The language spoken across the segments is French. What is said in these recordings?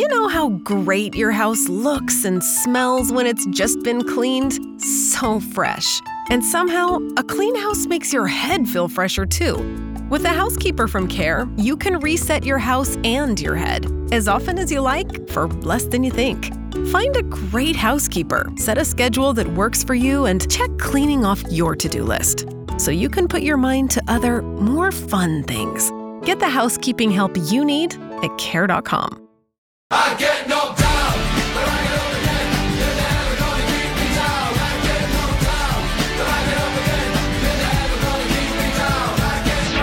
You know how great your house looks and smells when it's just been cleaned? So fresh. And somehow, a clean house makes your head feel fresher too. With a housekeeper from Care, you can reset your house and your head as often as you like for less than you think. Find a great housekeeper, set a schedule that works for you, and check cleaning off your to do list so you can put your mind to other, more fun things. Get the housekeeping help you need at care.com.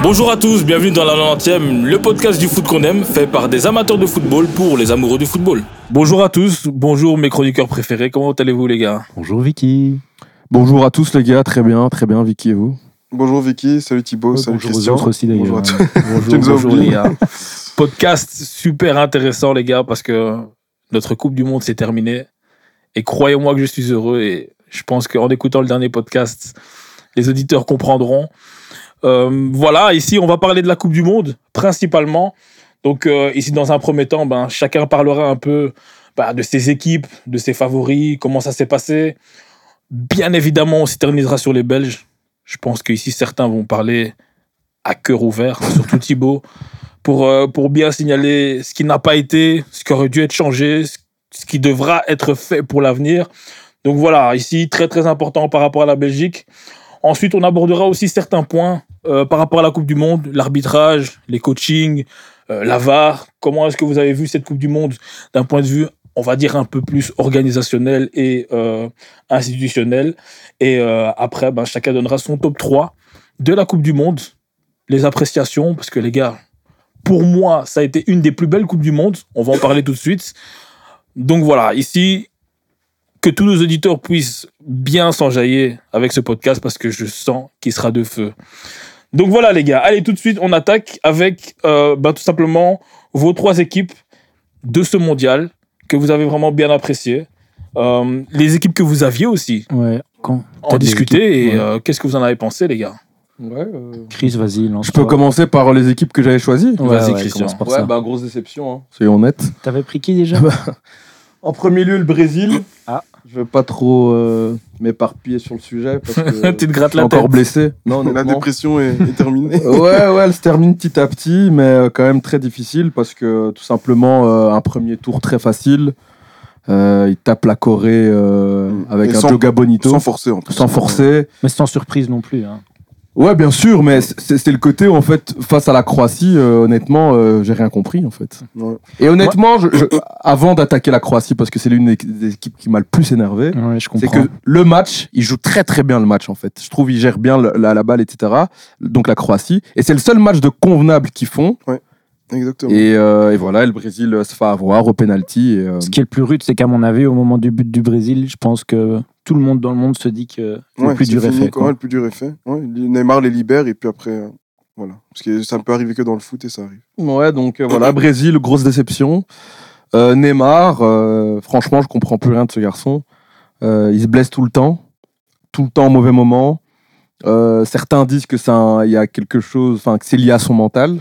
Bonjour à tous, bienvenue dans la 90e, le podcast du foot qu'on aime, fait par des amateurs de football pour les amoureux du football. Bonjour à tous, bonjour mes chroniqueurs préférés, comment allez-vous les gars? Bonjour Vicky. Bonjour à tous les gars, très bien, très bien, Vicky et vous? Bonjour Vicky, salut Thibaut, salut bonjour aux Christian. autres aussi d'ailleurs. Bonjour à tous. Les gars. Podcast super intéressant les gars parce que notre Coupe du Monde s'est terminée et croyez-moi que je suis heureux et je pense qu'en écoutant le dernier podcast, les auditeurs comprendront. Euh, voilà, ici on va parler de la Coupe du Monde principalement. Donc euh, ici dans un premier temps, ben, chacun parlera un peu bah, de ses équipes, de ses favoris, comment ça s'est passé. Bien évidemment, on s'éternisera sur les Belges. Je pense qu'ici certains vont parler à cœur ouvert, surtout Thibaut pour, euh, pour bien signaler ce qui n'a pas été, ce qui aurait dû être changé, ce, qui devra être fait pour l'avenir. Donc voilà, ici, très très important par rapport à la Belgique. Ensuite, on abordera aussi certains points euh, par rapport à la Coupe du Monde, l'arbitrage, les coachings, euh, la VAR. Comment est-ce que vous avez vu cette Coupe du Monde d'un point de vue, on va dire, un peu plus organisationnel et euh, institutionnel? Et après, ben, chacun donnera son top 3 de la Coupe du Monde, les appréciations, parce que les gars, pour moi, ça a été une des plus belles Coupes du Monde. On va en parler tout de suite. Donc voilà, ici, que tous nos auditeurs puissent bien s'enjailler avec ce podcast parce que je sens qu'il sera de feu. Donc voilà, les gars, allez tout de suite, on attaque avec euh, ben, tout simplement vos trois équipes de ce mondial que vous avez vraiment bien apprécié. Euh, les équipes que vous aviez aussi Ouais, quand en discuter équipes, et ouais. euh, qu'est-ce que vous en avez pensé, les gars? Ouais, euh, Chris, vas-y, lance Je peux commencer par les équipes que j'avais choisies Vas-y, Christian. par ouais ça. bah grosse déception. Hein. Soyons honnêtes. T'avais pris qui déjà En premier lieu, le Brésil. Ah. Je veux pas trop euh, m'éparpiller sur le sujet parce que Tu te grattes Je suis la encore blessé. Non, la dépression est, est terminée. ouais, ouais, elle se termine petit à petit, mais euh, quand même très difficile parce que tout simplement euh, un premier tour très facile. Euh, il tape la Corée avec Et un sans- Joga Bonito, Sans sans, forcer en plus. forcer. Mais sans surprise non plus. Hein. Ouais, bien sûr, mais c'est c'est le côté où en fait face à la Croatie, euh, honnêtement, euh, j'ai rien compris en fait. Ouais. Et honnêtement, je- je- avant d'attaquer la Croatie, parce que c'est l'une des, équipes qui m'a le plus énervé, Ouais, je c'est que le match, il joue très très bien le match en fait. Je trouve il gère bien le- la, la balle, etc. Donc la Croatie. Et c'est le seul match de convenable qu'ils font. Exactement. Et, euh, et voilà, et le Brésil se fait avoir au penalty. Euh, Ce qui est le plus rude, c'est qu'à mon avis, au moment du but du Brésil, je pense que tout le monde dans le monde se dit que le Ouais, plus c'est dur est fini, fait. quoi. quoi. Ouais, le plus dur est fait. Ouais, Neymar les libère et puis après, euh, voilà. Parce que ça ne peut arriver que dans le foot et ça arrive. Ouais, donc euh, voilà, Brésil, grosse déception. Euh, Neymar, euh, franchement, je comprends plus rien de ce garçon. Euh, il se blesse tout le temps, tout le temps au mauvais moment. Euh, certains disent que il y a quelque chose, enfin que c'est lié à son mental.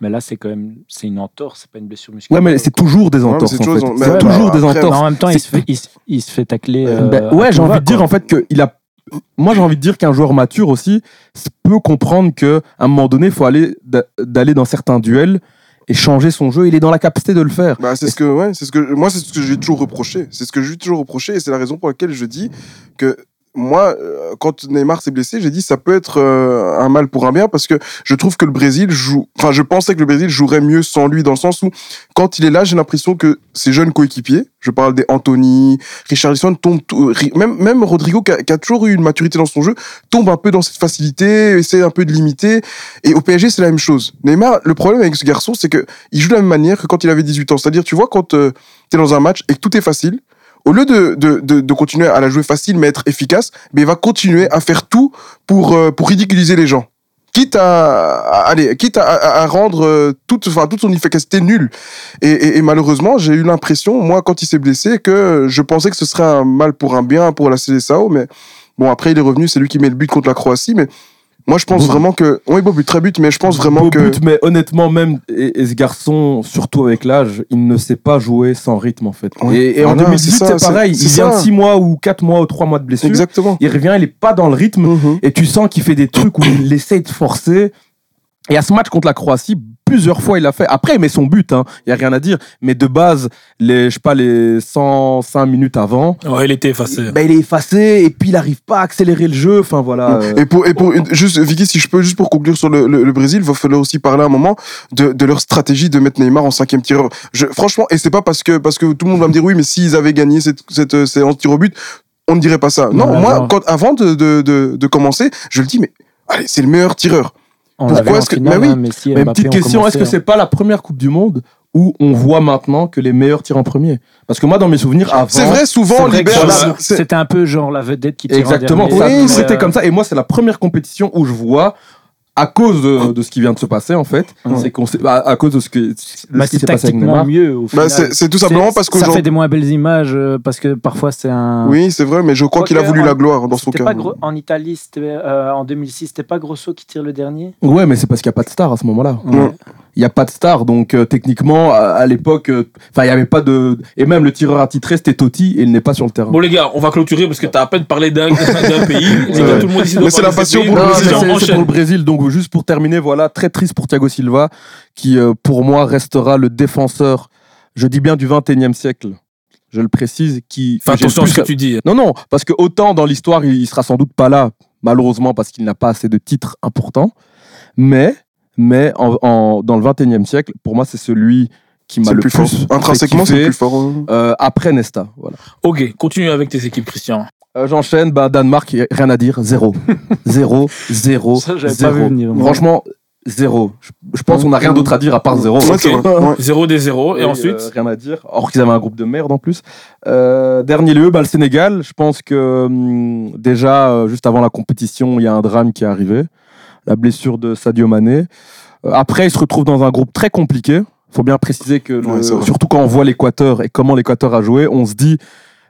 Mais là, c'est quand même c'est une entorse, c'est pas une blessure musculaire. Ouais, mais c'est toujours des entorses. c'est en toujours fait. des toujours bah, entorses. en même temps, il se fait, il, se- il se fait tacler. Euh, euh, Ben, à ouais, j'ai envie va, de dire en fait qu'il a. Moi, j'ai envie de dire qu'un joueur mature aussi peut comprendre que à un moment donné, il faut aller d'a- d'aller dans certains duels et changer son jeu. Il est dans la capacité de le faire. Bah, c'est ce que, ouais, c'est ce que, moi, c'est ce que je lui ai toujours reproché. C'est ce que je lui ai toujours reproché et c'est la raison pour laquelle je dis que moi, euh, quand Neymar s'est blessé, j'ai dit ça peut être euh, un mal pour un bien parce que je trouve que le Brésil joue. Enfin, je pensais que le Brésil jouerait mieux sans lui dans le sens où quand il est là, j'ai l'impression que ses jeunes coéquipiers, je parle des Anthony, Richarlison, tombent ri- même même Rodrigo qui a, toujours eu une maturité dans son jeu, tombe un peu dans cette facilité, essaie un peu de limiter. Et au PSG, c'est la même chose. Neymar, le problème avec ce garçon, c'est que il joue de la même manière que quand il avait 18 ans. C'est-à-dire, tu vois, quand tu es dans un match et que tout est facile, au lieu de, de, de, continuer à la jouer facile mais être efficace, mais il va continuer à faire tout pour, euh, pour ridiculiser les gens. Quitte à, quitte à, rendre euh, toute, enfin, toute son efficacité nulle. Et malheureusement, j'ai eu l'impression, moi, quand il s'est blessé, que je pensais que ce serait un mal pour un bien pour la CDSAO, mais bon, après, il est revenu, c'est lui qui met le but contre la Croatie, mais moi, je pense Beau vraiment que, oui, beau but, très but, mais je pense vraiment Beau que, but, mais honnêtement, même, et, et ce garçon, surtout avec l'âge, il ne sait pas jouer sans rythme, en fait. Ouais. Et, et en Voilà, 2018, c'est pareil. Il vient de ça. 6 mois ou 4 mois ou 3 mois de blessure. exactement. Il revient, il est pas dans le rythme. Mhm. Et tu sens qu'il fait des trucs où il essaie de forcer. Et à ce match contre la Croatie, plusieurs fois il l'a fait. Après, il met son but, il n'y a rien à dire. Mais de base, les, je sais pas, les 105 minutes avant, Ouais, il était effacé. ben, il est effacé et puis il n'arrive pas à accélérer le jeu. Enfin voilà. euh, Et pour, et pour juste, Vicky, si je peux, juste pour conclure sur le, le, le Brésil, il va falloir aussi parler un moment de, de leur stratégie de mettre Neymar en cinquième tireur. Je, franchement, et c'est pas parce que, parce que tout le monde va me dire oui, mais s'ils avaient gagné cette, cette, euh, séance tir au but, on ne dirait pas ça. Non, Non, moi, non. quand, avant de, de, de, de commencer, je le dis, mais allez, c'est le meilleur tireur. On Pourquoi l'avait en est-ce que- finale, Mais oui. hein, Messi et Mais Mbappé petite question, est-ce que c'est pas la première Coupe du Monde où on voit maintenant que les meilleurs tirent en premier? Parce que moi, dans mes souvenirs, avant. C'est vrai, souvent, Libère, voilà, C'était un peu genre la vedette qui tire en Exactement, dernier. a Oui, euh, comme ça. Et moi, c'est la première compétition où je vois, à cause de, de ce qui vient de se passer, en fait, Ouais. c'est qu'on sait- à, à cause de ce, que, de bah, ce qui c'est s'est passé avec tactiquement Neymar. mieux Bah, c'est tout simplement parce ça qu'aujourd'hui. fait des moins belles images euh, parce que parfois c'est un. Oui, c'est vrai, mais je crois qu'il a voulu en- la gloire dans son cas. pas gros- en Italie, c'était euh, en 2006, c'était pas Grosso qui tire le dernier. Ouais, mais c'est parce qu'il n'y a pas de star à ce moment-là. Ouais. Il n'y a pas de star, donc euh, techniquement, à, à l'époque, euh, enfin, il n'y avait pas de. Et même le tireur attitré, c'était Totti, et il n'est pas sur le terrain. Bon les gars, on va clôturer parce que t'as à peine parlé d'un pays. Les gars, Ouais. tout le monde ici Mais c'est la passion pour le Brésil. c'est- pour le Brésil. Donc, juste pour terminer, voilà, très triste pour Thiago Silva, qui euh, pour moi restera le défenseur, je dis bien du 21e siècle, je le précise, qui. Fais attention à ce que tu dis. Non, non, parce que autant dans l'histoire, il, il sera sans doute pas là, malheureusement, parce qu'il n'a pas assez de titres importants, mais, mais en, en- dans le 21e siècle, pour moi, c'est celui qui m'a le le plus fort. plus. fait Intrinsèquement, c'est le plus fort. hein. euh, après Nesta, voilà. Ok, continue avec tes équipes, Christian. Euh, J'enchaîne, bah, Danemark, rien à dire, zéro. zéro, zéro, Ça, j'avais pas zéro. venir, moi. Franchement, zéro. Je, je pense qu'on n'a rien d'autre à dire à part zéro. Ouais. 0 des 0 et, euh, ensuite Rien à dire. Or qu'ils avaient un groupe de merde en plus. Euh, dernier lieu, bah, le Sénégal. Je pense que hum, déjà, euh, juste avant la compétition, il y a un drame qui est arrivé. La blessure de Sadio Mané. Euh, après, ils se retrouvent dans un groupe très compliqué. Il faut bien préciser que, Ouais, surtout quand on voit l'Équateur et comment l'Équateur a joué, on se dit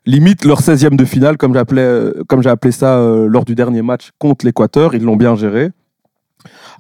limite leur 16e de finale, comme j'appelais, euh, comme j'ai appelé ça euh, lors du dernier match contre l'Équateur. Ils l'ont bien géré.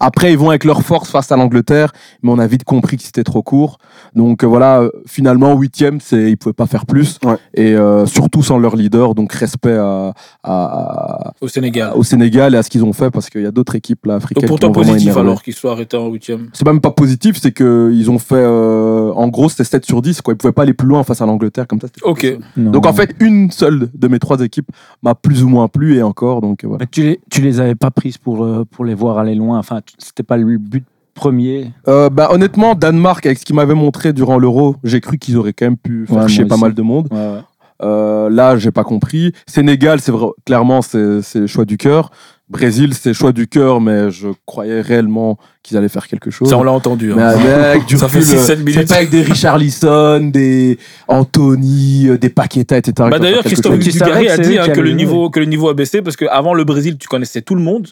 Après, ils vont avec leur force face à l'Angleterre, mais on a vite compris que c'était trop court. Donc euh, voilà, euh, finalement, huitième, c'est ils pouvaient pas faire plus. Ouais. Et euh, surtout sans leur leader, donc respect à, à- au Sénégal. au Sénégal et à ce qu'ils ont fait, parce qu'il y a d'autres équipes là, africaines. Donc pour toi positif énervé. alors qu'ils soient arrêtés en huitième? C'est même pas positif, c'est qu'ils ont fait, euh, en gros, c'était 7 sur 10, quoi. Ils pouvaient pas aller plus loin face à l'Angleterre, comme ça. Ok. Donc en fait, une seule de mes trois équipes m'a plus ou moins plu, et encore, donc euh, voilà. Mais tu les, tu les avais pas prises pour, euh, pour les voir aller loin. Enfin, c'était pas le but premier. Euh, bah, honnêtement, Danemark, avec ce qu'ils m'avaient montré durant l'Euro, j'ai cru qu'ils auraient quand même pu faire Ouais, chier pas mal de monde. Ouais, ouais. Euh, là, j'ai pas compris. Sénégal, c'est vrai, clairement, c'est choix du cœur. Brésil, c'est le choix du cœur, mais je croyais réellement qu'ils allaient faire quelque chose. Ça on l'a entendu. Mais hein. avec du Ça fait recul, 6-7 euh, minutes. Pas avec des Richarlison, des Anthony, des Paqueta, etc. Bah d'ailleurs, Christophe Dugarry que a dit eux hein, que, le niveau, que le niveau a baissé parce qu'avant le Brésil, tu connaissais tout le monde.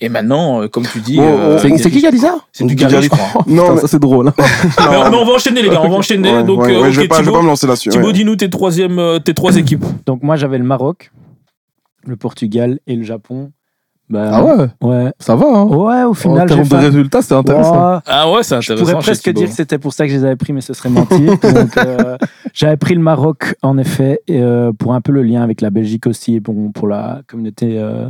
Et maintenant, euh, comme tu dis. Bon, euh, on- C'est qui qui a dit ça C'est Dugarry, je crois. Non, Putain, mais- Ça, c'est drôle. hein. mais, on, mais on va enchaîner, les gars. On va enchaîner. Ouais, Donc, ouais, euh, ouais, je vais pas, je vais Thibaut, pas me lancer là-dessus. Thibaut, ouais. dis-nous tes, euh, tes trois équipes. Donc moi, j'avais le Maroc, le Portugal et le Japon. Bah, Ah ouais, Ouais. ça va. Hein. Ouais, au en final, termes j'ai de résultats, c'est intéressant. Ouais, Ah ouais, c'est Je intéressant. pourrais chez presque Thibaut. dire que c'était pour ça que je les avais pris, mais ce serait mentir. Euh, j'avais pris le Maroc, en effet, et, euh, pour un peu le lien avec la Belgique aussi, et bon, pour la communauté euh,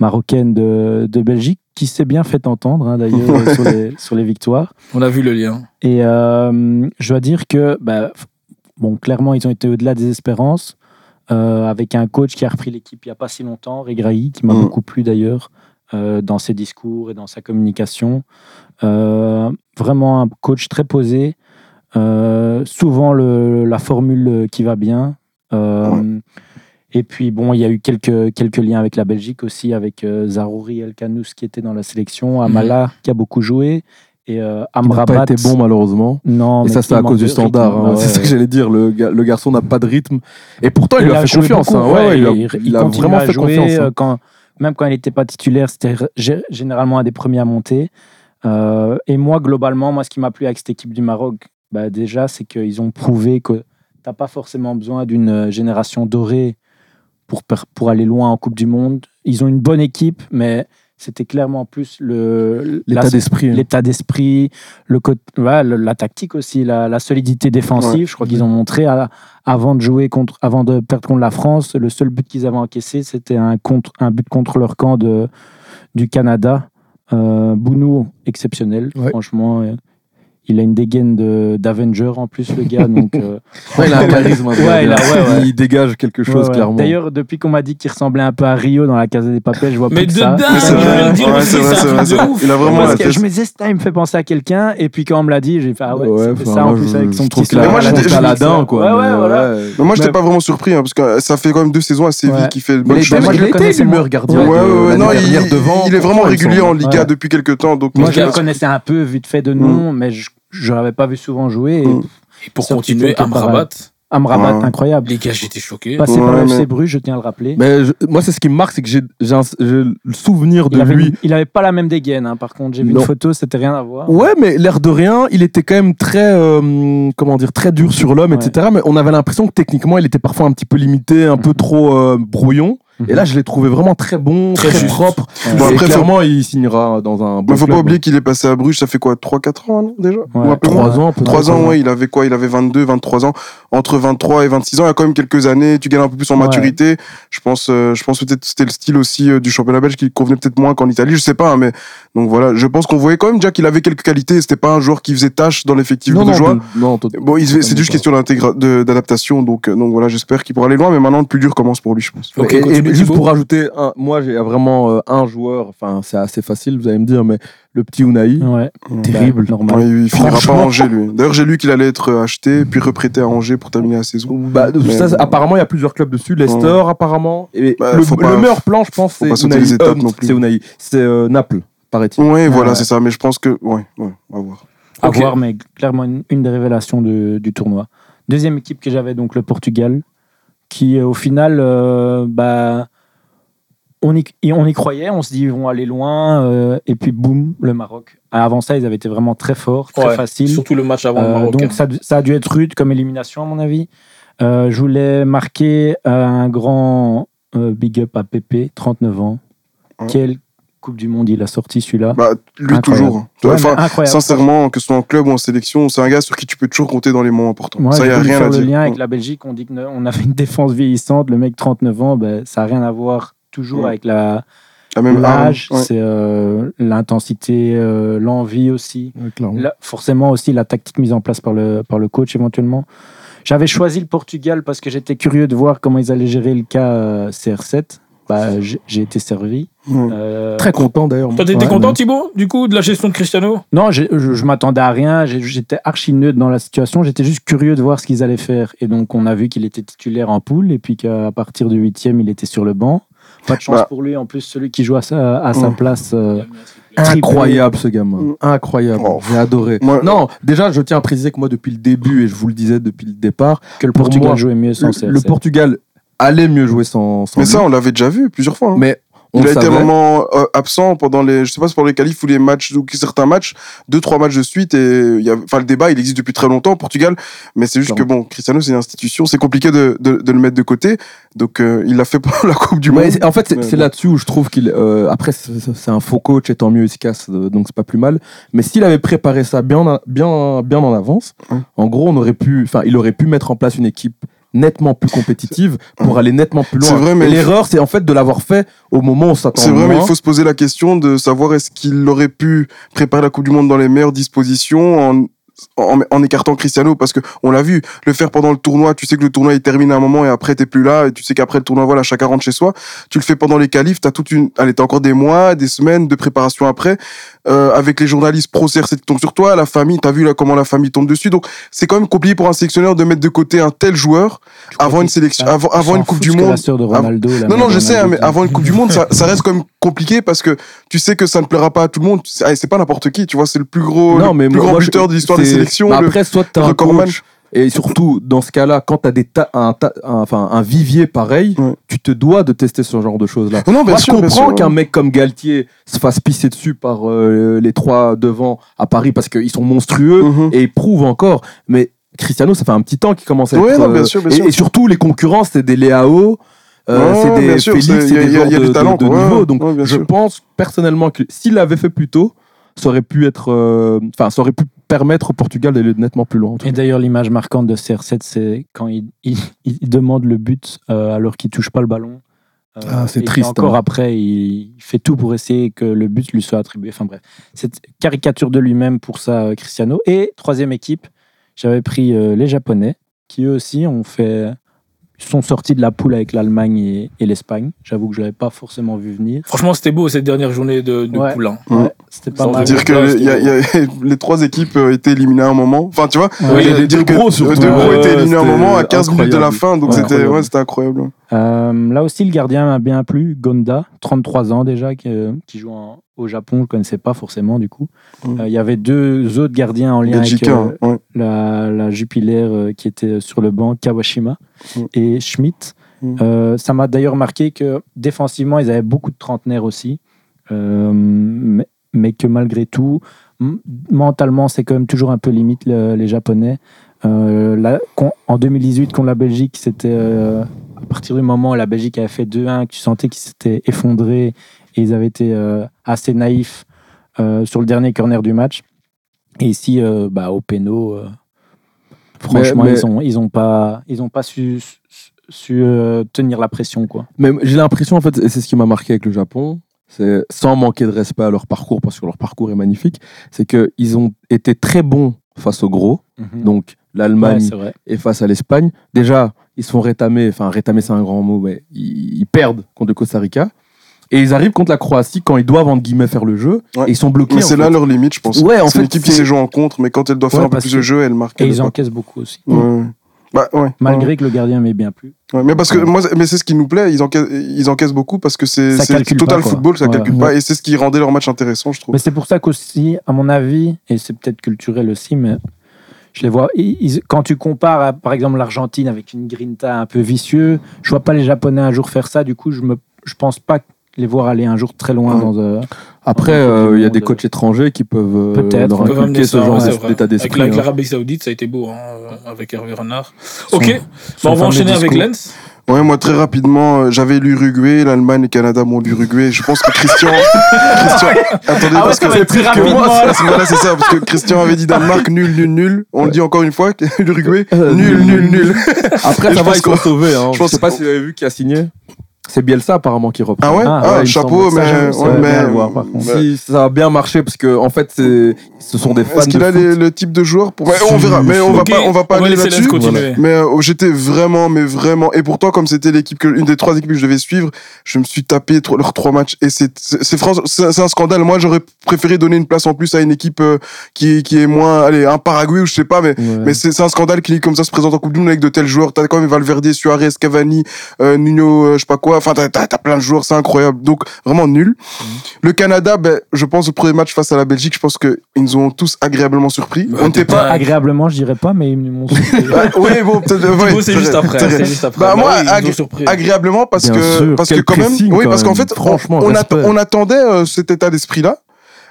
marocaine de, de Belgique, qui s'est bien fait entendre, hein, d'ailleurs, sur, les, sur les victoires. On a vu le lien. Et euh, je dois dire que, bah, bon, clairement, ils ont été au-delà des espérances. euh, avec un coach qui a repris l'équipe il n'y a pas si longtemps, Regrahi, qui m'a Mm. beaucoup plu d'ailleurs euh, dans ses discours et dans sa communication. Euh, vraiment un coach très posé, euh, souvent le- la formule qui va bien. Euh, Et puis bon, il y a eu quelques, quelques liens avec la Belgique aussi, avec euh, Zarouri El Kanous qui était dans la sélection, Amala qui a beaucoup joué, et euh, Il n'a Amrabat. pas été bon malheureusement. Non, Et mais ça, c'est à cause du standard. hein. Ouais, c'est ça ouais. que j'allais dire. Le, le garçon n'a pas de rythme. Et pourtant, il, lui a fait confiance. beaucoup, hein. Ouais, il a, il, vraiment fait jouer, confiance. hein. euh, Quand, même quand il n'était pas titulaire, c'était gé- généralement un des premiers à monter. Euh, et moi, globalement, moi, ce qui m'a plu avec cette équipe du Maroc, bah, déjà, c'est qu'ils ont prouvé que tu n'as pas forcément besoin d'une génération dorée pour, pour aller loin en Coupe du Monde. Ils ont une bonne équipe, mais c'était clairement plus le, L'état d'esprit. hein. l'état d'esprit, le, côté- ouais, le- la tactique aussi, la, la solidité défensive. Ouais. Je crois qu'ils ont montré à- avant de jouer contre, avant de perdre contre la France, le seul but qu'ils avaient encaissé, c'était un, contre, un but contre leur camp de, du Canada. Euh, Bounou, exceptionnel, Ouais. franchement. Euh, Il a une dégaine de- d'Avenger en plus, le gars. donc, euh, Ouais, il a un charisme. hein, Ouais, il a- ouais, ouais. Il dégage quelque chose, ouais, ouais. clairement. D'ailleurs, depuis qu'on m'a dit qu'il ressemblait un peu à Rio dans la Casa des Papels, je vois Mais plus que de ça. dingue, Mais c'est je vrai. le c'est c'est c'est truc c'est. Il a vraiment Parce la que tête. je me disais, ça, il me fait penser à quelqu'un. Et puis quand on me l'a dit, j'ai fait, ah ouais, enfin, ça en moi, plus je- avec son qu'il Mais sourire moi, j'étais- con. Aladin, quoi. Ouais, ouais, mais voilà. ouais. Mais moi, j'étais pas vraiment surpris, hein, parce que ça fait quand même deux saisons à Séville Ouais. qui fait moi, je le connaissais élu moins. meilleur gardien. Ouais, de ouais, ouais, l'année non, il, est vraiment régulier en. Liga depuis quelques temps. Donc, Moi, je le connaissais un peu vite fait de nom, mais je ne l'avais pas vu souvent jouer. Et Mm. Et pour continuer, Amrabat, Amrabat, Ouais. incroyable. les gars, j'étais choqué. Passé Ouais, par le mais- FC Bruges, je tiens à le rappeler. Mais je- moi, c'est ce qui me marque, c'est que j'ai j'ai un- j'ai le souvenir de il, avait, lui. il avait pas la même dégaine, hein, par contre. J'ai vu Non. une photo, c'était rien à voir. Ouais, mais l'air de rien, il était quand même très, euh, comment dire, très dur sur l'homme, Ouais. etc. Mais on avait l'impression que techniquement, il était parfois un petit peu limité, un peu Mhm. trop euh, brouillon. Mhm. Et là, je l'ai trouvé vraiment très bon, Très propre. Bon, et après, clairement, il signera dans un bon Mais faut pas oublier qu'il est passé à Bruges, ça fait quoi 3-4 ans non, déjà Ou Ouais, un peu moins Trois ans, peut-être. 3 ans, ouais, il avait quoi Il avait 22, 23 ans. Entre 23 et 26 ans, il y a quand même quelques années, tu gagnes un peu plus en Ouais. maturité. Je pense, euh, je pense peut-être que c'était le style aussi euh, du championnat belge qui convenait peut-être moins qu'en Italie, je sais pas, hein, mais donc voilà, je pense qu'on voyait quand même déjà qu'il avait quelques qualités, c'était pas un joueur qui faisait tâche dans l'effectif de non, joueurs. non, Bon, il- c'est juste question d'adaptation, donc, euh, donc voilà, j'espère qu'il pourra aller loin, mais maintenant le plus dur commence pour lui, je pense. Juste Thibaut. pour rajouter, un, moi j'ai vraiment euh, un joueur, enfin c'est assez facile, vous allez me dire, mais le petit Unai, Ouais, terrible. bah, normal. Ouais, il finira pas à. Angers, lui. D'ailleurs, j'ai lu qu'il allait être euh, acheté, puis reprêté à Angers pour terminer la saison. Bah, Mais ça, c'est- bon. apparemment, il y a plusieurs clubs dessus. Leicester, apparemment. Et Bah, le, faut pas- le meilleur plan, je pense, c'est Unai. Euh, c'est Unai. C'est euh, Naples, paraît-il. Ouais, voilà, Ouais. c'est ça, mais je pense que. Ouais, ouais, on va voir. à Ok. voir, mais clairement une, une des révélations de- du tournoi. Deuxième équipe que j'avais, donc le Portugal, qui euh, au final, euh, bah, on, y, on y croyait, on se dit ils vont aller loin, euh, et puis boum, le Maroc. Avant ça, ils avaient été vraiment très forts, très Ouais, faciles. Surtout le match avant le Maroc. donc ça, ça a dû être rude comme élimination, à mon avis. Je voulais marquer un grand big up à Pépé, 39 ans. Quelle Coupe du Monde il a sorti celui-là Bah, lui, Incroyable. toujours. Ouais, sincèrement, que ce soit en club ou en sélection, c'est un gars sur qui tu peux toujours compter dans les moments importants. Ouais, ça, y a rien à le dire. lien avec la Belgique. On dit qu'on avait une défense vieillissante. Le mec, 39 ans, ben, ça n'a rien à voir toujours Ouais. avec la- La même l'âge. C'est euh, l'intensité, euh, l'envie aussi. forcément aussi la tactique mise en place par le, par le coach éventuellement. J'avais choisi le Portugal parce que j'étais curieux de voir comment ils allaient gérer le cas euh, CR7. Bah, j'ai été servi. Ouais. Euh, Très content d'ailleurs. Toi, t'étais Ouais, content, ouais. Thibaut, du coup, de la gestion de Cristiano? Non, je, je m'attendais à rien. J'étais archi neutre dans la situation. J'étais juste curieux de voir ce qu'ils allaient faire. Et donc, on a vu qu'il était titulaire en poule et puis qu'à partir du huitième, il était sur le banc. Pas de chance Bah. pour lui. En plus, celui qui joue à sa, à sa Mm. place. euh, Incroyable ce gamin. Mm. Incroyable. Oh. J'ai adoré. Moi- non, déjà, je tiens à préciser que moi, depuis le début, et je vous le disais depuis le départ, que le Portugal moi, jouait mieux sans le, CR7. le Portugal allait mieux jouer sans, sans Mais lui. ça, on l'avait déjà vu plusieurs fois. hein. Mais on il a été un moment euh, absent pendant les, je sais pas, si pour les qualifs ou les matchs, ou certains matchs, deux, trois matchs de suite. Et il y a, enfin, le débat, il existe depuis très longtemps au Portugal. Mais c'est juste que bon, Cristiano, c'est une institution. C'est compliqué de, de, de le mettre de côté. Donc, euh, il l'a fait pour la Coupe du Ouais, Monde. en fait, c'est là-dessus où je trouve qu'il. euh, après, c'est un faux coach et tant mieux efficace, euh, donc c'est pas plus mal. Mais s'il avait préparé ça bien, en- bien, bien en avance, Ouais. en gros, on aurait pu, enfin, il aurait pu mettre en place une équipe nettement plus compétitive pour aller nettement plus loin. C'est vrai, mais l'erreur, c'est en fait de l'avoir fait au moment où on s'attend C'est vrai, mais il faut se poser la question de savoir est-ce qu'il aurait pu préparer la Coupe du Monde dans les meilleures dispositions en en, en écartant Cristiano parce que on l'a vu le faire pendant le tournoi tu sais que le tournoi il termine à un moment et après t'es plus là et tu sais qu'après le tournoi voilà chacun rentre chez soi. Tu le fais pendant les qualifs t'as toute une allez t'as encore des mois des semaines de préparation après euh, avec les journalistes pro CRC qui tombent sur toi la famille t'as vu là comment la famille tombe dessus donc c'est quand même compliqué pour un sélectionneur de mettre de côté un tel joueur avant une sélection avant, une coupe du monde de Ronaldo, non, non, je sais, mais avant une Coupe du Monde, ça, ça reste quand même compliqué parce que tu sais que ça ne plaira pas à tout le monde. C'est ah, c'est pas n'importe qui, tu vois, c'est le plus gros, Non, le plus moi, grand je- buteur de l'histoire des sélections. le- après, soit t'as un coach, et surtout dans ce cas-là, quand t'as des ta- un, ta- un- enfin, un vivier pareil, Ouais. tu te dois de tester ce genre de choses-là. Bien Moi, sûr, je comprends qu'un ouais. mec comme Galtier se fasse pisser dessus par euh, les trois devant à Paris parce qu'ils sont monstrueux Mhm. et ils prouvent encore. Mais Cristiano, ça fait un petit temps qu'il commence à Ouais, être. non, bien euh, sûr, bien et, sûr. et surtout, les concurrents, c'est des Léao. euh, Ouais, c'est des Félix, c'est- des a de, talent, de- de. Ouais, niveau. Donc, ouais, je sûr. pense personnellement que s'il l'avait fait plus tôt, ça aurait pu être, euh, enfin, ça aurait pu permettre au Portugal d'aller nettement plus loin. Et d'ailleurs, l'image marquante de CR7, c'est quand il, il, il demande le but euh, alors qu'il touche pas le ballon. Euh, Ah, c'est triste, Encore hein. après, il fait tout pour essayer que le but lui soit attribué. Enfin bref, cette caricature de lui-même pour ça, euh, Cristiano. Et troisième équipe, j'avais pris euh, les Japonais, qui eux aussi ont fait, sont sortis de la poule avec l'Allemagne et, et l'Espagne. J'avoue que je l'avais pas forcément vu venir. Franchement, c'était beau cette dernière journée de, de Ouais. poule. hein. Ouais. C'était pas mal. Dire que c'était y a- y a- les trois équipes euh, étaient éliminées à un moment. Enfin, tu vois, les deux gros, les surtout. deux gros Ouais, étaient éliminés à un moment à 15 minutes de la fin. Donc Ouais, c'était incroyable. ouais, incroyable. Euh, là aussi, le gardien m'a bien plu, Gonda, 33 ans déjà, qui, euh, qui joue en- au Japon. Je ne connaissais pas forcément du coup. Mm. Euh, Il y avait deux autres gardiens en lien avec euh, hein, ouais. la, la Jupiler euh, qui était sur le banc, Kawashima Mm. et Schmidt. Mm. Euh, ça m'a d'ailleurs marqué que défensivement, ils avaient beaucoup de trentenaires aussi. Euh, mais, mais que malgré tout, mentalement, c'est quand même toujours un peu limite le- les Japonais. Euh, là, en 2018, contre la Belgique, c'était euh, à partir du moment où la Belgique avait fait 2-1, que tu sentais qu'ils s'étaient effondrés et ils avaient été euh, assez naïfs sur le dernier corner du match. Et ici, bah, au péno, franchement, mais- ils n'ont ils ont pas, ils ont pas su, su- su, tenir la pression. Quoi. Mais j'ai l'impression, en fait, et c'est ce qui m'a marqué avec le Japon, sans manquer de respect à leur parcours, parce que leur parcours est magnifique, c'est qu'ils ont été très bons face aux gros, donc Ouais, l'Allemagne et face à l'Espagne. Déjà, ils se font rétamer, enfin rétamer c'est un grand mot, mais ils, ils perdent contre le Costa Rica. Et ils arrivent contre la Croatie quand ils doivent, entre guillemets, faire le jeu, Ouais. et ils sont bloqués. Mais c'est fait. là leur limite, je pense. Ouais, en c'est une fait, équipe qui s'est jouée en contre, mais quand elle doit faire un peu plus de jeu, elle marque. Et elle ils encaissent beaucoup aussi. Ouais. Bah, ouais. Malgré que le gardien m'ait bien plu. Ouais, mais parce que moi, mais c'est ce qui nous plaît. Ils encaissent, ils encaissent beaucoup parce que c'est total pas, football, ça calcule pas, et c'est ce qui rendait leur match intéressant, je trouve. Mais c'est pour ça qu'aussi, à mon avis, et c'est peut-être culturel aussi, mais je les vois. ils- quand tu compares, à, par exemple, l'Argentine avec une grinta un peu vicieux, je vois pas les Japonais un jour faire ça. Du coup, je me, je pense pas les voir aller un jour très loin Ouais. dans. euh, Après, euh, il y a des euh, coachs étrangers qui peuvent euh, Peut-être, inculquer amener ce ça, genre c'est d'état Avec d'esprit. la- avec hein. l'Arabie Saoudite, ça a été beau, hein, euh, avec Hervé Renard. Ok, on va enchaîner avec. Lens. Ouais, moi très rapidement, euh, j'avais l'Uruguay, l'Allemagne et le Canada m'ont l'Uruguay. Je pense que Christian, Christian, attendez parce que très rapidement. c'est voilà, c'est ça, parce que Christian avait dit Danemark nul, nul, nul. On le dit encore une fois, l'Uruguay Euh, nul, nul, nul. Après, ça va, ils sont sauvés. Hein. je Je, pense sais pas si vous avez vu qui a signé. C'est Bielsa apparemment qui reprend. Ah ouais, Ah, ah, ouais, chapeau, semble. mais, Ça, ouais, bien mais, voir, par Si ça a bien marché parce que en fait ce sont des fans Est-ce qu'il de a les- le type de joueur pour... On verra, mais on va pas, on va pas aller laisser là-dessus. Mais euh, j'étais vraiment, mais vraiment. Et pourtant, comme c'était l'équipe que, une des trois équipes que je devais suivre, je me suis tapé leurs trois matchs. Et c'est, c'est, c'est fran- c'est un scandale. Moi, j'aurais préféré donner une place en plus à une équipe euh, qui, qui est moins, allez, un Paraguay ou je sais pas, mais, Ouais. mais c'est, un scandale qu'il comme ça se présente en Coupe du Monde avec de tels joueurs. T'as quand même Valverde, Suarez, Cavani, euh, Nuno, euh, je sais pas quoi. Enfin, t'as, t'as, t'as plein de joueurs, c'est incroyable. Donc, vraiment nul. Le Canada, ben, je pense au premier match face à la Belgique, je pense qu'ils nous ont tous agréablement surpris. Bah, on n'était pas, Agréablement, je dirais pas, mais ils m'ont surpris. oui, bon, peut-être. ouais, c'est juste après. c'est juste après. Bah, moi, oui, agré- surpris. agréablement parce Bien que sûr, parce que quand même oui parce qu'en fait on- Franchement, on, attendait euh, cet état d'esprit là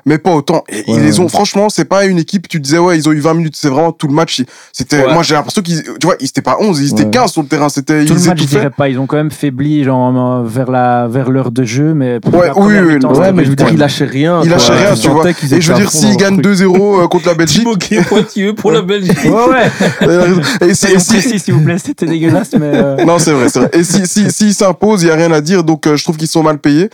mais pas autant Et ils Ouais. les ont franchement c'est pas une équipe tu disais ouais ils ont eu 20 minutes c'est vraiment tout le match ils- c'était Ouais. moi j'ai l'impression qu'ils tu vois ils étaient pas 11 ils étaient Ouais. 15 sur le terrain c'était Tout ils le match, je étouffaient. dirais pas. Ils ont quand même faibli genre, vers la vers l'heure de jeu, mais pour Ouais, la oui, oui, non, c'était Ouais, mais je veux dire, pas- il lâchait rien. ils lâchaient rien tu vois et je veux dire s'ils gagnent leur truc. 2-0 euh, contre la Belgique pointilleux pour la Belgique. Ouais, ouais. et si, s'il vous plaît, c'était dégueulasse, mais. euh, Non, c'est vrai, c'est vrai. Et si, si, s'ils s'imposent, il n'y a rien à dire. Donc, euh, je trouve qu'ils sont mal payés.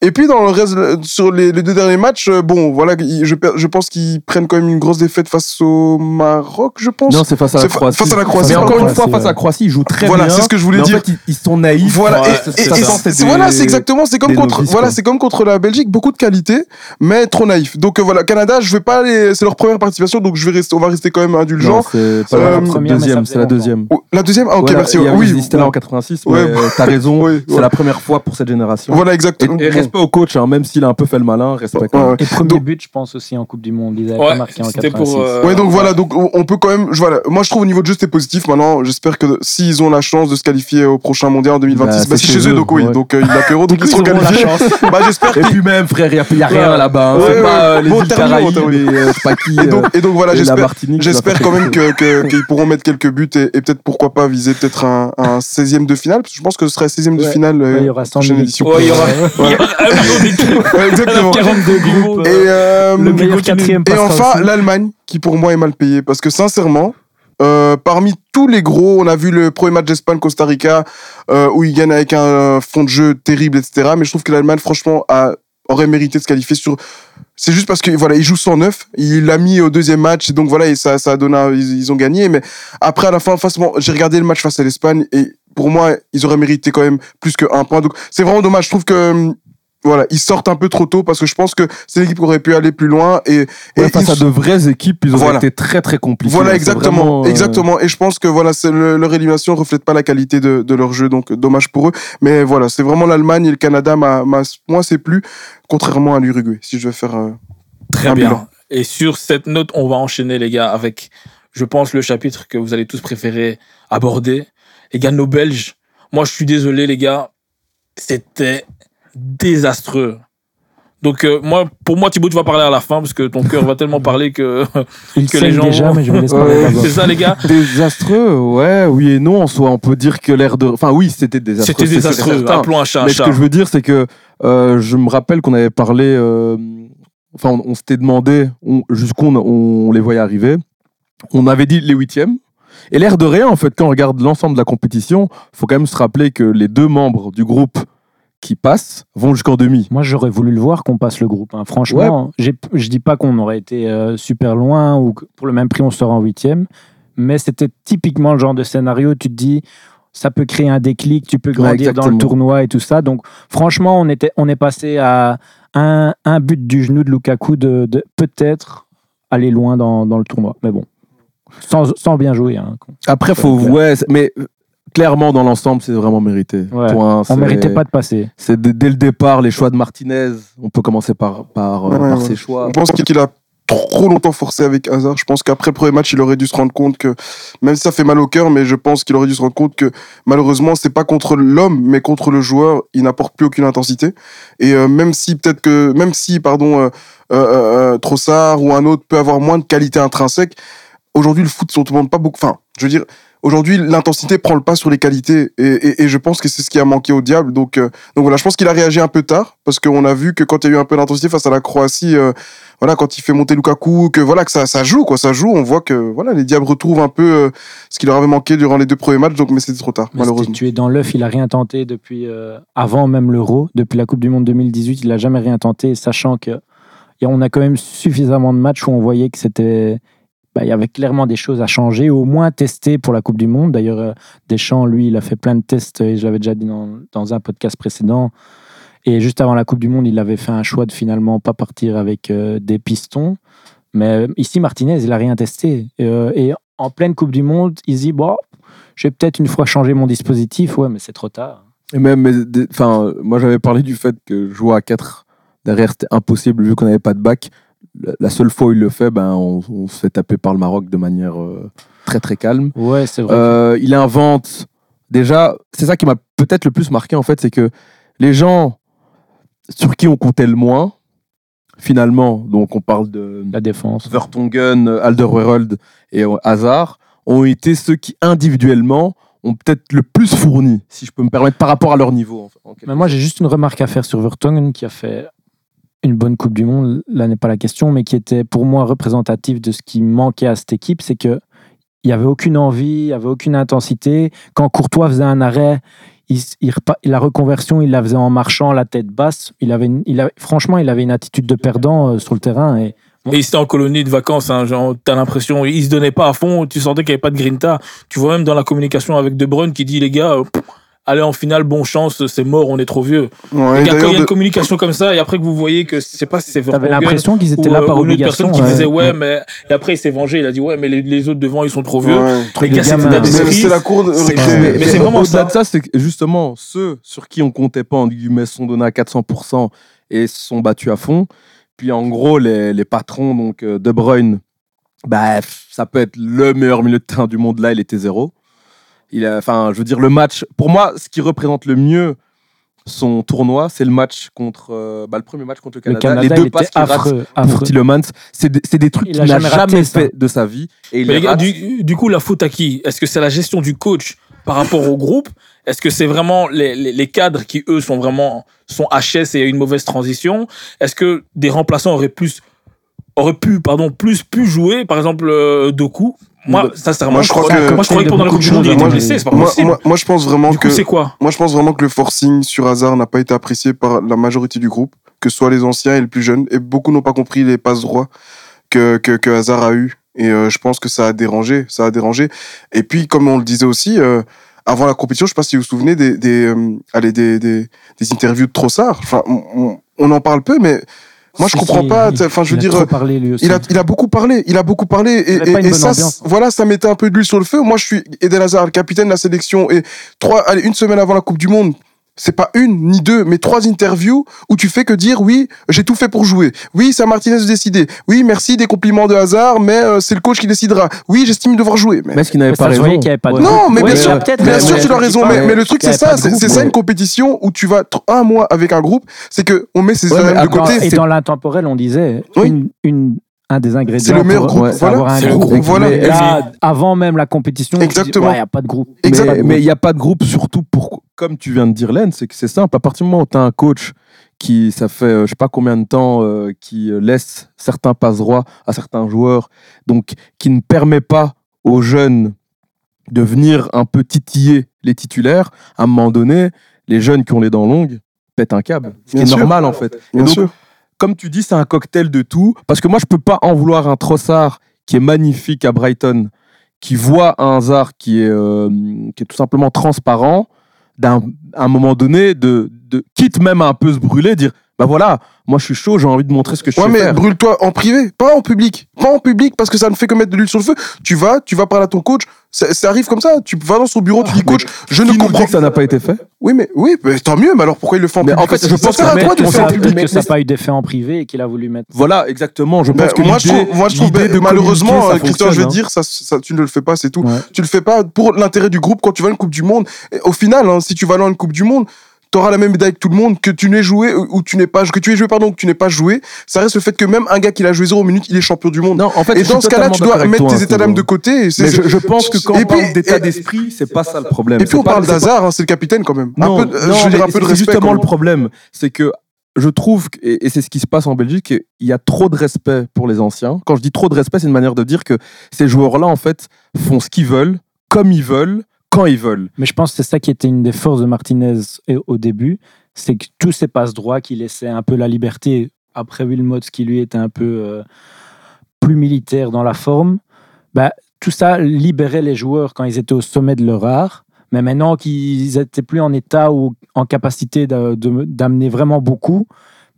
Et puis, dans le reste, euh, sur les, deux derniers matchs, bon, voilà, je, je pense qu'ils prennent quand même une grosse défaite face au Maroc, je pense. Non, c'est face à la Croatie. face à la Croatie, Mais encore une fois, face à la Croatie, ils jouent très Voilà, bien. c'est ce que je voulais mais en dire. fait, ils, sont naïfs. Voilà, et- voilà, c'est exactement, c'est comme contre, novices, voilà, c'est comme contre la Belgique, beaucoup de qualité, mais trop naïf. Donc euh, voilà, Canada, je vais pas les, c'est leur première participation, donc je vais rester, on va rester quand même indulgent. Non, c'est pas Euh, la deuxième, c'est la deuxième. La deuxième, ah ok, Voilà, merci. oui, ils étaient là en 86, Ouais. euh, t'as raison. C'est la première fois pour cette génération. Voilà, Et, exactement. et respect au coach, hein, même s'il a un peu fait le malin, respect premier Donc- but, je pense aussi en Coupe du Monde. Ils avaient Ouais, pas marqué en c'était 86. pour, euh, Ouais, donc voilà, donc on peut quand même. je- Voilà, moi je trouve au niveau de jeu c'était positif. Maintenant, j'espère que s'ils ont la chance de se qualifier au prochain mondial en 2026, Bah, bah, c'est chez chez eux, eux, donc oui, ouais. donc euh, il n'y a que eux, donc ils seront qualifiés. Bah, j'espère Et puis même, frère, il n'y a, rien là-bas. hein. Ouais, C'est ouais. pas les Bon, îles Caraïbes et euh. Et donc, voilà, j'espère. Quand même qu'ils pourront mettre quelques buts et, peut-être pourquoi pas viser peut-être un, un 16e de finale, parce que je pense que ce sera 16e de finale il y aura 100 prochaine minutes. édition. Ouais, il y aura, Ouais. il y aura un million d'équipes. Ouais, exactement. 42 groupes. Et, euh, Le meilleur continue. quatrième et enfin, l'Allemagne, qui pour moi est mal payée, parce que sincèrement, euh, parmi tous les gros, on a vu le premier match d'Espagne-Costa Rica, euh, où ils gagnent avec un fond de jeu terrible, etc. Mais je trouve que l'Allemagne, franchement, a, aurait mérité de se qualifier sur. C'est juste parce que voilà, il joue 109, il l'a mis au deuxième match, et donc voilà, et ça, ça a donné, un- ils, ils ont gagné. Mais après, à la fin, forcément, j'ai regardé le match face à l'Espagne, et pour moi, ils auraient mérité quand même plus qu'un point. Donc c'est vraiment dommage. Je trouve que hum, voilà, ils sortent un peu trop tôt parce que je pense que c'est l'équipe qui aurait pu aller plus loin et, Ouais, et face ils- à de vraies équipes, ils auraient Voilà. été très très compliqués. voilà, C'est exactement, vraiment, euh, exactement. Et je pense que voilà, c'est le- leur élimination reflète pas la qualité de, de leur jeu, donc dommage pour eux. Mais voilà, c'est vraiment l'Allemagne et le Canada, m'a, m'a- moi, c'est plus, contrairement à l'Uruguay, si je vais faire. euh, Très Un bien. bilan. Et sur cette note, on va enchaîner, les gars, avec, je pense, le chapitre que vous allez tous préférer aborder. Les gars, nos Belges. Moi, je suis désolé, les gars. C'était désastreux. Donc, euh, moi, pour moi, Thibaut, tu vas parler à la fin parce que ton cœur va tellement parler que, Il que les gens déjà, vont- mais je vous laisse parler c'est ça, les gars. Désastreux, ouais, oui et non en soi. On peut dire que l'air de. Enfin, oui, c'était désastreux. C'était désastreux. Appelons un chat un Mais ce que je veux dire, c'est que euh, je me rappelle qu'on avait parlé. euh, Enfin, on, on s'était demandé jusqu'où on, on les voyait arriver. On avait dit les huitièmes. Et l'air de rien, en fait, quand on regarde l'ensemble de la compétition, faut quand même se rappeler que les deux membres du groupe qui passent vont jusqu'en demi. Moi, j'aurais voulu le voir qu'on passe le groupe. hein. Franchement, j'ai- je dis pas qu'on aurait été euh, super loin ou que pour le même prix, on sort en huitième. Mais c'était typiquement le genre de scénario, tu te dis, ça peut créer un déclic, tu peux grandir dans le tournoi et tout ça. Donc, franchement, on, était, on est passé à un, un but du genou de Lukaku de, de peut-être aller loin dans, dans le tournoi. Mais bon, sans, sans bien jouer. hein. Après, faut. Ouais, mais clairement, dans l'ensemble, c'est vraiment mérité. Ouais. Point, On méritait pas de passer. C'est dès, le départ, les choix de Martinez. On peut commencer par, par, euh, Ouais, par ouais. ses choix. On pense qu'il a trop longtemps forcé avec Hazard. Je pense qu'après le premier match, il aurait dû se rendre compte que, même si ça fait mal au cœur, mais je pense qu'il aurait dû se rendre compte que malheureusement, c'est pas contre l'homme, mais contre le joueur, il n'apporte plus aucune intensité. Et euh, même si peut-être que, même si, pardon, euh, euh, euh, Trossard ou un autre peut avoir moins de qualité intrinsèque, aujourd'hui le foot ne demande pas beaucoup. Enfin, je veux dire. Aujourd'hui, l'intensité prend le pas sur les qualités et, et- et je pense que c'est ce qui a manqué au diable. Donc, euh, donc voilà, je pense qu'il a réagi un peu tard parce qu'on a vu que quand il y a eu un peu d'intensité face à la Croatie, euh, voilà, quand il fait monter Lukaku, que voilà, que ça, ça joue, quoi, ça joue. On voit que voilà, les Diables retrouvent un peu euh, ce qui leur avait manqué durant les deux premiers matchs. Donc, mais c'était trop tard, Mais malheureusement. c'était tué dans l'œuf, il a rien tenté depuis avant même l'Euro, depuis la Coupe du Monde 2018, il a jamais rien tenté, sachant que et on a quand même suffisamment de matchs où on voyait que c'était bah, il y avait clairement des choses à changer, au moins tester pour la Coupe du Monde. D'ailleurs, euh, Deschamps, lui, il a fait plein de tests, et je l'avais déjà dit dans, un podcast précédent. Et juste avant la Coupe du Monde, il avait fait un choix de finalement pas partir avec euh, des pistons. Mais euh, ici, Martinez, il a rien testé. Et en pleine Coupe du Monde, il dit, bon, je vais peut-être une fois changer mon dispositif. Ouais, mais c'est trop tard. Et même, enfin, moi j'avais parlé du fait que jouer à 4 derrière c'était impossible vu qu'on n'avait pas de bac. La- seule fois où il le fait, ben, on, on se fait taper par le Maroc de manière euh, très très calme. Ouais, c'est vrai. Euh, il invente. Déjà, c'est ça qui m'a peut-être le plus marqué en fait, c'est que les gens sur qui on comptait le moins, finalement, donc on parle de la défense. Vertonghen, Alderweireld et euh, Hazard, ont été ceux qui individuellement ont peut-être le plus fourni, si je peux me permettre, par rapport à leur niveau. en- en quelque Mais moi, j'ai juste une remarque à faire sur Vertonghen qui a fait une bonne Coupe du Monde. Là n'est pas la question, mais qui était pour moi représentatif de ce qui manquait à cette équipe, c'est que il y avait aucune envie, il y avait aucune intensité. Quand Courtois faisait un arrêt, il, la reconversion, il la faisait en marchant, la tête basse. Il avait, franchement, il avait une attitude de perdant euh, sur le terrain. Et Et il était en colonie de vacances, hein, genre, t'as l'impression, il se donnait pas à fond, tu sentais qu'il n'y avait pas de grinta. Tu vois même dans la communication avec De Bruyne qui dit, les gars, euh, allez en finale, bon chance, c'est mort, on est trop vieux. Ouais, quand il y a une de- communication comme ça, et après que vous voyez que, sais pas si c'est t'avais l'impression qu'ils étaient ou, là euh, par ou une autre obligation. personne qui ouais. disait, ouais, mais, et après il s'est vengé, il a dit, ouais, mais les, les autres devant, ils sont trop vieux. Ouais. Les c'est c'est la cour de C'est- mais- mais c'est vraiment au-delà ça. de ça, c'est que justement ceux sur qui on comptait pas, en guillemets, sont donnés à 400% et se sont battus à fond. Puis en gros, les, les patrons, donc euh, De Bruyne, bah, ça peut être le meilleur milieu de terrain du monde. Là, il était zéro. Il a, enfin, je veux dire, le match, pour moi, ce qui représente le mieux son tournoi, c'est le match contre, euh, bah, le premier match contre le Le Canada. Les deux passes qu'il rate pour. Tillemans, c'est des, c'est des trucs Il qu'il a n'a jamais fait de sa vie. Et il gars, du, du coup, la faute à qui? Est-ce que c'est la gestion du coach par rapport au groupe? Est-ce que c'est vraiment les, les, les cadres qui, eux, sont vraiment sont HS et une mauvaise transition? Est-ce que des remplaçants auraient plus auraient pu pardon plus pu jouer? Par exemple euh, Doku moi sincèrement Moi, je crois que- moi je croyais que pendant la Coupe du Monde il était blessé c'est pas Moi, possible moi, moi, je pense vraiment du coup que c'est quoi? Moi, je pense vraiment que le forcing sur hasard n'a pas été apprécié par la majorité du groupe, que ce soit les anciens et les plus jeunes. Et beaucoup n'ont pas compris les passes droits que, que, que Hazard a eu. Et euh, je pense que ça a dérangé. Ça a dérangé. Et puis, comme on le disait aussi, euh, avant la compétition, je sais pas si vous vous souvenez des, des, euh, allez, des, des, des interviews de Trossard. Enfin, on- on en parle peu, mais moi, je comprends pas. Enfin, je veux dire, trop parlé, lui aussi. il a, il a beaucoup parlé, il a beaucoup parlé, et, ça, voilà, ça mettait un peu d'huile sur le feu. Moi, je suis Eden Hazard, le capitaine de la sélection, et trois, allez, une semaine avant la Coupe du Monde, c'est pas une ni deux, mais trois interviews où tu fais que dire oui, j'ai tout fait pour jouer. Oui, c'est à Martinez de décider. Oui, merci des compliments de Hazard, mais euh, c'est le coach qui décidera. Oui, j'estime devoir jouer. Mais... Mais est-ce qu'il n'avait pas raison n'y avait pas de Non, mais Ouais, bien sûr, peut-être, bien mais- sûr, mais- tu as raison, mais- mais, mais le truc, c'est ça, c'est ça une compétition où tu vas un mois avec un groupe, c'est que on met ses Ouais, mais de côté. Et c'est- dans l'intemporel, on disait Oui. une, une, un des ingrédients. C'est le meilleur pour- groupe, c'est voilà. un groupe. groupe, voilà. Là, avant même la compétition, Exactement. ouais, il n'y a pas de groupe. Exact. Mais- Mais il n'y a pas de groupe, surtout pour, comme tu viens de dire, Len, c'est que c'est simple. À partir du moment où tu as un coach qui, ça fait euh, je sais pas combien de temps, euh, qui euh, laisse certains passes droits à certains joueurs, donc qui ne permet pas aux jeunes de venir un peu titiller les titulaires, à un moment donné, les jeunes qui ont les dents longues pètent un câble. Ce qui Bien est sûr. normal, en fait. Et Bien donc, sûr. comme tu dis, c'est un cocktail de tout. Parce que moi, je peux pas en vouloir un Trossard qui est magnifique à Brighton, qui voit un Hazard qui est, euh, qui est tout simplement transparent, d'un un moment donné, de, de quitte même à un peu se brûler, dire bah voilà, moi je suis chaud, j'ai envie de montrer ce que je Ouais, sais mais faire. brûle-toi en privé, pas en public. Pas en public parce que ça ne fait que mettre de l'huile sur le feu. Tu vas, tu vas parler à ton coach. Ça, ça arrive comme ça. Tu vas dans son bureau, tu dis coach, je ne comprends dit que ça n'a pas été fait? Oui, mais oui, mais tant mieux. Mais alors pourquoi il le fait en Mais public? en fait, je pense que- toi de mais le faire en on public. que ça n'a pas eu d'effet en privé et qu'il a voulu mettre. Voilà, exactement. Je pense que moi, je trouve, moi, je trouve, l'idée de malheureusement, Christian, je vais fonctionne, hein. dire, ça, ça, tu ne le fais pas, c'est tout. Ouais. Tu le fais pas pour l'intérêt du groupe quand tu vas à une Coupe du Monde. Et au final, hein, si tu vas dans une Coupe du Monde, tu auras la même médaille que tout le monde, que tu n'aies joué ou tu n'es pas, que tu aies joué, pardon, que tu n'es pas joué. Ça reste le fait que même un gars qui a joué 0 minutes, il est champion du monde. Non, en fait, et dans ce cas-là, tu dois mettre toi, tes états d'âme de côté. et Mais je, je pense que quand Et on parle d'état d'esprit, c'est pas ça le problème. Et puis on pas- parle d'hasard, hein, c'est le capitaine quand même. Non, un peu, de- non, je veux dire un peu de respect. justement le problème, c'est que je trouve, et, et c'est ce qui se passe en Belgique, qu'il y a trop de respect pour les anciens. Quand je dis trop de respect, c'est une manière de dire que ces joueurs-là, en fait, font ce qu'ils veulent, comme ils veulent, quand ils veulent. Mais je pense que c'est ça qui était une des forces de Martinez au début, c'est que tous ces passes droits qui laissaient un peu la liberté après Wilmots qui lui était un peu euh, plus militaire dans la forme, bah, tout ça libérait les joueurs quand ils étaient au sommet de leur art. Mais maintenant qu'ils étaient plus en état ou en capacité d'amener vraiment beaucoup,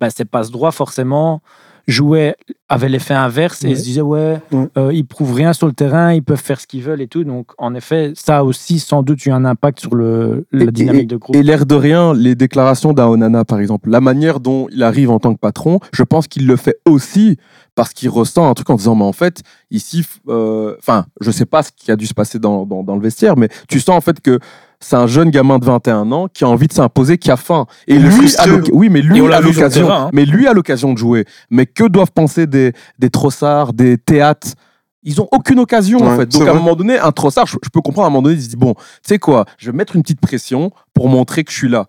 bah, ces passes droits forcément jouaient avaient l'effet inverse et se disaient ouais euh, ils prouvent rien sur le terrain ils peuvent faire ce qu'ils veulent et tout. Donc en effet ça a aussi sans doute eu un impact sur le, la Et- dynamique de groupe. Et l'air de rien, les déclarations d'Aonana, par exemple, la manière dont il arrive en tant que patron, je pense qu'il le fait aussi parce qu'il ressent un truc en disant, mais en fait, ici, euh, enfin, je sais pas ce qui a dû se passer dans, dans, dans le vestiaire, mais tu sens en fait que c'est un jeune gamin de 21 ans qui a envie de s'imposer, qui a faim. Et lui, a oui, mais lui a l'occasion, hein. mais lui a l'occasion de jouer. Mais que doivent penser des, des Trossards, des théâtres ils ont aucune occasion en fait. Donc à un moment donné, un Trossard, je, je peux comprendre à un moment donné, il se dit bon, tu sais quoi, je vais mettre une petite pression pour montrer que je suis là.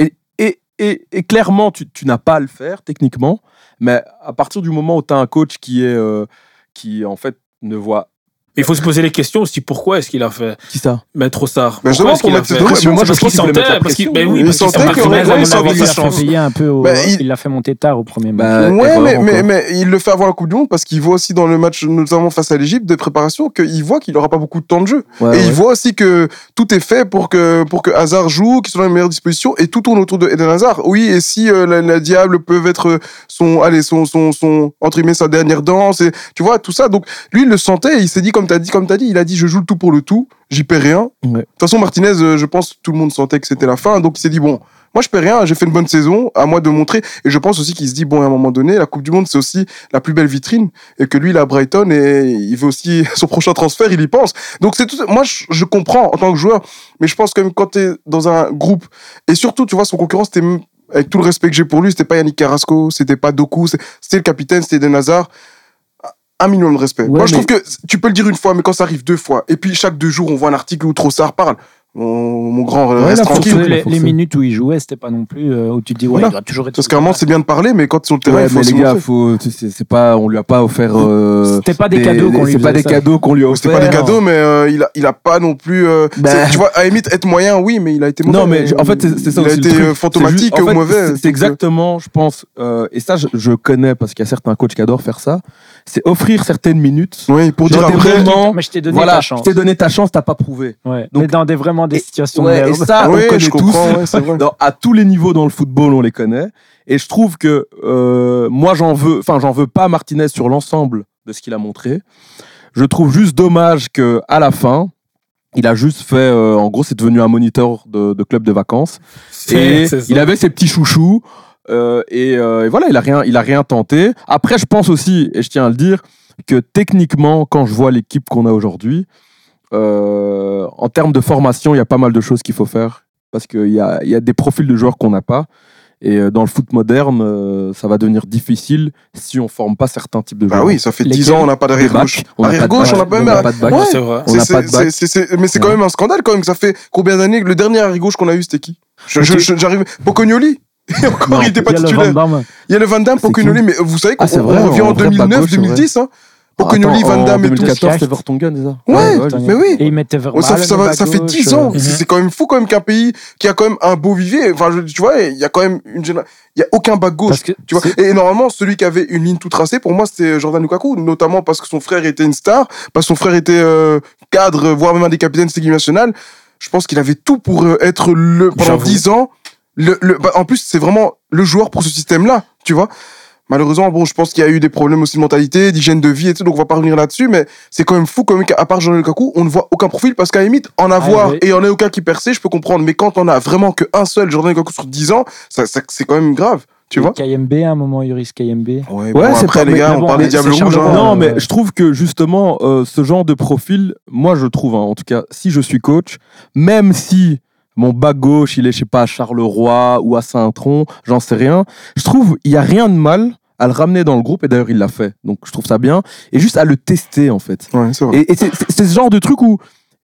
Et, et, et, et clairement, tu, tu n'as pas à le faire techniquement, mais à partir du moment où tu as un coach qui est euh, qui en fait ne voit Mais il faut se poser les questions aussi. Pourquoi est-ce qu'il a fait Qui ça? Mettre Trossard Ben, justement, pour a mettre fait cette pression, moi, je pense qu'il sentait, parce qu'il, ben oui, Il parce qu'il sentait qu'il Il il l'a a fait changé. payer un peu. au- Bah, il- l'a fait monter tard au premier match. Bah, Ouais, mais, mais, il le fait avant la Coupe du Monde parce qu'il voit aussi dans le match, notamment face à l'Égypte, de préparation, qu'il voit qu'il n'aura pas beaucoup de temps de jeu. Ouais, et il voit aussi que tout est fait pour que, pour que Hazard joue, qu'il soit dans les meilleures dispositions et tout tourne autour de Eden Hazard. Oui, et si euh, la, Diable peuvent être son, allez, son, son, son, entre guillemets, sa dernière danse, et, tu vois, tout ça. Donc, lui, il le sentait il s'est dit, comme t'as dit, comme t'as dit, il a dit, je joue le tout pour le tout, j'y perds rien. De toute façon, Martinez, euh, je pense que tout le monde sentait que c'était la fin. Donc, il s'est dit, bon, moi, je perds rien, j'ai fait une bonne saison, à moi de montrer. Et je pense aussi qu'il se dit, bon, à un moment donné, la Coupe du Monde, c'est aussi la plus belle vitrine. Et que lui, il est à Brighton et il veut aussi son prochain transfert, il y pense. Donc, c'est tout. Moi, je, je comprends en tant que joueur, mais je pense que même quand tu es dans un groupe, et surtout, tu vois, son concurrent, c'était, avec tout le respect que j'ai pour lui, c'était pas Yannick Carrasco, c'était pas Doku, c'était le capitaine, c'était Eden Hazard. Un minimum de respect. Ouais, Moi, je mais- trouve que tu peux le dire une fois, mais quand ça arrive deux fois, et puis chaque deux jours, on voit un article où Trossard parle. Mon, mon grand, Ouais, reste là, tranquille. les, les minutes où il jouait, c'était pas non plus euh, où tu te dis, ouais, Voilà. il doit toujours être. Parce qu'à un moment, c'est bien de parler, mais quand sont le terrain, Ouais, il faut mais les gars, faut, c'est pas, on lui a pas offert. euh, C'était pas des cadeaux qu'on lui C'est pas des ça. cadeaux qu'on lui a offert. C'était pas des cadeaux, mais euh, il, a, il a pas non plus. euh, Bah. c'est- Tu vois, à limite, être moyen, oui, mais il a été mauvais. Non, mais en fait, c'est ça Il a été fantomatique ou mauvais. c'est- exactement, je pense, et ça, je, je connais parce qu'il y a certains coachs qui adorent faire ça. C'est offrir certaines minutes. Oui, pour dire après. moments- Mais je t'ai donné voilà, ta je chance. t'ai donné ta chance, t'as pas prouvé. Ouais. Donc- mais dans des, vraiment des Et- situations Ouais, de et ça, on Oui, connaît je tous. comprends, ouais, c'est vrai. Dans- à tous les niveaux dans le football, on les connaît. Et je trouve que euh, moi, j'en veux, enfin, j'en veux pas à Martinez sur l'ensemble de ce qu'il a montré. Je trouve juste dommage que à la fin, il a juste fait, euh, en gros, c'est devenu un moniteur de, de club de vacances. Et il avait ses petits chouchous. Euh, et, euh, et voilà, il a rien, il a rien tenté. Après, je pense aussi, et je tiens à le dire, que techniquement, quand je vois l'équipe qu'on a aujourd'hui, euh, en termes de formation, il y a pas mal de choses qu'il faut faire parce qu'il y a, il y a des profils de joueurs qu'on n'a pas. Et dans le foot moderne, euh, ça va devenir difficile si on forme pas certains types de Bah joueurs. oui, ça fait Lesquels 10 ans, on n'a pas d'arrière gauche. on n'a Arrière pas de gauche, on n'a pas pas de bac. Ouais. c'est Mais c'est quand même un scandale quand même. Ça fait combien d'années que le dernier arrière gauche qu'on a eu, c'était qui? Je- je- Ok. je- J'arrive. Pocognoli Et encore, Non. il était pas Il y a le titulaire. Van Damme. Il y a le Van Damme, C'est Pocognoli, mais vous savez qu'on Ah, c'est on vrai, revient en en vrai, back 2009, gauche, c'est vrai. 2010. Hein. Pocognoli, Attends, Van Damme et tout. 2014, Sky. c'est Vertonghen, c'est ça Ouais, je mais oui. Et il mettait Verbal. Oh, ça, ça, va- ça fait 10 ans. euh, C'est c'est quand même fou quand même qu'un pays qui a quand même un beau vivier. Enfin, je- tu vois, il y a quand même une génération. Il y a aucun bac gauche. Tu vois. Et normalement, celui qui avait une ligne tout tracée, pour moi, c'était Jordan Lukaku, notamment parce que son frère était une star, parce que son frère était euh, cadre, voire même un des capitaines de cette équipe nationale. Je pense qu'il avait tout pour euh, être le pendant J'avoue. 10 ans. Le, le- bah, en plus, c'est vraiment le joueur pour ce système-là, tu vois. Malheureusement, bon, je pense qu'il y a eu des problèmes aussi de mentalité, d'hygiène de vie et tout, donc on va pas revenir là-dessus, mais c'est quand même fou, quand même, qu'à part Jordan Lukaku, on ne voit aucun profil, parce qu'à la limite, en avoir ouais. et en a aucun qui perçait, je peux comprendre, mais quand on a vraiment qu'un seul Jordan Lukaku sur 10 ans, ça, ça- c'est quand même grave, tu vois. KMB, à un moment, Yoris KMB. Ouais, Ouais, c'est après, pas- les gars, mais on bon, parle des mais Diables c'est Rouges. Charleroi. hein. Non, mais je trouve que justement, euh, ce genre de profil, moi je trouve, hein, en tout cas, si je suis coach, même si mon bas gauche, il est, je sais pas, à Charleroi ou à Saint-Tron, j'en sais rien, je trouve il y a rien de mal à le ramener dans le groupe, et d'ailleurs il l'a fait, donc je trouve ça bien, et juste à le tester en fait. Ouais, c'est vrai. Et, et c'est c'est- c'est ce genre de truc où.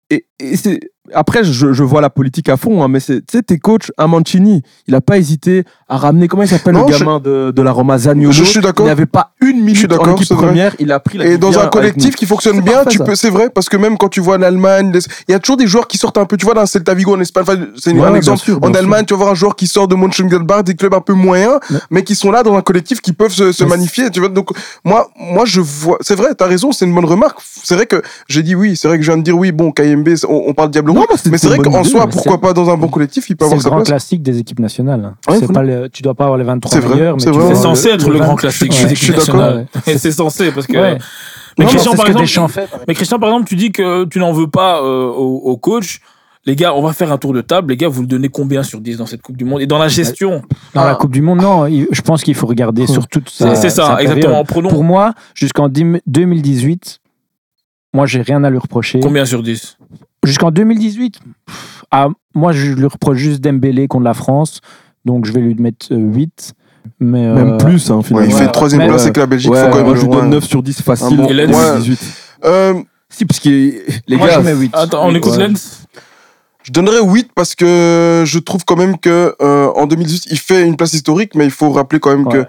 Et, et c'est après, je, je vois la politique à fond, hein, mais c'est- tu sais, tes coachs, un Mancini, il a pas hésité à ramener, comment il s'appelle le je- gamin de, de la Roma, Zaniolo? Je suis d'accord. Il n'avait pas une minute en équipe vrai. première, il a pris la Et dans un collectif qui fonctionne bien, parfait, tu peux, c'est vrai, parce que même quand tu vois l'Allemagne, les- il y a toujours des joueurs qui sortent un peu, tu vois, dans Celta Vigo en Espagne, enfin, c'est Ouais, un exemple. sûr, en sûr. Allemagne, tu vas voir un joueur qui sort de Mönchengladbach, des clubs un peu moyens, Mais- mais qui sont là dans un collectif qui peuvent se, se magnifier, tu vois. Donc, moi, moi, je vois, c'est vrai, t'as raison, c'est une bonne remarque. C'est vrai que j'ai dit oui, c'est vrai que je viens de dire oui, bon, KMB, on, on parle Non, bah, c'est mais c'est vrai qu'en soi, pourquoi c'est- pas dans un bon collectif, il peut C'est avoir le sa grand classique des équipes nationales. Ouais, c'est pas le- tu dois pas avoir les 23 C'est vrai, meilleurs, mais c'est C'est censé être le grand classique des équipes nationales. Et c'est censé parce que. Mais Non, Christian, c'est par exemple, Deschamps fait. par mais Christian, par exemple, tu dis que tu n'en veux pas euh, au, au coach. Les gars, on va faire un tour de table. Les gars, vous le donnez combien sur 10 dans cette Coupe du Monde Et dans la gestion? Dans la. Coupe du Monde, non. Je pense qu'il faut regarder sur toute sa C'est c'est ça, sa exactement. Pour moi, jusqu'en 10 2018, moi, j'ai rien à lui reprocher. combien sur 10 Jusqu'en 2018, pff, ah, moi, je lui reproche juste Dembélé contre la France. Donc, je vais lui mettre euh, 8. Mais, euh, Même plus, hein, Ouais, finalement. il fait Ouais, troisième place ouais. avec la Belgique, Ouais, faut quand même moi je lui le donne loin. 9 sur 10 Un facile. bon- Et Lens Ouais. 18. Euh, Si, parce que les Moi, gars. je mets 8. Attends, on écoute Ouais. Lens Je donnerais 8 parce que je trouve quand même que euh, en 2018, il fait une place historique, mais il faut rappeler quand même Ouais. que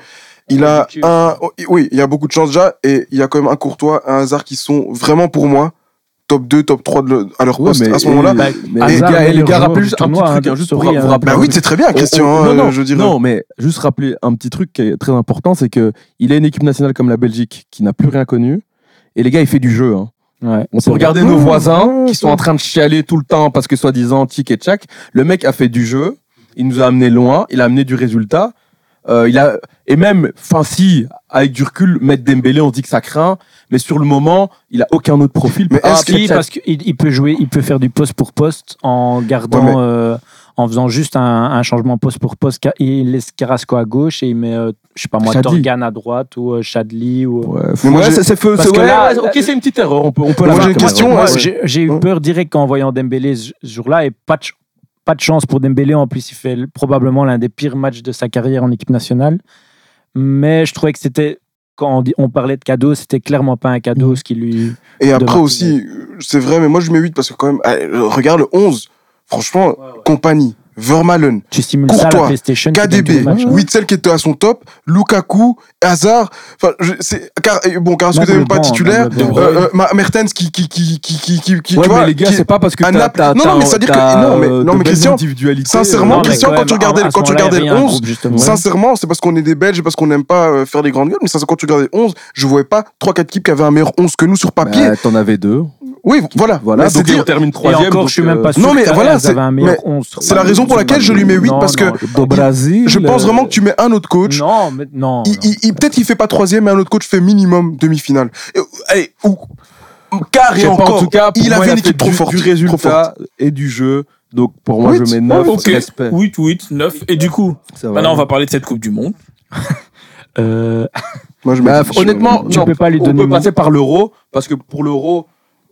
il a un. Oui, il y a beaucoup de chance déjà, et il y a quand même un Courtois, un hasard qui sont vraiment pour moi top 2, top 3 de le- à leur Ouais, poste à ce moment-là. et- Bah, et les gars, rappelez juste un petit truc, hein, juste pour sorry, vous hein. rappeler. Bah oui, c'est très bien, Christian. Oh, hein, non, non, je dirais. non, mais juste rappeler un petit truc qui est très important, c'est que il a une équipe nationale comme la Belgique qui n'a plus rien connu. Et les gars, il fait du jeu. hein. Ouais, On peut regarder nos voisins qui sont en train de chialer tout le temps parce que soi-disant tic et tchac. Le mec a fait du jeu, il nous a amené loin, il a amené du résultat. Euh, il a et même, enfin si, avec du recul, mettre Dembélé, on dit que ça craint, mais sur le moment, il a aucun autre profil. Mais Ah, Si, parce qu'il il peut jouer, il peut faire du poste pour poste en gardant, Ouais, mais- euh, en faisant juste un, un changement poste pour poste. Il laisse Carrasco à gauche et il met, euh, je sais pas moi. Torgan à droite ou euh, Shadley ou. Ouais, ouais, c'est ouais, ok, c'est une petite erreur. On peut, on peut j'ai une question, j'ai eu Ouais. peur direct qu'en voyant Dembélé ce jour-là et pas de, ch- pas de chance pour Dembélé. En plus, il fait probablement l'un des pires matchs de sa carrière en équipe nationale. Mais je trouvais que c'était quand on, dit- on parlait de cadeau, c'était clairement pas un cadeau Mhm. ce qui lui. Et après aussi, c'est vrai, mais moi je mets 8 parce que quand même, allez, regarde le 11, franchement, compagnie, Vermaelen, Tu simules ça à la Courtois, KDB, hein. Witzel qui était à son top, Lukaku, Hazard, enfin, c'est, car, bon, Carrasco n'était même le pas titulaire, le euh, euh, Mertens qui, qui, qui, qui, qui, qui, qui- Ouais, tu mais vois, les gars, qui- c'est pas parce que à t'as Naples. t'as- Non, non, mais t'as- c'est-à-dire que- t'as, non, mais- euh, non, mais Christian, sincèrement, Non, mais Christian, quand tu regardais- à quand tu regardais un 11, groupe, justement. Sincèrement, c'est parce qu'on est des Belges et parce qu'on n'aime pas faire les grandes gueules, mais quand tu regardais 11, je voyais pas 3-4 équipes qui avaient un meilleur 11 que nous sur papier. bah, T'en avais deux. Oui, voilà. Voilà, donc c'est dire- on termine Et troisième. encore, donc, je suis même euh, pas sûr Non, mais voilà, c'est- avaient un meilleur mais 11. c'est la raison pour laquelle je lui mets 8 Non, parce que non, Au Brésil. je pense euh, vraiment que tu mets un autre coach. Non, mais non. Il, il- il- peut-être qu'il fait pas troisième, mais un autre coach fait minimum demi-finale. Et, euh, Allez, ou je et encore. en tout cas, pour il moi, avait a une équipe trop du, forte. Du trop résultat et du jeu. Donc pour moi, je mets 9. Ok, Respect. 8, 8, 9. Et du coup, Ça va. maintenant, on va parler de cette Coupe du Monde. Euh, Moi, je Bah, mets- honnêtement, Tu non, peux pas lui on donner peut passer par l'euro parce que pour l'euro,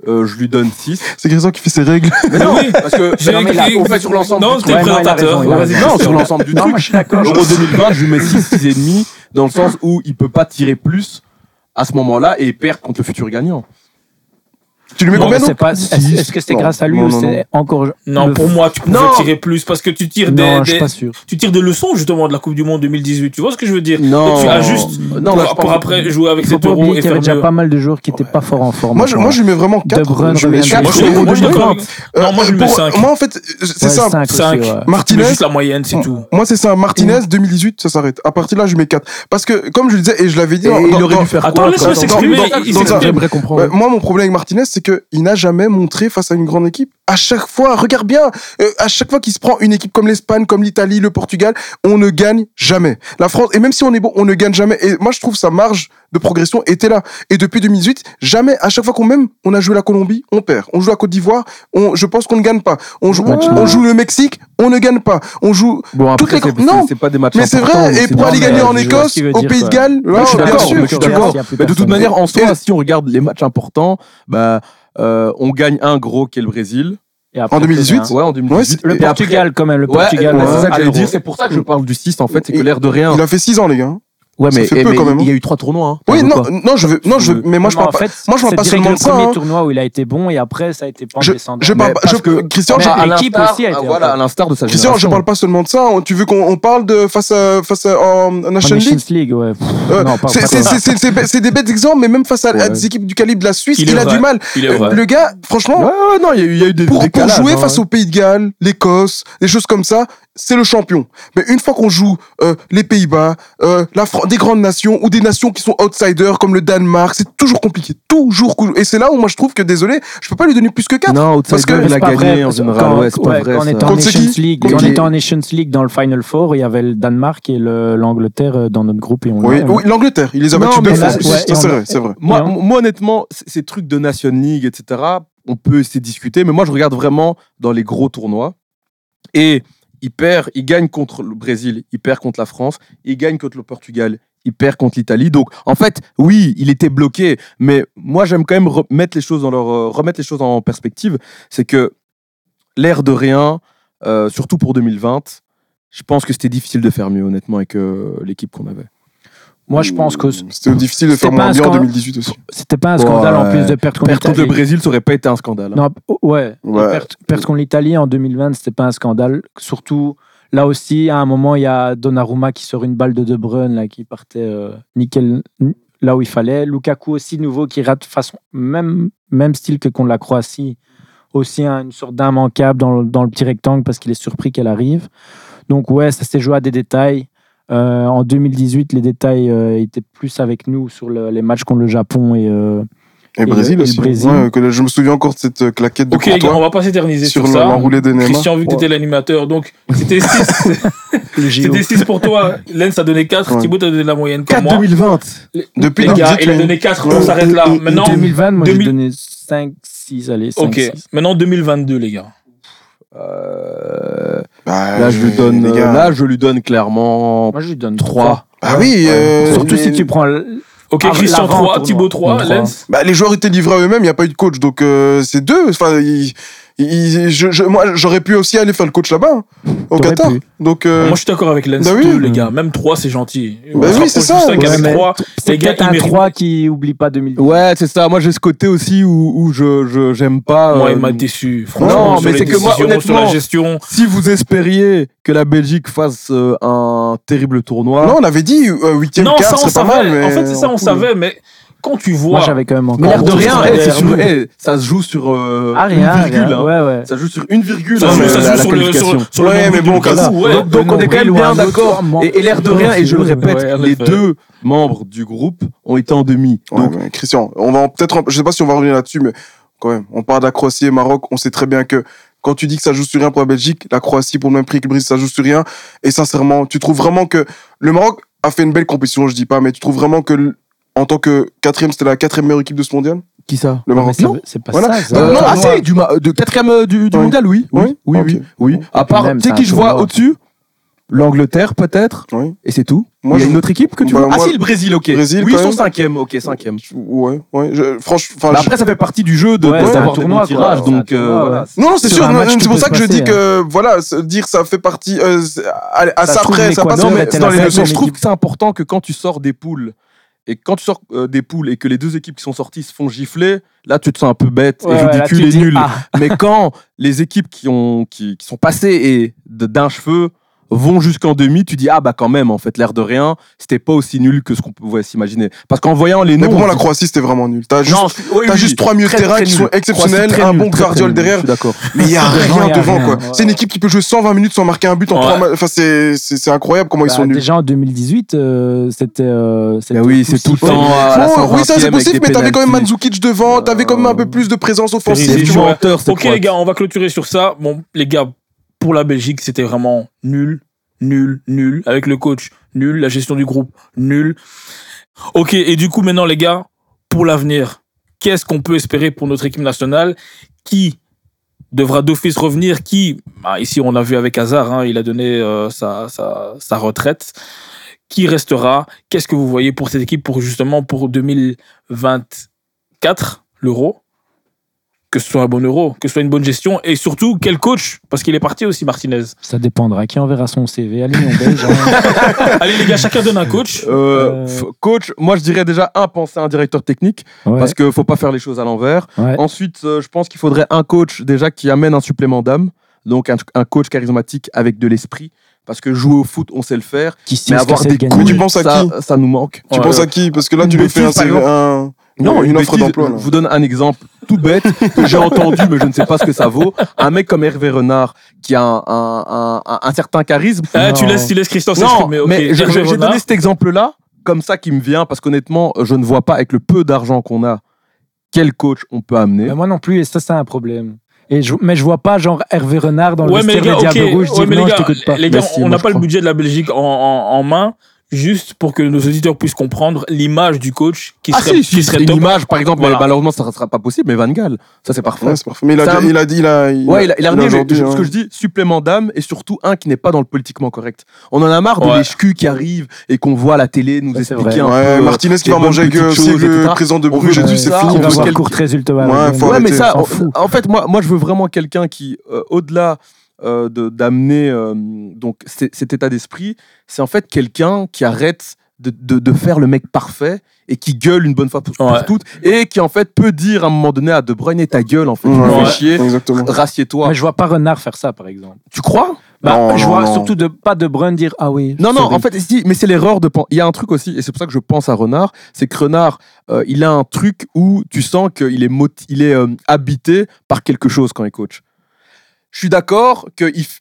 euh, je lui donne 6. c'est Christian qui fait ses règles. Mais non, Oui. parce que J'ai non, mais là, on fait sur l'ensemble. Non, du truc. non, présentateur. Non, sur l'ensemble du truc. L'Euro 2020, je lui mets 6, 6,5 dans le sens où il peut pas tirer plus à ce moment-là et perdre contre le futur gagnant. Tu lui mets Non, combien donc pas. Est-ce est-ce que c'est Non, grâce à lui non, ou non, c'est encore. Non, le- pour moi, tu pouvais Non. tirer plus parce que tu tires des, Non, je suis des- pas sûr. tu tires des leçons justement de la Coupe du Monde 2018. Tu vois ce que je veux dire? Non. Et tu ajustes Non, pour, après jouer avec Il cet euro et qu'il y avait faire déjà pas mal de joueurs qui étaient pas forts en forme. Moi, je, moi, je lui mets vraiment 4. Bruyne je lui mets revient quatre. Moi, je sur suis- le moi, je suis Euro d'accord 2020. avec- Non, moi, je lui mets pour- 5. Moi, en fait, c'est. Tu mets Martinez, juste la moyenne, c'est tout. moi, c'est ça. Martinez, 2018, ça s'arrête. À partir de là, je mets 4. Parce que, comme je le disais, et je l'avais dit, il aurait dû faire Attends, quoi laisse-le comme- s'exprimer, il- il moi, mon problème avec Martinez, c'est qu'il n'a jamais montré face à une grande équipe. À chaque fois, regarde bien, euh, à chaque fois qu'il se prend une équipe comme l'Espagne, comme l'Italie, le Portugal, on ne gagne jamais. La France, et même si on est bon, on ne gagne jamais. Et moi, je trouve sa marge de progression était là. Et depuis 2018, jamais, à chaque fois qu'on même, on a joué la Colombie, on perd. On joue la Côte d'Ivoire, on, je pense qu'on ne gagne pas. On joue, on, joue le Mexique, on ne gagne pas. On joue, Bon, Toutes après, les- c'est- non. c'est pas des matchs mais c'est vrai. Et pour aller gagner en Écosse, au Pays de. Galles, Ouais, ouais, je suis bien d'accord, sûr. de toute manière, en soi, Et- si on regarde les matchs importants, bah, euh, on gagne un gros qui est le Brésil. Et après, En 2018, c'est Ouais, en 2018. Ouais, Le Et après- Portugal, quand même. Le Portugal. ouais, c'est euh, ça que à j'allais dire. C'est pour ça que je parle du 6 en fait. C'est que l'air de rien. Il a fait 6 ans, les gars. Ouais, ça mais, fait peu, mais quand même, il y a eu trois tournois. Hein. Oui, veux non, non, je veux, non, je, mais moi, je parle en pas. fait, moi, je parle pas seulement le de ça, premier hein. tournoi où il a été bon et après, ça a été pas Je, descendant. je parle pas, parce je, que- Christian, Mais je- à l'équipe aussi a été Voilà, à l'instar de sa Christian, je parle pas seulement de ça. On- Tu veux qu'on on parle de face à, face à, en En Nation Nations League? League, ouais. Euh, non, pas- c'est- pas c'est- toi. c'est- c'est- c'est c'est des bêtes exemples, mais même face à, des équipes du calibre de la Suisse, Il a vrai. du mal. Euh. Le gars, franchement, Ouais, ouais, non, il y a eu- des pour, jouer hein. face au Pays de Galles, l'Écosse, des choses comme ça, c'est le champion. Mais une fois qu'on joue euh, les Pays-Bas, euh, la Fran- des grandes nations ou des nations qui sont outsiders comme le Danemark, c'est toujours compliqué. Toujours. Et c'est là où moi je trouve que désolé, je peux pas lui donner plus que 4. Non, Parce que- Outsider, il C'est a pas gagné vrai, en général. quand- Ouais, c'est pas ouais, vrai. Quand on était en Nations League, Contre quand on qui était en Nations League dans le Final Four, il y avait le Danemark et le- l'Angleterre euh, dans notre groupe et on Oui, l'Angleterre, il les a battus deux fois. c'est vrai, c'est vrai. Moi, honnêtement, ces trucs de Nation League, etc., on peut essayer de discuter, mais moi, je regarde vraiment dans les gros tournois. Et il perd, il gagne contre le Brésil, il perd contre la France, il gagne contre le Portugal, il perd contre l'Italie. Donc, en fait, oui, il était bloqué, mais moi, j'aime quand même remettre les choses dans leur, euh, remettre les choses en perspective. C'est que l'air de rien, euh, surtout pour 2020, je pense que c'était difficile de faire mieux, honnêtement, avec euh, l'équipe qu'on avait. Moi, je pense que C'était difficile de faire moins un bien en scandale. 2018 aussi. c'était pas un scandale en Ouais. plus de perdre contre Perdre contre le l'Italie. Brésil, ça aurait pas été un scandale. hein. Non, ouais. Ouais. Perdre, perdre contre l'Italie en 2020, c'était pas un scandale. Surtout, là aussi, à un moment, il y a Donnarumma qui sort une balle de De Bruyne là, qui partait euh, nickel. là où il fallait. Lukaku aussi nouveau qui rate de façon même même style que contre la Croatie, aussi hein, une sorte d'immanquable dans, le- dans le petit rectangle parce qu'il est surpris qu'elle arrive. Donc ouais, ça s'est joué à des détails. Euh, en 2018, les détails euh, étaient plus avec nous sur le- les matchs contre le Japon et, euh, Et Brésil et aussi. Brésil. Ouais, que je me souviens encore de cette euh, claquette de Ok, les gars, on Courtois va pas s'éterniser sur sur, l'enroulé de Neymar. Christian, vu que tu étais l'animateur, donc c'était 6 le JO. c'était 6 pour toi. Lens a donné 4, Ouais. Thibaut a donné la moyenne comme 4 moi. 2020. Les- Depuis les gars, 2018, il a donné 4, Ouais. on s'arrête là. Et- et Maintenant, 2020, moi 2000 j'ai donné 5, 6, allez, 5, ok. 6. Maintenant 2022, les gars. Euh, Bah, là, je lui donne, les gars. là, je lui donne clairement Moi je lui donne 3. Ah oui, euh, Surtout les- si tu prends. le- Ok, Ah, Christian l'avant 3, tournoi. Thibaut 3, Trois. Lens. Bah, les joueurs étaient livrés à eux-mêmes, il n'y a pas eu de coach, donc euh, c'est deux. Enfin, ils- ils- je- je- moi, j'aurais pu aussi aller faire le coach là-bas, hein, au T'aurais Qatar. pu. Donc, euh, Moi, je suis d'accord avec Lens bah oui. 2, les gars. Même 3, c'est gentil. Bah oui, c'est ça. Ouais, avec mais 3. C'est gars, un méritent- 3 qui oublie pas 2010. Ouais, c'est ça. Moi, j'ai ce côté aussi où, où je, je j'aime pas. Moi, euh, il m'a déçu. Franchement, Non, mais c'est que moi, décisions, Sur la honnêtement, gestion. Si vous espériez que la Belgique fasse euh, un terrible tournoi, non, on avait dit euh, huitième Non, quart, ça, on serait pas mal. En fait, c'est ça, on savait. Mais quand tu Moi vois. j'avais quand même encore. mais l'air de rien, c'est eh, sur- nous. eh, ça se joue sur euh, Ah, rien, une virgule. rien. hein. Ouais, ouais. Ça joue sur une virgule. Ça hein, joue, la- ça joue la sur le, qualification. sur, sur le Ouais, nombre mais bon, ouais. Donc, donc on est quand même bien d'accord. Et, et l'air de rien, et je le répète, les effet. deux membres du groupe ont été en demi. Donc, Christian, on va en- peut-être, je sais pas si on va revenir là-dessus, mais quand même, on parle de la Croatie et Maroc, on sait très bien que quand tu dis que ça joue sur rien pour la Belgique, la Croatie pour le même prix que le Brésil, ça joue sur rien. Et sincèrement, tu trouves vraiment que le Maroc a fait une belle compétition, je dis pas, mais tu trouves vraiment que le- en tant que quatrième, c'était la quatrième meilleure équipe de ce mondial, qui ça? Le Maroc. c'est- Non. C'est pas Voilà. ça. ça. Euh, non, non, ah si, du ma- de quatrième euh, du, du Oui. mondial, oui. Oui, Oui. oui, Ok. oui. oui. À part, tu sais c'est qui je vois au-dessus? L'Angleterre, peut-être? Oui. Et c'est tout? Moi, Il y a une autre équipe que tu Bah, vois? Ah moi- si, le Brésil, ok. Brésil, oui, ils sont même. cinquième, ok, cinquième. Ouais, ouais. je- franchement, je- après, ça fait partie du jeu de Ouais, d'avoir des tournoi, quoi. donc C'est un euh, tournoi, voilà. ouais. Non, non, c'est sûr. C'est pour ça que je dis que, voilà, se dire ça fait partie, euh, à, Ça ça se trouve, près, ça passe. Non, dans la les- mais je trouve que c'est important que quand tu sors des poules et quand tu sors euh, des poules et que les deux équipes qui sont sorties se font gifler, là tu te sens un peu bête Ouais, et ridicule et nul. ah. Mais quand les équipes qui, ont, qui, qui sont passées et d'un cheveu vont jusqu'en demi, tu dis ah bah quand même en fait l'air de rien, c'était pas aussi nul que ce qu'on pouvait s'imaginer. Parce qu'en voyant les Mais noms, pour moi, la Croatie, c'était vraiment nul. T'as juste, Non, je- oui, t'as oui, juste trois milieux de terrain très qui nul. sont exceptionnels, Croatie, un nul, bon nul, derrière. Je suis d'accord. Mais il y a rien y a devant, rien, quoi. ouais. C'est une équipe qui peut jouer 120 minutes sans marquer un but en Ouais. trois matchs. Enfin, c'est, c'est, c'est incroyable comment ils Bah, sont nuls. Déjà en 2018, euh, c'était. euh, c'était Mais oui, c'est tout le temps à la Bon, 120e oui, ça c'est avec possible, mais t'avais quand même. Mandzukic devant, t'avais quand même un peu plus de présence offensive. Ok, les gars, on va clôturer sur ça. Bon, les gars, pour la Belgique, c'était vraiment nul, nul, nul. Avec le coach, nul. La gestion du groupe, nul. Ok, et du coup, maintenant, les gars, pour l'avenir, qu'est-ce qu'on peut espérer pour notre équipe nationale Qui devra d'office revenir Qui bah, Ici, on a vu avec Hazard, hein, il a donné euh, sa, sa, sa retraite. Qui restera? Qu'est-ce que vous voyez pour cette équipe pour justement pour 2024, l'Euro? Que ce soit un bon euro, que ce soit une bonne gestion, et surtout quel coach, parce qu'il est parti aussi Martinez. Ça dépendra. Qui enverra son CV à l'Union belge hein. Allez les gars, chacun donne un coach. Euh, Euh, coach, moi je dirais déjà un, penser à un directeur technique Ouais, parce qu'il faut pas faire les choses à l'envers. ouais. Ensuite, euh, je pense qu'il faudrait un coach déjà qui amène un supplément d'âme, donc un, un coach charismatique avec de l'esprit. Parce que jouer au foot, on sait le faire, Qui sait mais que avoir des coups, tu penses à ça, qui? ça nous manque. Tu Ouais. penses à qui? Parce que là, Une tu lui fais un, un- Non, une offre bêtise, d'emploi. Je vous donne un exemple tout bête que j'ai entendu, mais je ne sais pas ce que ça vaut. Un mec comme Hervé Renard qui a un, un- un- un- un certain charisme. Ah, tu laisses, tu laisses Christophe Non, mais j'ai donné cet exemple-là comme ça qui me vient parce qu'honnêtement, je ne vois pas avec le peu d'argent qu'on a quel coach on peut amener. Mais moi non plus, et ça, c'est un problème. Et je, mais je vois pas genre Hervé Renard dans le Ouais, mais les vestiaire gars, des. Diables Rouges Ouais, mais les non, je gars, t'écoute pas. les gars, Mais si, on n'a pas le budget de la Belgique en, en- en main, juste pour que nos auditeurs puissent comprendre l'image du coach qui Ah serait, si, si, qui serait une top. image par exemple, Voilà. mais malheureusement ça ne sera pas possible, mais Van Gaal, ça c'est parfait. Ouais, c'est parfait. Mais il a, C'est un- il a dit, il a, il Ouais, il a, il a mais je- hein. ce que je dis, supplément d'âme et surtout un qui n'est pas dans le politiquement correct. On en a marre de Ouais. les ch'culs qui arrivent et qu'on voit à la télé nous Ça, c'est expliquer un Ouais, peu. Martinez qui va manger euh, choses, aussi le président de Bruges et tout, c'est fini. on va quel- court résultat. Ouais, mais ça, en, fait, moi, moi, je veux vraiment quelqu'un qui, euh, au-delà euh, de- d'amener euh, donc cet état d'esprit, c'est en fait quelqu'un qui arrête de, de, de faire le mec parfait et qui gueule une bonne fois pour, Ouais. toutes et qui en fait peut dire à un moment donné à De Bruyne et ta gueule en fait, tu Ouais, me fais ouais, chier, rassieds-toi. Mais je vois pas Renard faire ça, par exemple. Tu crois? Bah, Non, je non, vois non. surtout de, pas de Brun dire Ah oui. Non, non, en fait, si, mais c'est l'erreur de penser. Il y a un truc aussi, et c'est pour ça que je pense à Renard, c'est que Renard, euh, il a un truc où tu sens qu'il est, il est euh, habité par quelque chose quand il coach. Je suis d'accord que. Il f-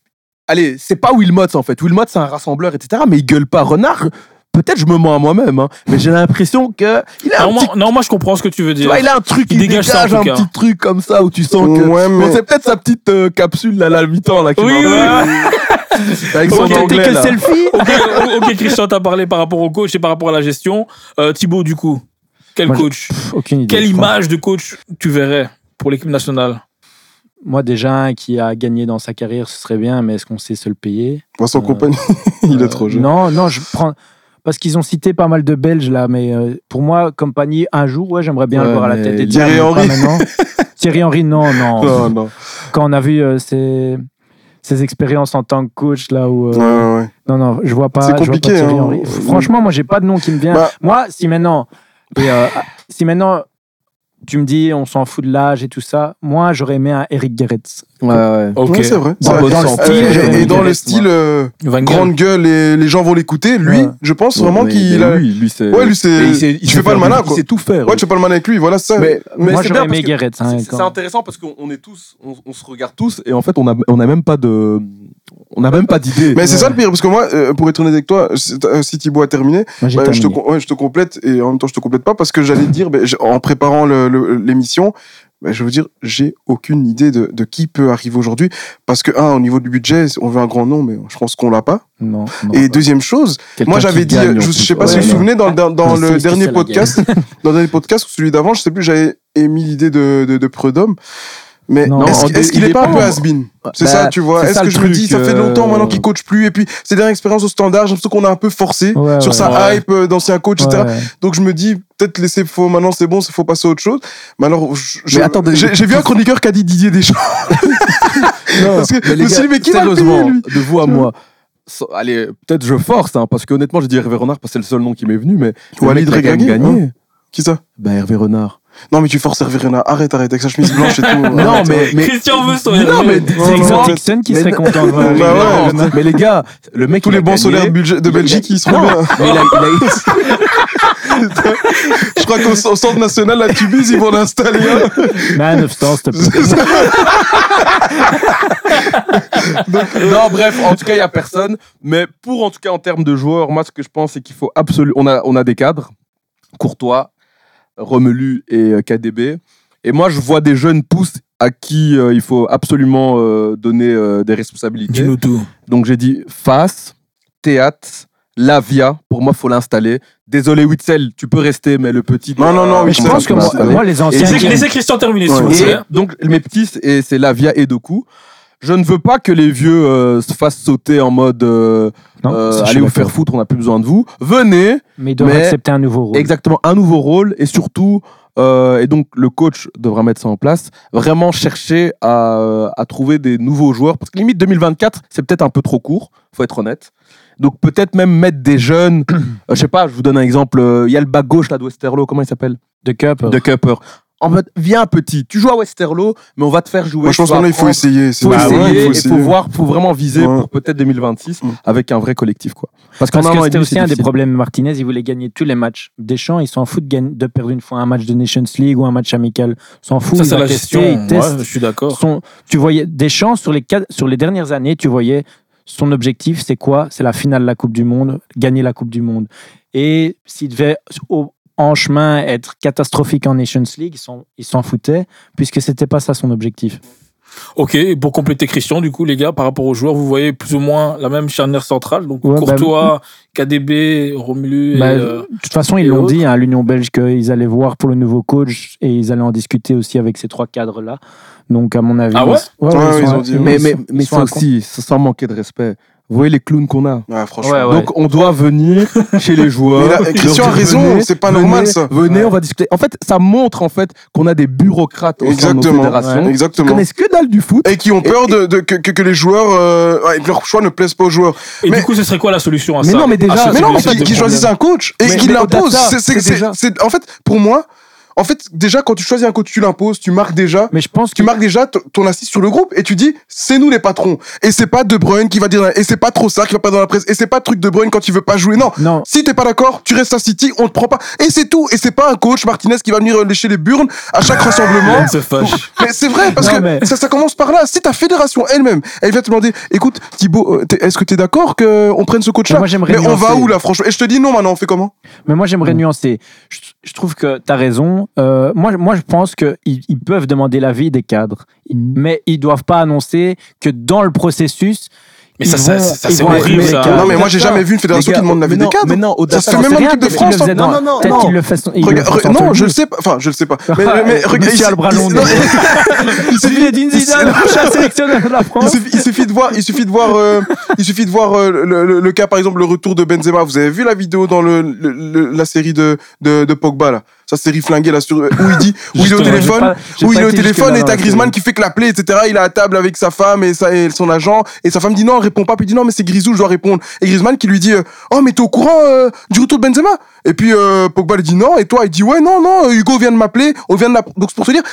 Allez, c'est pas Wilmot en fait. Wilmot, c'est un rassembleur, etc. Mais il gueule pas. Renard, peut-être je me mens à moi-même, hein, mais j'ai l'impression que. Il a un petit moi, non, moi, je comprends ce que tu veux tu dire. vois, il a un truc, Il il dégage dégage, ça, un cas. petit truc comme ça où tu sens que. Ouais, Bon, mais- c'est peut-être sa petite euh, capsule là, à la mi-temps là. qui Oui, oui, Avec son Ok, anglais, là. selfie ok, ok, Christian, t'as parlé par rapport au coach et par rapport à la gestion. Euh, Thibaut, du coup, quel Moi, coach? Pff, Aucune idée. Quelle crois. image de coach tu verrais pour l'équipe nationale? Moi, déjà, un qui a gagné dans sa carrière, ce serait bien, mais est-ce qu'on sait se le payer? Vincent Euh, Compagnie, il Euh, est trop jeune. Non, non, je prends. Parce qu'ils ont cité pas mal de Belges là, mais euh, pour moi, compagnie, un jour, ouais, j'aimerais bien Ouais, le voir à la tête des Thierry Henry. Thierry Henry, non, non. Non, non. Quand on a vu euh, ses, ses expériences en tant que coach là où. euh, Ouais, ouais. Non, non, je vois pas. C'est compliqué, Thierry hein. Henry. Franchement, moi, j'ai pas de nom qui me vient. Bah- Moi, si maintenant, et, euh, si maintenant, tu me dis, on s'en fout de l'âge et tout ça, moi, j'aurais aimé un Eric Gerets. Ouais, ouais. Ok. Ouais, c'est vrai. Dans le vrai. bon Euh, style, et- dans le style euh, grande gueule et les gens vont l'écouter, lui, Ouais. je pense Ouais, vraiment qu'il a. lui, lui, c'est. Ouais, lui, c'est- il il tu fais pas le malin, Il quoi. sait tout faire. Ouais, tu fais pas le malin avec lui, voilà ça. Mais, mais moi, c'est j'aurais aimé hein, c'est- intéressant parce qu'on on est tous, on, on se regarde tous et en fait on a, on a même pas de, on a même pas d'idée. Mais c'est ça le pire, parce que moi, euh, pour être honnête avec toi, si euh, si Thibaut a terminé, Moi, bah, je, te, terminé. com- ouais, je te complète et en même temps je te complète pas parce que j'allais te dire, ben, en préparant l'émission, ben, je veux dire, j'ai aucune idée de, de qui peut arriver aujourd'hui parce que, un, au niveau du budget, on veut un grand nom, mais je pense qu'on l'a pas. Non, non. Et deuxième chose, moi j'avais dit, je, plus. sais pas si Ouais, vous vous souvenez, dans, dans, dans Je le dernier podcast, dans le dernier podcast ou celui d'avant, je sais plus, j'avais émis l'idée de, de, de Prud'homme. Mais Non, est-ce qu'il il est est pas un peu has-been C'est Bah, ça, tu vois. c'est Est-ce que je me dis, ça fait longtemps maintenant qu'il coach plus, et puis ses dernières expériences au standard, j'ai l'impression qu'on a un peu forcé Ouais, sur ouais. sa Ouais. hype euh, d'ancien coach, etc. Donc je me dis, peut-être laisser maintenant c'est bon, il faut passer à autre chose. Mais alors, j'ai j'ai vu un chroniqueur qui a dit Didier Deschamps. Parce que Mais les gars, dit, mais qui sérieusement, de vous à moi. Allez, peut-être je force, hein, parce que honnêtement, je dis Hervé Renard parce que c'est le seul nom qui m'est venu, mais Walid Regragui, gagné. Qui ça? Bah Hervé Renard. Non, mais tu forces Renard. Arrête, arrête, avec sa chemise blanche et tout. Non, Arrête, mais, Christian veut son non, mais c'est. Dixon qui serait content Bah mais les gars, le mec Tous les bons solaires de Belgique, ils seront bien. mais il a- il a- Je crois qu'au au centre national, la Tubize, ils vont l'installer. hein. Man of Stars, s'il te plaît. non, bref, en tout cas, il n'y a personne. Mais pour, en tout cas, en termes de joueurs, moi, ce que je pense, c'est qu'il faut absolument. On a, on a des cadres, Courtois, Romelu et euh, KDB. Et moi, je vois des jeunes pousses à qui euh, il faut absolument euh, donner euh, des responsabilités. Dis-nous tout. Donc, j'ai dit Face, Théâtre, Lavia. Pour moi, il faut l'installer. Désolé, Witzel, tu peux rester, mais le petit. Non, non, non, Mais je Witzel, pense que moi, moi, les anciens. Laissez, Christian terminer, Ouais. vous Et donc, mes petits, et c'est Lavia et Doku. Je ne veux pas que les vieux euh, se fassent sauter en mode euh, Non, euh, ça, je suis allez vous d'accord. faire foutre, on n'a plus besoin de vous. Venez, Mais ils doivent Mais- accepter un nouveau rôle. exactement un nouveau rôle et surtout, euh, et donc le coach devra mettre ça en place, vraiment chercher à, à trouver des nouveaux joueurs. Parce que limite 2024, c'est peut-être un peu trop court, faut être honnête. Donc peut-être même mettre des jeunes, euh, je sais pas, je vous donne un exemple, euh, il y a le bas gauche là de Westerlo, comment il s'appelle? De Cup. De Cupper. En mode, viens petit, tu joues à Westerlo, mais on va te faire jouer. Moi, je pense là, il faut essayer. c'est faut vrai, essayer, ouais, il faut, essayer. voir, faut vraiment viser Ouais. pour peut-être 2026 Mm. avec un vrai collectif quoi. Parce qu'en Parce que c'était aussi un des problèmes. Martinez, il voulait gagner tous les matchs. Deschamps, il s'en fout de, perdre une fois un match de Nations League ou un match amical. S'en fout. Ça, il c'est la gestion. il teste. Ouais, je suis d'accord. Tu voyais Deschamps sur les, quatre- sur les dernières années, tu voyais son objectif, c'est quoi? C'est la finale de la Coupe du Monde, gagner la Coupe du Monde. Et s'il devait au- en chemin être catastrophique en Nations League, il s'en- foutait puisque c'était pas ça son objectif. Ok, pour compléter Christian, du coup, les gars, par rapport aux joueurs, vous voyez plus ou moins la même charnière centrale. Donc Ouais, bah, Courtois, KDB, Romelu et. Bah, euh, de toute façon, ils l'ont autres. dit à l'Union belge qu'ils allaient voir pour le nouveau coach et ils allaient en discuter aussi avec ces trois cadres-là. Donc, à mon avis. Ah ouais ils- Ouais, ils ils ont dit, ils Mais, mais, ils mais ça aussi, sans manquer de respect, Vous voyez les clowns qu'on a. Ouais, franchement. Ouais, ouais. Donc on doit venir chez les joueurs. Mais là, leur Christian a raison, c'est pas venez, normal, ça. Venez, on va discuter. En fait, ça montre en fait qu'on a des bureaucrates au sein de nos Exactement. fédérations qui Exactement. connaissent que dalle du foot. Et qui ont peur Et- de, de- que, les joueurs, euh, leurs choix ne plaisent pas aux joueurs. Et Mais- du coup, ce serait quoi la solution à Mais ça non, mais déjà- Mais non, mais qui, qui choisissent un coach et Mais- qui mais l'impose. En fait, pour moi, en fait, déjà, quand tu choisis un coach, tu l'imposes, tu marques déjà. Mais je pense Tu que marques déjà ton assise sur le groupe et tu dis c'est nous les patrons et c'est pas De Bruyne qui va dire et c'est pas trop ça qui va pas dans la presse et c'est pas truc De Bruyne quand il veut pas jouer non non. si t'es pas d'accord tu restes à City on te prend pas et c'est tout et c'est pas un coach Martinez qui va venir lécher les burnes à chaque rassemblement se fâche. mais c'est vrai, parce Non, que mais- ça, ça commence par là. Si ta fédération elle-même, elle vient te demander, écoute, Thibaut, euh, t'es- est-ce que tu es d'accord qu'on prenne ce coach-là? Mais on va où là, franchement? Et je te dis non, maintenant, on fait comment? Mais moi, j'aimerais nuancer. Je, je trouve que tu as Euh, moi, moi, je pense qu'ils ils peuvent demander l'avis des cadres, Mm. mais ils doivent pas annoncer que dans le processus. Mais ça, ça, ça, c'est horrible, ça. Mais- Non, mais moi, j'ai ça. jamais vu une fédération qui demande l'avis des cadres. mais non, au-delà Ça se fait même en équipe de France. non, dans- non, non, peut-être non. qu'ils le sur non, le je le jeu. sais pas. Enfin, je le sais pas. Mais, mais, mais regarde, Monsieur il- a le bras il- long. non, il suffit- Zidane, prochain sélectionneur de la Il France. suffit, il suffit de voir, il suffit de voir, il suffit de voir le, le- le cas par exemple le retour de Benzema. Vous avez vu la vidéo dans le, le- le- la série de Pogba là, sa série flinguée là sur où il dit où il est au téléphone, pas- où il est au téléphone et t'as Griezmann qui fait que l'appeler etc. Il est à table avec sa femme et, sa, et son agent et sa femme dit non, elle répond pas puis il dit non mais c'est Grisou je dois répondre. Et Griezmann qui lui dit euh, oh mais t'es au courant euh, du retour de Benzema? Et puis euh, Pogba lui dit non et toi il dit ouais non non Hugo vient de m'appeler on vient de la... donc c'est pour se dire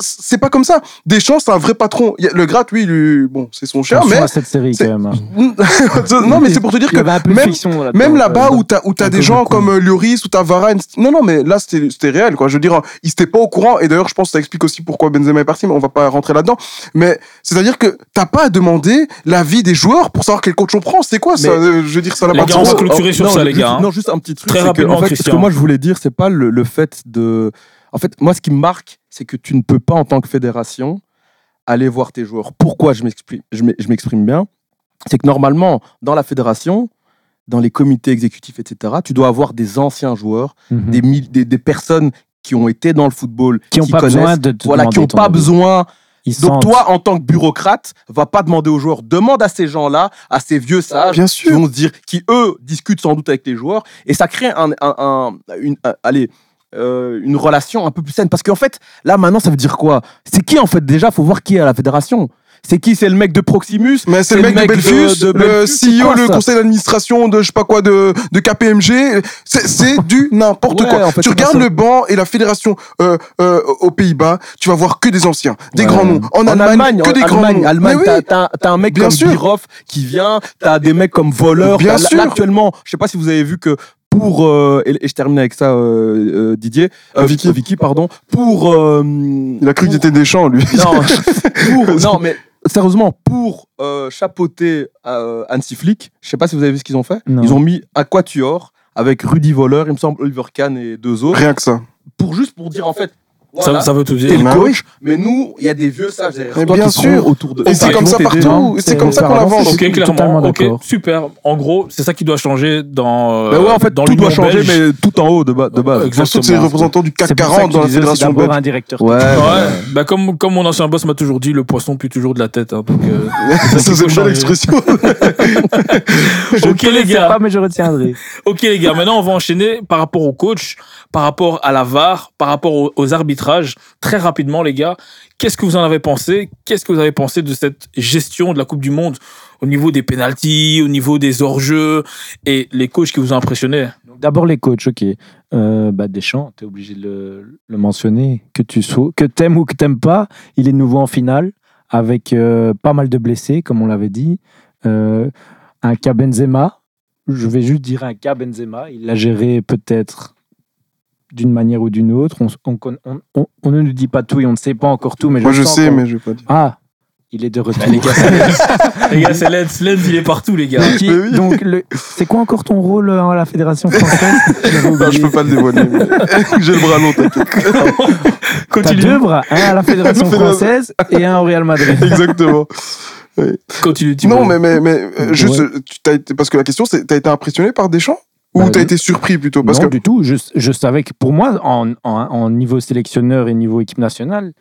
c'est pas comme ça. Deschamps c'est un vrai patron. Il y a- le Gratte oui lui bon c'est son cher mais à cette série quand même. non, mais c'est pour te dire que même, même là-bas où t'as où t'as des gens comme euh, Lloris ou t'as Varane, non non mais là c'était c'était réel quoi. Je veux dire, ils étaient pas au courant et d'ailleurs je pense que ça explique aussi pourquoi Benzema est parti, mais on va pas rentrer là-dedans. Mais c'est à dire que t'as pas à demander l'avis des joueurs pour savoir quel coach on prend. C'est quoi ça? Mais- Euh, Je veux dire ça n'a Les pas de gars, on sens. va clôturer sur non, ça, les juste- gars, hein. Non, juste un petit truc. Très c'est que, rapidement, en fait, Ce Christian. que moi, je voulais dire, c'est pas le, le fait de. En fait, moi, ce qui me marque, c'est que tu ne peux pas, en tant que fédération, aller voir tes joueurs. Pourquoi je m'exprime bien? C'est que normalement, dans la fédération, dans les comités exécutifs, etc., tu dois avoir des anciens joueurs, Mhm. des, mille- des, des personnes qui ont été dans le football, Qui n'ont pas connaissent, besoin de te voilà, qui n'ont pas avis. besoin Ils donc toi, en tant que bureaucrate, va pas demander aux joueurs, demande à ces gens-là, à ces vieux sages, Bien qui sûr. vont se dire, qui eux discutent sans doute avec les joueurs, et ça crée un, un- un- une, un- allez, euh, une relation un peu plus saine. Parce qu'en fait, là maintenant, ça veut dire quoi? C'est qui en fait? Déjà Faut voir qui est à la fédération. C'est qui? C'est le mec de Proximus? Mais c'est le mec, de Belfius, de le Belfius, CEO, quoi, le conseil d'administration de je sais pas quoi de, de KPMG. C'est- du n'importe Ouais, quoi. en fait, tu regardes le banc et la fédération euh, euh, aux Pays-Bas, tu vas voir que des anciens, des Ouais. grands noms. En, Allemagne, que en des grands Allemagne, noms. Allemagne, oui. t'as un mec Bien comme. Birov qui vient, t'as des mecs comme Voleur. Bien sûr. Là, actuellement, je sais pas si vous avez vu que pour euh, et, je termine avec ça, euh, euh, Didier, Euh, Vicky. Vicky, pardon, pour euh, Il a cru que pour- c'était Deschamps, lui. non, pour, non, mais sérieusement, pour euh, chapeauter euh, Hansi Flick, je sais pas si vous avez vu ce qu'ils ont fait. Non. Ils ont mis un quatuor avec Rudy Voleur, il me semble, Oliver Kahn et deux autres, Rien que ça. pour juste pour dire en fait. Ça, voilà, ça veut tout dire. le Bah coach, mais nous, il y a des vieux sages derrière Mais toi bien qui sûr. autour de Et c'est comme ça partout. Et c'est comme ça qu'on avance. Ok, suis clairement. totalement Ok, d'accord. super. En gros, c'est ça qui doit changer dans. Bah ouais, en fait, dans tout doit changer, belge. mais tout en haut de, ba- de base. Exactement. Surtout ces représentants du CAC C'est pour ça 40 que dans la fédération d'abord belge. un directeur. Ouais. Ouais, bah comme, comme mon ancien boss m'a toujours dit, le poisson pue toujours de la tête. hein, donc, euh, Ça, c'est une belle changer. expression. ok les gars. pas, mais je retiendrai. Ok les gars, maintenant on va enchaîner par rapport au coach, par rapport à la VAR, par rapport aux, aux Très rapidement les gars, qu'est-ce que vous en avez pensé? Qu'est-ce que vous avez pensé de cette gestion de la Coupe du Monde au niveau des pénalties, au niveau des hors-jeux et les coachs qui vous ont impressionné? D'abord les coachs, ok. Euh, bah, Deschamps, tu es obligé de le, mentionner. Que tu sois, que t'aimes ou que t'aimes pas, il est nouveau en finale avec euh, pas mal de blessés, comme on l'avait dit. Euh, un cas Benzema, je vais juste dire un cas Benzema, il l'a géré peut-être d'une manière ou d'une autre. On, on, con- on- on- on ne nous dit pas tout et on ne sait pas encore tout, mais Moi, je sens sais, mais je vais pas dire. Ah, il est de retour. Les gars, c'est Lens. les gars, c'est Lens. Lens, il est partout les gars. Qui- oui. Donc, le- c'est quoi encore ton rôle euh, à la Fédération française? Non, je peux pas le dévoiler. mais- J'ai le bras long, t'inquiète. T'as Continue. deux bras, un à la Fédération française et un au Real Madrid. Exactement. Continue. Thibaut. Non, mais, mais, mais euh, juste, Ouais. tu t'as été, parce que la question, c'est, t'as été impressionné par Deschamps? Ou Bah, t'as été surpris plutôt Parce non, que du tout. Je, je savais que pour moi, en, en, en niveau sélectionneur et niveau équipe nationale,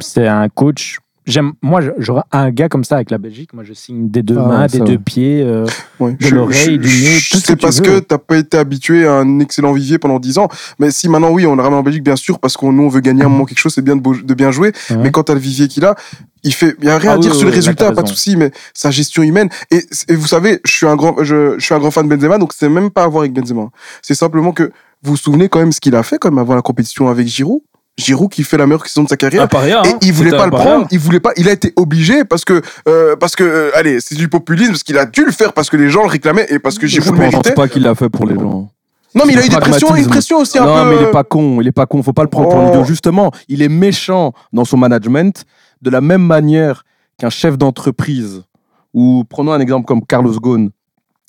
c'est un coach j'aime, moi, j'aurais un gars comme ça avec la Belgique. Moi, je signe des deux Ah, mains, des va. deux pieds. euh, Ouais. de l'oreille, du nez, tout C'est tu parce veux. que t'as pas été habitué à un excellent vivier pendant 10 ans. Mais si maintenant, oui, on le ramène en Belgique, bien sûr, parce qu'on nous, on veut gagner un moment quelque chose, c'est bien de, beau- de bien jouer. Ouais. Mais quand t'as le vivier qu'il a, il fait, il y a rien Ah à oui, dire oui, sur le oui, là, résultat, t'as pas de souci, mais sa gestion humaine. Et, et vous savez, je suis un grand, je, je suis un grand fan de Benzema, donc c'est même pas à voir avec Benzema. C'est simplement que vous vous souvenez quand même ce qu'il a fait, quand même, avant la compétition avec Giroud? Giroud qui fait la meilleure saison de sa carrière. Paria, Et hein. il voulait pas le paria. prendre, il voulait pas, il a été obligé parce que, euh, parce que, euh, allez, c'est du populisme, parce qu'il a dû le faire parce que les gens le réclamaient et parce que Je Giroud le pense méritait. pas qu'il l'a fait pour les gens. Non, mais il a eu des pressions, une pression aussi un non, peu. mais il est pas con, il est pas con, faut pas le prendre pour Oh. l'idiot. Justement, il est méchant dans son management de la même manière qu'un chef d'entreprise ou prenons un exemple comme Carlos Ghosn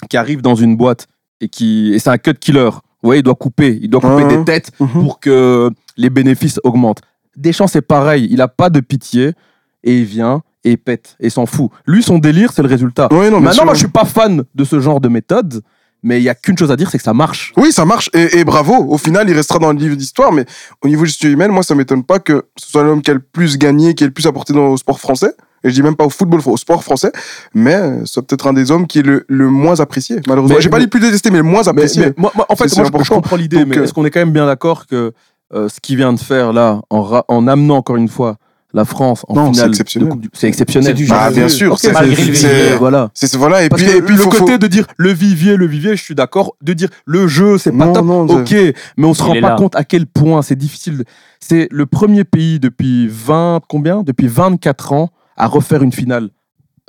qui arrive dans une boîte et qui et c'est un cut killer. Vous voyez, il doit couper, il doit couper Mhm. des têtes Mhm. pour que les bénéfices augmentent. Deschamps c'est pareil, il a pas de pitié et il vient et il pète et s'en fout. Lui son délire c'est le résultat. Ouais, non, Maintenant sûr. moi je suis pas fan de ce genre de méthode, mais il y a qu'une chose à dire c'est que ça marche. Oui, ça marche et, et bravo. Au final, il restera dans le livre d'histoire, mais au niveau gestion humaine, moi, ça m'étonne pas que ce soit l'homme qui a le plus gagné, qui a le plus apporté dans, au sport français. Et je dis même pas au football, au sport français, mais c'est peut-être un des hommes qui est le, le moins apprécié, malheureusement. J'ai pas dit le plus détesté, mais le moins apprécié. mais moi, moi, en fait, moi, je, je comprends l'idée, mais euh, est-ce qu'on est quand même bien d'accord que euh, ce qu'il vient de faire là, en, amenant encore une fois la France en Non, c'est finale, de exceptionnel. Coupe du- c'est exceptionnel. C'est du Bah, bien sûr, c'est malgré c'est- le c'est- vivier. voilà. c'est c'est- voilà. Et Parce puis, que et puis le faut- côté faut- de dire le vivier, le vivier, je suis d'accord. De dire le jeu, c'est pas Non, top. non, ok, mais on se Il rend pas là. compte à quel point c'est difficile. C'est le premier pays depuis 20 combien? Depuis 24 ans à refaire une finale.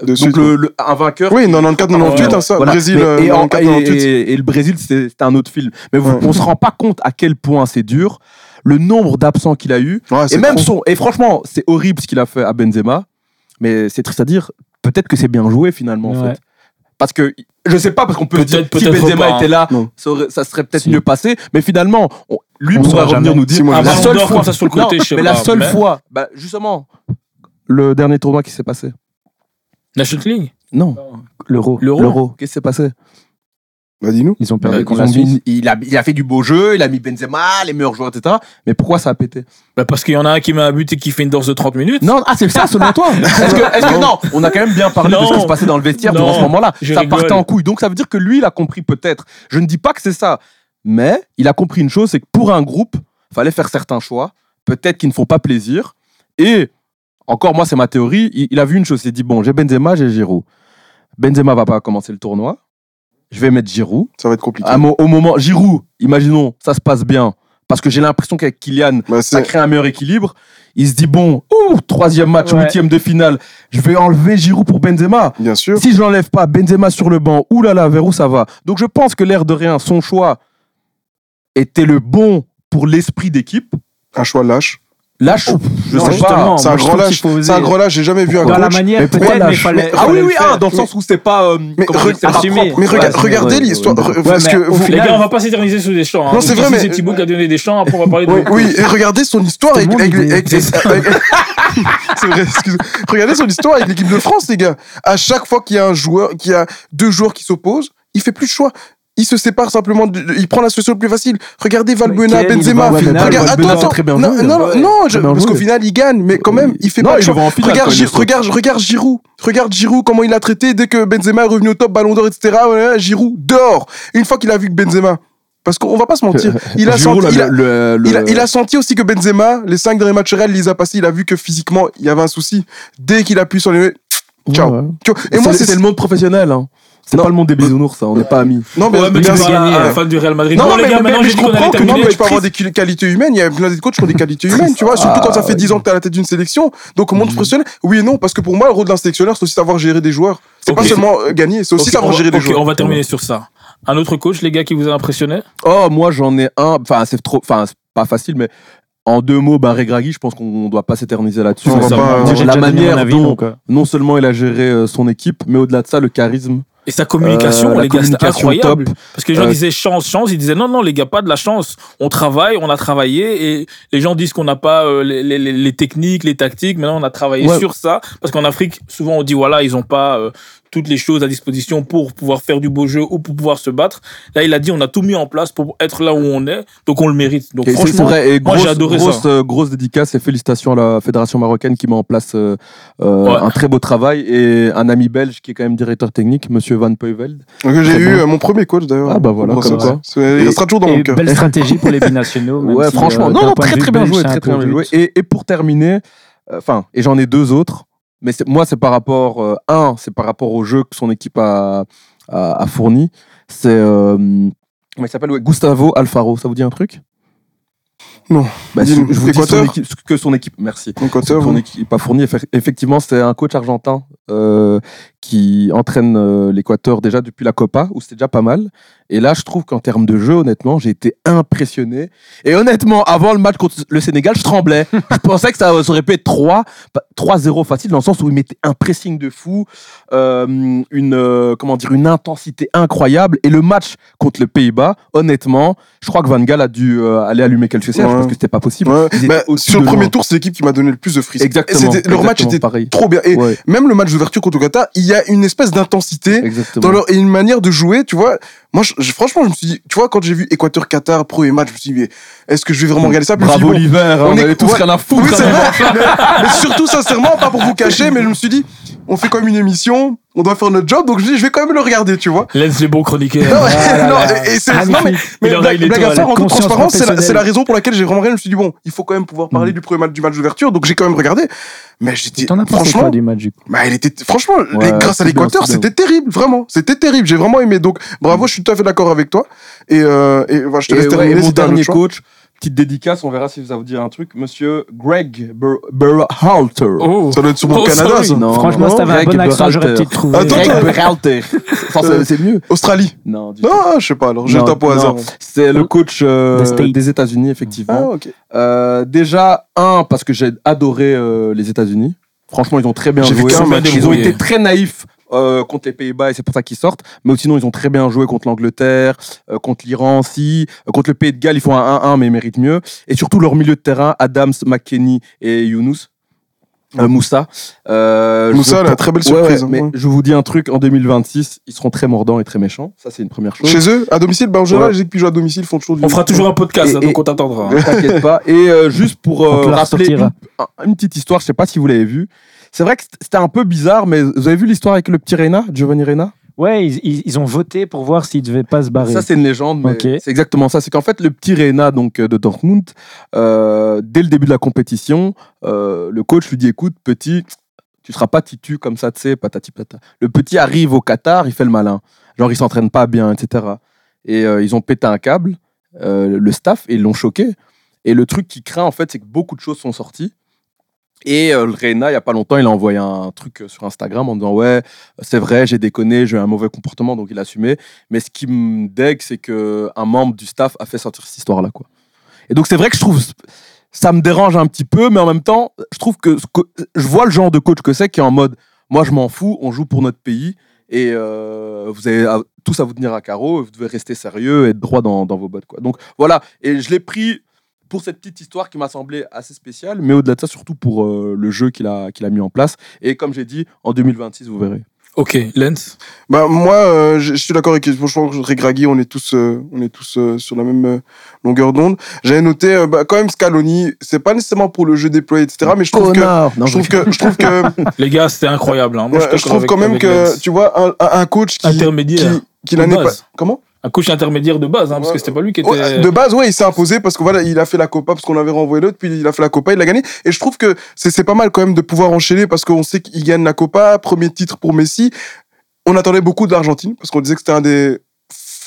De Donc suite, le, le- un vainqueur. Oui, 94-98, Ouais. hein, ça. Voilà. Brésil, Mais- et, en- 94-98. et- et- et le Brésil, c'est- c'était un autre film. Mais vous- Ouais. on se rend pas compte à quel point c'est dur, le nombre d'absents qu'il a eu, Ouais, et même trop. son. Et franchement, c'est horrible ce qu'il a fait à Benzema, mais c'est triste à dire. Peut-être que c'est bien joué finalement, en Ouais. fait. Parce que je sais pas, parce qu'on peut se dire Peut-être, si Benzema pas, hein. était là, ça, aurait- ça serait peut-être Si. mieux passé. Mais finalement, on- lui On pourra saura revenir jamais. nous dire Si, moi, je Un sais. la seule fois. comme ça sur le côté, Non, je sais mais la seule mais- fois, bah, justement, le dernier tournoi qui s'est passé. National League? Non, L'euro. L'euro? l'Euro. Qu'est-ce qui s'est passé? Bah, dis-nous. Ils ont perdu ils contre ont la Suisse. mis- il, a, il a fait du beau jeu, il a mis Benzema, les meilleurs joueurs, etc. Mais pourquoi ça a pété? Bah, Parce qu'il y en a un qui met un but et qui fait une danse de 30 minutes. Non, ah, c'est ça selon toi Est-ce que, est-ce que non On a quand même bien parlé de ce qui se passait dans le vestiaire Non. durant ce moment-là. Je Ça rigole. partait en couille. Donc ça veut dire que lui, il a compris peut-être. Je ne dis pas que c'est ça. Mais il a compris une chose, c'est que pour un groupe, fallait faire certains choix, peut-être qui ne font pas plaisir. Et encore, moi, c'est ma théorie. Il, il a vu une chose, il s'est dit bon, j'ai Benzema, j'ai Giroud. Benzema va pas commencer le tournoi. Je vais mettre Giroud. Ça va être compliqué. À au moment, Giroud, imaginons, ça se passe bien. Parce que j'ai l'impression qu'avec Kylian, Bah, ça crée un meilleur équilibre. Il se dit bon, ouh, troisième match, Ouais. huitième de finale, je vais enlever Giroud pour Benzema. Bien sûr. Si je l'enlève pas, Benzema sur le banc, oulala, vers où ça va? Donc je pense que l'air de rien, son choix était le bon pour l'esprit d'équipe. Un choix lâche. Lâche, je Non, sais justement, pas. C'est un je grand lâche. C'est un grand lâche. J'ai jamais vu un Dans la manière, peut-être, mais lâche fallait. Ah oui, oui, ah, dans le sens où c'est pas. euh, Mais re- Ouais, regardez ouais, l'histoire. ouais, parce que vous- Les gars, on va pas s'éterniser sous des champs. hein. Non, c'est vrai, mais- C'est Thibaut qui a donné des champs. Après, on va parler de. Oui, et regardez son histoire C'était avec. C'est vrai, excusez. Regardez son histoire avec l'équipe de France, les gars. À chaque fois qu'il y a un joueur, qu'il y a deux joueurs qui s'opposent, il fait plus de choix. Il se sépare simplement, de- il prend la solution la plus facile. Regardez Valbuena, il Benzema. va en finale, Regarde, attends, attends. très bien non, joué, non, non, je- parce qu'au final, il gagne, mais quand même, il fait Non, pas il choix. va en finale, Regarde, quand il Gi- est sorti. regarde, regarde Giroud. Regarde Giroud, comment il a traité dès que Benzema est revenu au top, Ballon d'Or, etc. Giroud dort. Une fois qu'il a vu que Benzema. Parce qu'on va pas se mentir. Il a Giroud, senti. il a- le- le- il a, il a senti aussi que Benzema, les cinq derniers matchs réels, il les a passés, il a vu que physiquement, il y avait un souci. Dès qu'il appuie sur les... Ciao. Ouais, ouais. Et moi, c'est... le monde professionnel. Hein. C'est pas le monde des bisounours, ça. On n'est pas amis. Non, mais, Ouais, mais à un fan du Real Madrid. Non, Bon, non, les mais, gars, mais- maintenant, mais j'ai je comprends que non, mais tu peux avoir des quali- qualités humaines. Il y a plein d'autres coachs qui ont des qualités humaines, tu vois. Surtout quand ça fait 10 ans que tu es à la tête d'une sélection. Donc, au monde professionnel, oui et non, parce que pour moi, le rôle d'un sélectionneur, c'est aussi savoir gérer des joueurs. C'est pas seulement euh, gagner, c'est aussi savoir gérer des ok, joueurs. on va terminer sur ça. Un autre coach, les gars, qui vous a impressionné? Oh, moi j'en ai un. Enfin, c'est trop. Enfin, c'est pas facile, mais en deux mots, ben Regragui, je pense qu'on doit pas s'éterniser là-dessus. La manière avis, dont donc, euh, non seulement il a géré euh, son équipe, mais au-delà de ça, le charisme. Et sa communication, Euh, les gars, c'était communication incroyable. top. Parce que les gens Euh, disaient chance, chance. Ils disaient non, non, les gars, pas de la chance. On travaille, on a travaillé. Et les gens disent qu'on n'a pas euh, les, les- techniques, les tactiques. Maintenant, on a travaillé Ouais. sur ça. Parce qu'en Afrique, souvent, on dit voilà, ils ont pas euh, toutes les choses à disposition pour pouvoir faire du beau jeu ou pour pouvoir se battre. Là, il a dit on a tout mis en place pour être là où on est, donc on le mérite. Donc Et franchement, vrai, et moi grosse, j'ai adoré grosse, ça. euh, grosse dédicace et félicitations à la fédération marocaine qui met en place euh, euh, Ouais. un très beau travail et un ami belge qui est quand même directeur technique, Monsieur Van Peuveld. Que j'ai eu bon. mon premier coach d'ailleurs. Ah bah voilà, comme ça. quoi. Et- restera toujours dans mon cœur. belle stratégie pour les binationaux. ouais, si, franchement, euh, non, non, très très bien joué, très bien joué. Et, et pour terminer, enfin, et j'en ai deux autres, mais moi c'est par rapport, euh, un, c'est par rapport au jeu que son équipe a, a, a fourni. C'est euh, il s'appelle? Ouais, Gustavo Alfaro. Ça vous dit un truc? Non. Bah, je vous dis son Équateur équipe, que son équipe. Merci. Que son équipe a fourni. Effe- Effectivement, c'est un coach argentin euh, qui entraîne euh, l'Équateur déjà depuis la Copa, où c'était déjà pas mal. Et là, je trouve qu'en termes de jeu, honnêtement, j'ai été impressionné. Et honnêtement, avant le match contre le Sénégal, je tremblais. je pensais que ça aurait pu être 3, pas- 3-0 facile, dans le sens où il mettait un pressing de fou, euh, une, euh, comment dire, une intensité incroyable. Et le match contre le Pays-Bas, honnêtement, je crois que Van Gaal a dû euh, aller allumer quelques sièges Ouais. parce que c'était pas possible. Ouais. Ils Bah, sur le premier loin. tour, c'est l'équipe qui m'a donné le plus de frissons. Exactement. Et leur match était pareil. trop bien. Et Ouais, même le match d'ouverture contre le Qatar, il y a une espèce d'intensité dans leur, et une manière de jouer, tu vois. Moi, je- je- franchement, je me suis dit, tu vois, quand j'ai vu Équateur-Qatar, premier match, je me suis dit, mais est-ce que je vais vraiment regarder ça? Puis je me suis Bravo dit, bon, l'hiver, on on, est- avait tous ouais. rien à foutre. Oui, hein, c'est mais vrai. mais, mais surtout, sincèrement, pas pour vous cacher, mais je me suis dit, on fait comme une émission, on doit faire notre job, donc je dis, je vais quand même le regarder, tu vois. Lens les bons chroniqueurs. Non, là non, là. et- et c'est- Magnifique. non, mais, mais blague, à en toute transparence, c'est la, professionnelle. c'est la raison pour laquelle j'ai vraiment regardé. Je me suis dit, bon, il faut quand même pouvoir parler Mm. du premier match, du match d'ouverture, donc j'ai quand même regardé. Mais as pensé franchement, quoi du match du coup bah, il était, franchement, Ouais, les- grâce à l'Équateur, c'était terrible, vraiment. C'était terrible. J'ai vraiment aimé. Donc, bravo, je suis tout à fait d'accord avec toi. Et, euh, et je te laisse terminer. et mon dernier coach, petite dédicace, on verra si ça vous dire un truc. Monsieur Greg Ber- Berhalter. Oh. Ça doit être sur mon Oh, Canada, ça. Non, Franchement, non, si t'avais un Greg bon accent, j'aurais Berhalter. peut-être trouvé. Attends, Greg. Berhalter. Enfin, c'est- mieux. Australie. Non, du Non, ah, je sais pas, alors, je tape au hasard. C'est le coach euh, Des États-Unis, effectivement. Ah. Euh, déjà, un, parce que j'ai adoré euh, les États-Unis. Franchement, ils ont très bien joué. Ils ont été très naïfs euh, contre les Pays-Bas et c'est pour ça qu'ils sortent. Mais sinon, ils ont très bien joué contre l'Angleterre, euh, contre l'Iran aussi. Euh, contre le Pays de Galles, ils font un 1-1, mais ils méritent mieux. Et surtout, leur milieu de terrain, Adams, McKenny et Younous. Euh, Moussa. Euh, Moussa, je- la très belle Ouais, ouais, surprise. hein, mais ouais. je vous dis un truc, en 2026, ils seront très mordants et très méchants. Ça, c'est une première chose. Chez eux, à domicile, bah, en général, équipes qui jouent à domicile font toujours du. On fera toujours un podcast, Et- hein, et- donc on t'attendra. T'inquiète pas. Et euh, juste pour euh, rappeler une, une petite histoire, je sais pas si vous l'avez vu. C'est vrai que c'était un peu bizarre, mais vous avez vu l'histoire avec le petit Reina, Giovanni Reina? Ouais, ils, ils- ont voté pour voir s'ils devaient pas se barrer. Ça, c'est une légende, mais c'est exactement ça. C'est qu'en fait, le petit Reina donc, euh, de Dortmund, euh, dès le début de la compétition, euh, le coach lui dit Écoute, petit, tu seras pas titu comme ça, tu sais, patati patata. Le petit arrive au Qatar, il fait le malin. Genre, il s'entraîne pas bien, etc. Et euh, ils ont pété un câble, le staff, et ils l'ont choqué. Et le truc qui craint, en fait, c'est que beaucoup de choses sont sorties. Et euh, Reina, il y a pas longtemps, il a envoyé un truc euh, sur Instagram en disant Ouais, c'est vrai, j'ai déconné, j'ai eu un mauvais comportement, donc il a assumé. Mais ce qui me dégue, c'est qu'un membre du staff a fait sortir cette histoire-là. quoi. Et donc, c'est vrai que je trouve. Ça me dérange un petit peu, mais en même temps, je trouve que. Je vois le genre de coach que c'est qui est en mode Moi, je m'en fous, on joue pour notre pays. Et euh, vous avez tous à vous tenir à carreau, vous devez rester sérieux et être droit dans, dans vos bottes. Quoi. Donc voilà, et je l'ai pris pour cette petite histoire qui m'a semblé assez spéciale, mais au-delà de ça, surtout pour euh, le jeu qu'il a, qu'il a mis en place. Et comme j'ai dit, en 2026, vous verrez. Ok, Lens? Bah, moi, euh, je je suis d'accord avec je pense que Regragui, on est tous, euh, on est tous euh, sur la même euh, longueur d'onde. J'avais noté, euh, bah, quand même, Scaloni, c'est pas nécessairement pour le jeu déployé, etc. Mais je trouve que, Non, je trouve que, je trouve que, Les gars, c'était incroyable. hein. Moi, ouais, suis je trouve avec- quand même que, Lens. tu vois, un, un- coach qui, Intermédiaire, qui, qui l'année pas, comment? Un coach intermédiaire de base, hein, parce que c'était pas lui qui était. Ouais, de base, ouais, il s'est imposé parce que voilà, il a fait la Copa parce qu'on avait renvoyé l'autre, puis il a fait la Copa, il l'a gagné. Et je trouve que c'est pas mal quand même de pouvoir enchaîner parce qu'on sait qu'il gagne la Copa, premier titre pour Messi. On attendait beaucoup de l'Argentine parce qu'on disait que c'était un des,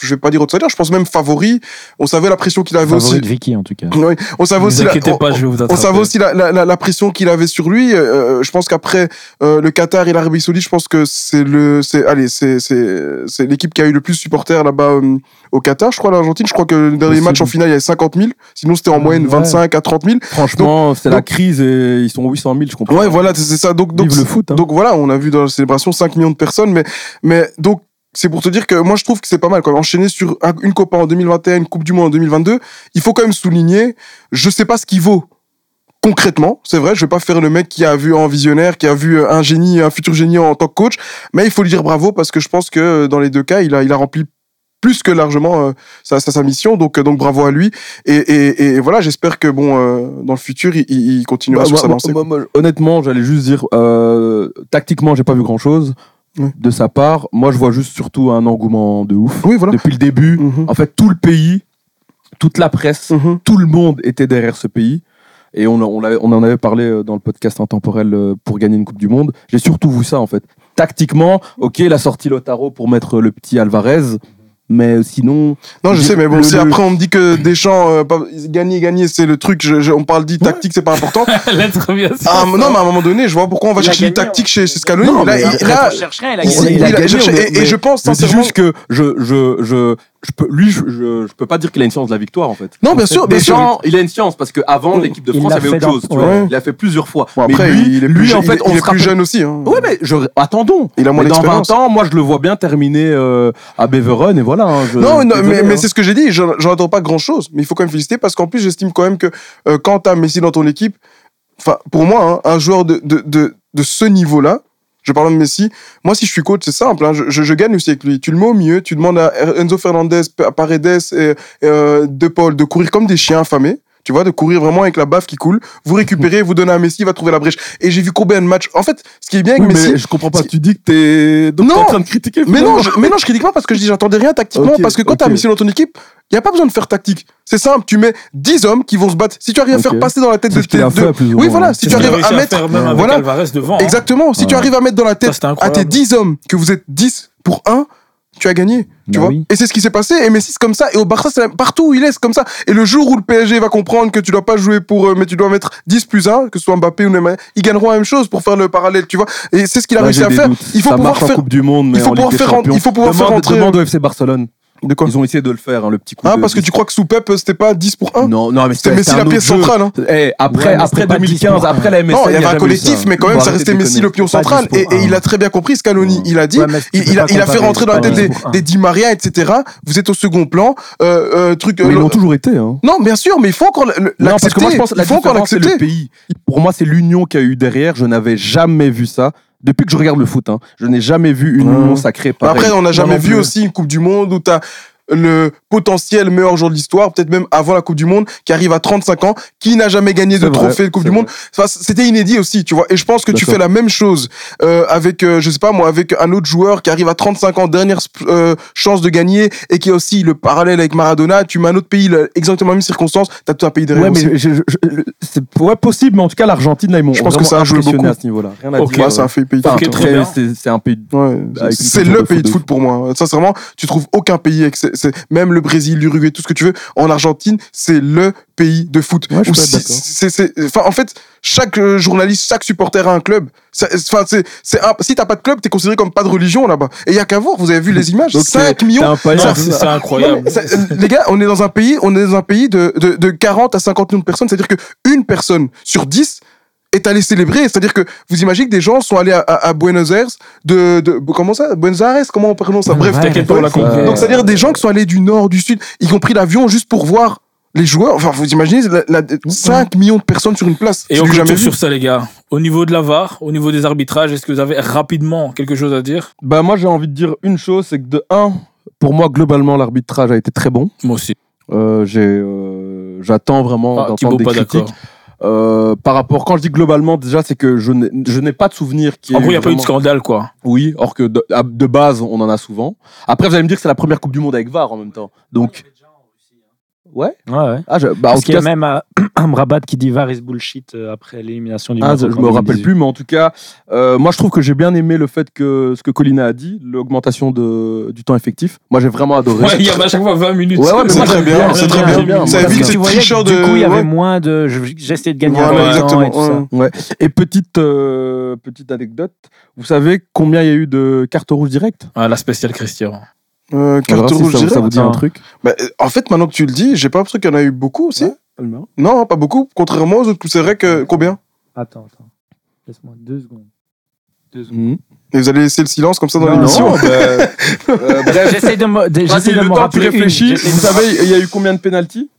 je vais pas dire outsider, je pense même favori. On savait la pression qu'il avait Favori aussi. de Vicky, en tout cas. Oui, on savait Ne aussi vous la, inquiétez on- pas, je vais vous on savait aussi la, la, la, pression qu'il avait sur lui. Euh, je pense qu'après euh, le Qatar et l'Arabie Saoudite, je pense que c'est le, c'est, allez, c'est, c'est, c'est l'équipe qui a eu le plus de supporters là-bas euh, au Qatar. Je crois l'Argentine. Je crois que le dernier match en finale, il y avait 50 000. Sinon, c'était en moyenne Ouais. 25 à 30 000. Franchement, c'est la crise et ils sont 800 000, je comprends. Ouais, voilà, c'est c'est ça. Donc, donc, Vive le foot. hein. donc voilà, on a vu dans la célébration 5 millions de personnes, mais, mais donc c'est pour te dire que moi je trouve que c'est pas mal quand même. Enchaîner sur un- une Copa en 2021, une Coupe du Monde en 2022, il faut quand même souligner, je sais pas ce qu'il vaut concrètement, c'est vrai, je vais pas faire le mec qui a vu en visionnaire, qui a vu un génie, un futur génie en tant que coach, mais il faut lui dire bravo parce que je pense que euh, dans les deux cas, il a, il a rempli plus que largement euh, sa, sa, sa mission, donc, euh, donc bravo à lui. Et, et, et voilà, j'espère que bon, euh, dans le futur, il, il continuera Bah, sur sa lancée. honnêtement, j'allais juste dire, euh, tactiquement, j'ai pas vu grand chose De sa part. Moi, je vois juste surtout un engouement de ouf. Oui, voilà. Depuis le début, Mhm. en fait, tout le pays, toute la presse, Mhm. tout le monde était derrière ce pays. Et on, on, l'avait- on en avait parlé euh, dans le podcast intemporel euh, pour gagner une Coupe du Monde. J'ai surtout vu ça, en fait. Tactiquement, ok, il a sorti Lotaro pour mettre le petit Alvarez. Mais sinon, Non, je sais, mais bon, le- si le- après on me dit que Deschamps, euh, pas- gagner, gagner, c'est le truc, je, je- on parle dit tactique, c'est pas important. Ah, non, mais à un moment donné, je vois pourquoi on va Il chercher du tactique ouais. chez, chez Scaloni. Non, là, mais il- il- là, il cherche rien, il a il- gagné. il a il a gagné, et, et je pense c'est sincèrement. juste que je, je, je, je peux, lui, je, je, je peux pas dire qu'il a une science de la victoire, en fait. Non, bien sûr, bien sûr. Il a une science parce qu'avant, l'équipe de France avait fait autre chose. tu ouais. vois. Il a fait plusieurs fois. Bon, mais après, lui, il est plus, lui, jeune- en fait, il, on il est plus jeune aussi. Hein. Ouais, mais je... attendons. Il a moins Mais dans 20 d'expérience. ans, moi, je le vois bien terminer euh, à Beveron et voilà. hein, je- Non, non, désolé, mais, mais hein. c'est ce que j'ai dit. J'en attends pas grand chose, mais il faut quand même féliciter parce qu'en plus, j'estime quand même que euh, quand t'as Messi dans ton équipe, enfin, pour moi, hein, un joueur de, de, de, de ce niveau-là, je parle de Messi, moi, si je suis coach, c'est simple, hein, je, je, je gagne aussi avec lui. Tu le mets au milieu, tu demandes à Enzo Fernandez, à Paredes et, et, euh, De Paul de courir comme des chiens affamés. Tu vois, de courir vraiment avec la baffe qui coule. Vous récupérez, vous donnez à Messi, il va trouver la brèche. Et j'ai vu combien de matchs. En fait, ce qui est bien avec Oui, Messi. mais je comprends pas. Tu dis que t'es donc Non. en train de critiquer. Mais non, je, mais non, je critique pas parce que je dis j'attendais rien tactiquement. Parce que quand ok. t'as Messi dans ton équipe, il n'y a pas besoin de faire tactique. C'est simple, tu mets 10 hommes qui vont se battre. Si tu arrives à faire passer dans la tête de tes deux- Oui, voilà, si tu arrives à à mettre. avec voilà. Devant. hein. Exactement, si tu arrives à mettre dans la tête à tes 10 hommes que vous êtes 10 pour 1, tu as gagné. Tu Bah vois oui. Et c'est ce qui s'est passé. Et Messi, c'est comme ça. Et au Barça, c'est partout où il est, c'est comme ça. Et le jour où le PSG va comprendre que tu dois pas jouer pour eux, mais tu dois mettre 10 plus 1, que ce soit Mbappé ou Neymar, ils gagneront la même chose pour faire le parallèle, tu vois. Et c'est ce qu'il a Là, réussi à faire. Il faut ça pouvoir faire. Coupe du Monde, mais il faut pouvoir faire il faut pouvoir faire rentrer- demande au FC Barcelone. De quoi Ils ont essayé de le faire, hein, le petit coup. Ah, de- parce que tu crois que sous Pep, c'était pas 10 pour 1 Non, non, mais C'était Messi la pièce jeu. centrale. Hein. Eh, après, Ouais, après c'était pas 2015, 10 après la MSN, Non, il y avait a un collectif, ça. mais quand même, ça restait Messi le pion central. 10 Et, il a très bien compris, Scaloni. Il a dit, Ouais, il, il a, il a fait rentrer dans la tête des, 10 pour un. des Di Maria, etc. Vous êtes au second plan. Euh, euh, truc, Mais euh, ils l'ont le- toujours été. Hein. Non, bien sûr, mais il faut encore le- le- Non, parce que l'accepter. moi, je pense que la Il faut encore l'accepter. pays. Pour moi, c'est l'union qu'il y a eu derrière. Je n'avais jamais vu ça. Depuis que je regarde le foot, hein, je n'ai jamais vu une union sacrée. pareille. Après, on n'a jamais vu aussi une Coupe du Monde où tu as le potentiel meilleur joueur de l'histoire, peut-être même avant la Coupe du Monde, qui arrive à 35 ans, qui n'a jamais gagné de vrai, trophée de Coupe du Monde. Enfin, C'était inédit aussi, tu vois. Et je pense que tu fais la même chose euh, avec, euh, je sais pas moi, avec un autre joueur qui arrive à 35 ans, dernière euh, chance de gagner, et qui a aussi le parallèle avec Maradona. Tu mets un autre pays, là, exactement la même circonstance, t'as tout un pays derrière Ouais, mais aussi. je- je- je- c'est ouais, possible, mais en tout cas, l'Argentine, là, ils m'ont Je pense que ça a joué beaucoup. à ce niveau-là. Rien à Ok. dire. Ouais, c'est un pays. Enfin, très c'est c'est un pays. Ouais, c'est le de pays foot de foot pour moi. Sincèrement, tu trouves aucun pays avec même le Brésil, l'Uruguay, tout ce que tu veux. En Argentine, c'est le pays de foot. Ouais, je si- en fait, chaque euh, journaliste, chaque supporter a un club. Ça- Enfin, c'est, si t'as pas de club, t'es considéré comme pas de religion là-bas. Et il y a qu'à voir. Vous avez vu les images. Donc, 5 t'es- millions. c'est incroyable. Euh, les gars, on est dans un pays, on est dans un pays de, de, de 40 à 50 millions de personnes. C'est-à-dire que une personne sur 10 est allée célébrer. C'est-à-dire que vous imaginez que des gens sont allés à, à- à Buenos Aires de, de, comment ça? Buenos Aires? Comment on prononce ça? Bref, T'inquiète pas, on l'a Ouais. compris. Donc, c'est-à-dire des gens qui sont allés du nord, du sud, ils ont pris l'avion juste pour voir les joueurs. Enfin, vous imaginez, la, la- 5 millions de personnes sur une place. Et on jamais sur ça, les gars. Au niveau de la VAR, au niveau des arbitrages, est-ce que vous avez rapidement quelque chose à dire? Bah, moi, j'ai envie de dire une chose c'est que de un, pour moi, globalement, l'arbitrage a été très bon. Moi aussi. Euh, j'ai, euh, J'attends vraiment Ah, d'entendre des pas critiques. Euh, par rapport, quand je dis globalement, déjà, c'est que je n'ai je n'ai pas de souvenir qui En gros, il n'y a pas eu de scandale, quoi. Oui, or que de, de base, on en a souvent. Après, vous allez me dire que c'est la première Coupe du Monde avec VAR en même temps. Donc. Ouais Ouais, ouais. Ah, je, bah, en Parce tout qu'il y a cas, même euh, Amrabat qui dit VAR is bullshit euh, après l'élimination du Ah, je en me rappelle 2018. plus, mais en tout cas, euh, moi je trouve que j'ai bien aimé le fait que ce que Colina a dit, l'augmentation de, du temps effectif. Moi j'ai vraiment adoré. Ouais, il y avait à chaque fois 20 minutes. Ouais, ouais, mais C'est moi, très bien, bien, c'est très bien. Ça évite ces tricheurs du de. coup, il y avait ouais. moins de. je- J'essaie de gagner Voilà, un peu de temps exactement, et tout ça. ouais. Ouais. Et petite, euh, petite anecdote, vous savez combien il y a eu de cartes rouges directes? Ah, la spéciale Christian. Euh, carte si rouge ça, ça vous dit un truc Bah, euh, en fait, maintenant que tu le dis, j'ai pas l'impression qu'il y en a eu beaucoup aussi. Non, pas beaucoup. Contrairement aux autres, c'est vrai que combien? Attends, attends. Laisse-moi deux secondes. Deux secondes. Mhm. Et vous allez laisser le silence comme ça dans l'émission? Bah, euh, bref. J'essaie de me, de- Vas-y, j'essaie de le me temps que tu réfléchis, vous me savez, il y a eu combien de pénalties?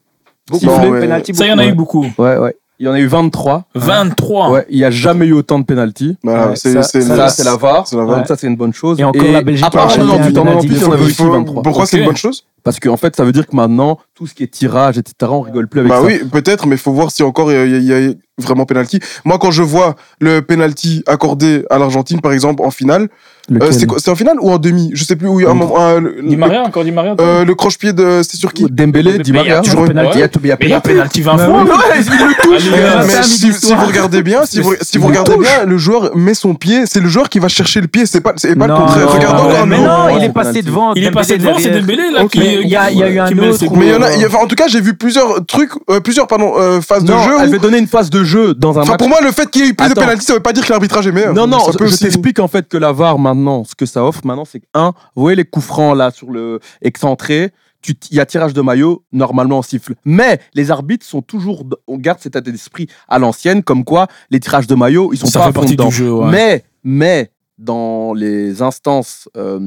Penalty Ça, il y en a eu beaucoup. Ouais, ouais. Il y en a eu 23. 23. Ouais, il n'y a jamais eu autant de pénalty. Bah, Ouais, c'est ça- c'est- Ça, c'est la VAR. C'est la VAR. Donc ça, c'est une bonne chose. Et encore la Belgique à part a en enchaîné 98, un en 98, penalty. il y en avait Il aussi faut- 23. Pourquoi c'est Ok. une bonne chose Parce qu'en fait, ça veut dire que maintenant, tout ce qui est tirage, etc., on rigole plus avec Bah ça. oui, peut-être, mais il faut voir si encore il y, a- il y a vraiment penalty. Moi, quand je vois le penalty accordé à l'Argentine, par exemple, en finale, euh, c'est quoi- c'est en finale ou en demi? Je sais plus où il y a un moment. un- le, Di Maria, encore Di Maria. euh, le croche-pied de. C'est sur qui? Dembélé, Di Mais il y a Maria. toujours Ouais. penalty. Il y a tout- il y a Mais il y a penalty. penalty 20 Bah fois. oui. Ouais, il le touche. Allez, gars, mais si, si vous regardez bien, si vous, si vous regardez bien, le joueur met son pied, c'est le joueur qui va chercher le pied, c'est pas, c'est pas le contraire. Regardez non, encore mais non, il est passé devant. Il est passé devant, c'est. Dembélé là qui. Il y a- il y a eu un autre coups, Mais il y en a, euh, il y a- enfin, en tout cas, j'ai vu plusieurs trucs, euh, plusieurs pardon, euh, phases de Non, jeu. elle où- veut donner une phase de jeu dans un Enfin, match. pour moi, le fait qu'il y ait eu plus de Attends. pénalty, ça veut pas dire que l'arbitrage est meilleur. Non, non, ça peut je aussi- t'explique en fait que la VAR maintenant, ce que ça offre maintenant, c'est que, un, vous voyez les coups francs là sur le excentré, il y a tirage de maillot, normalement on siffle. Mais les arbitres sont toujours, on garde cet état d'esprit à l'ancienne, comme quoi les tirages de maillot, ils sont Ça pas fait partie du jeu. ouais. Mais, mais, dans les instances euh,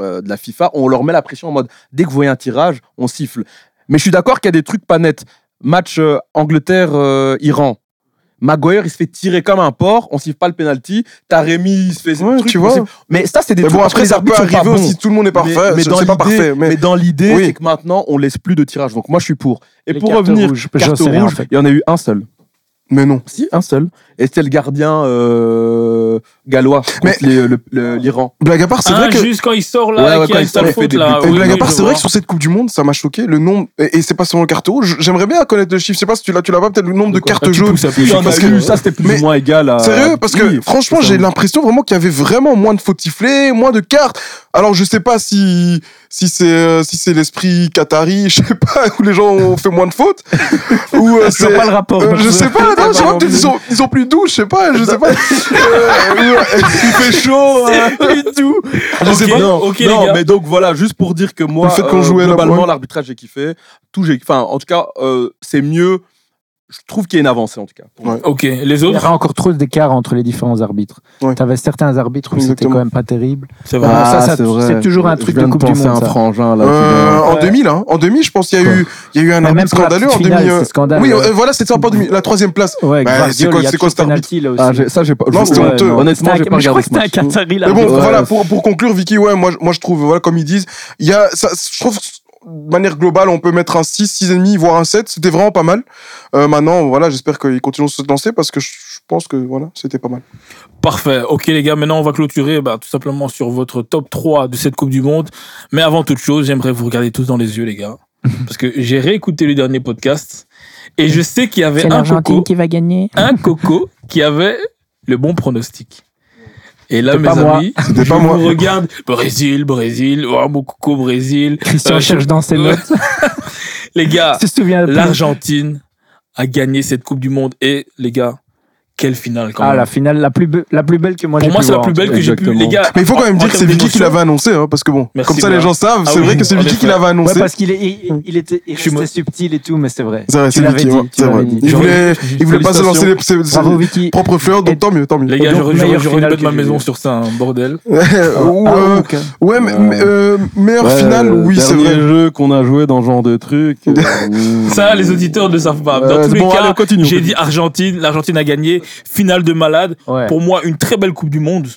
euh, de la FIFA, on leur met la pression en mode dès que vous voyez un tirage, on siffle. Mais je suis d'accord qu'il y a des trucs pas nets. Match euh, Angleterre-Iran. Maguire, il se fait tirer comme un porc, on siffle pas le penalty. Taremi, il se fait Ouais, truc, tu on vois. siffle- Mais ça, c'est des Mais trucs bon, après, les ça peut arriver aussi, tout le monde est parfait. Mais, mais c'est- pas l'idée- parfait. mais Mais dans l'idée, Oui. c'est que maintenant, on laisse plus de tirage. Donc moi, je suis pour. Et Les pour revenir, rouges, carte en rouge, fait. il y en a eu un seul. Mais non. Si, un seul. Et c'était le gardien euh, gallois contre Mais- le- le- l'Iran. Blague à part, c'est vrai Ah, que. juste quand il sort Ouais, là, ouais, qui quand a il une sort, faute là. Et Oui, blague à part, c'est vrai que sur cette Coupe du Monde, ça m'a choqué. Le nombre. Et, et c'est pas seulement carte rouge. J'aimerais bien connaître le chiffre. Je sais pas si tu l'as, tu l'as pas, peut-être le nombre de cartes Ah, jaunes. pense que- eu, ça c'était plus Mais- ou moins égal à. Sérieux Parce que Oui, franchement, j'ai l'impression vraiment qu'il y avait vraiment moins de fautes sifflées, moins de cartes. Alors, je sais pas si, si c'est euh, si c'est l'esprit qatari, je sais pas, où les gens ont fait moins de fautes. ou euh, Je c'est. pas le rapport. euh, je sais pas, non, je sais pas, pas peut-être ils ont, ils ont plus doux, je sais pas, je sais pas. Il fait chaud. hein. Plus tout. Je sais pas. non, mais donc voilà, juste pour dire que moi, euh, globalement, l'arbitrage j'ai kiffé. Tout j'ai, enfin, en tout cas, euh, c'est mieux. Je trouve qu'il y a une avancée en tout cas. Ouais. Ok, les Il y autres, aura encore trop d'écart entre les différents arbitres. Ouais. Tu avais certains arbitres où c'était quand même pas terrible. c'est vrai. Ah, ça, ça- c'est toujours un Je truc viens de Coupe du Monde, un ça. frangin là. Euh, en Ouais. 2000, hein. En 2000, je pense qu'il y a eu, il y a eu un arbitre scandaleux en petite 2000. finale, euh, c'est scandaleux. Oui, euh, voilà, c'était pas en 2000, la troisième place. Ouais, Bah, c'est quoi- c'est quoi cet arbitre. Ah, ça j'ai pas. Non, c'était honteux. Honnêtement, j'ai pas regardé crois ce que c'était un. Qatari là. Mais bon, voilà, pour, pour conclure, Vicky, ouais, moi, moi je trouve, voilà, comme ils disent, il y a, ça, je trouve, de manière globale, on peut mettre un 6, 6,5, voire un 7. C'était vraiment pas mal. Euh, maintenant, voilà, j'espère qu'ils continueront de se lancer parce que je pense que, voilà, c'était pas mal. Parfait. Ok, les gars, maintenant on va clôturer bah, tout simplement sur votre top 3 de cette Coupe du Monde. Mais avant toute chose, j'aimerais vous regarder tous dans les yeux, les gars. Parce que j'ai réécouté le dernier podcast et je sais qu'il y avait un coco, qui va gagner. un coco qui avait le bon pronostic. Et là, mes pas amis, je pas moi. vous regarde. Brésil, Brésil, oh, mon coco Brésil. Christian Euh, cherche dans ses notes. Les gars, l'Argentine a gagné cette Coupe du Monde. Et les gars, quelle finale quand Ah, même. la finale la plus, be- la plus belle que moi j'ai Pour moi, pu c'est la voir, plus belle que j'ai pu. Exactement. Les gars, Mais il faut quand même en- dire que c'est Vicky qui d'émotion, l'avait annoncé, hein, parce que bon, Merci, comme ça les gens savent, Ah c'est oui, vrai que c'est en Vicky qui effet. l'avait. Ouais, annoncé. parce qu'il est, il, il était, il Je suis restait mo- subtil et tout, mais c'est vrai. C'est vrai, Tu c'est l'avais Vicky, dit, ouais, tu c'est vrai. l'avais dit. Il voulait, il voulait pas se lancer les, ses, ses Bravo Vicky. propres fleurs, donc Et- tant mieux, tant mieux. Les gars, donc, j'aurais j'aurais- meilleure j'aurais dû finale mettre que ma j'ai maison vue. sur ça, un bordel. Ou, Ah, euh, ok. ouais, mais, mais, euh, meilleure Ouais, finale, oui, c'est dernier vrai. jeu qu'on a joué dans ce genre de truc. euh, Ça, les auditeurs ne savent pas. Dans Ouais, tous les bon, cas, allez, continue, j'ai dit Argentine. L'Argentine a gagné. Finale de malade. Ouais. Pour moi, une très belle Coupe du Monde.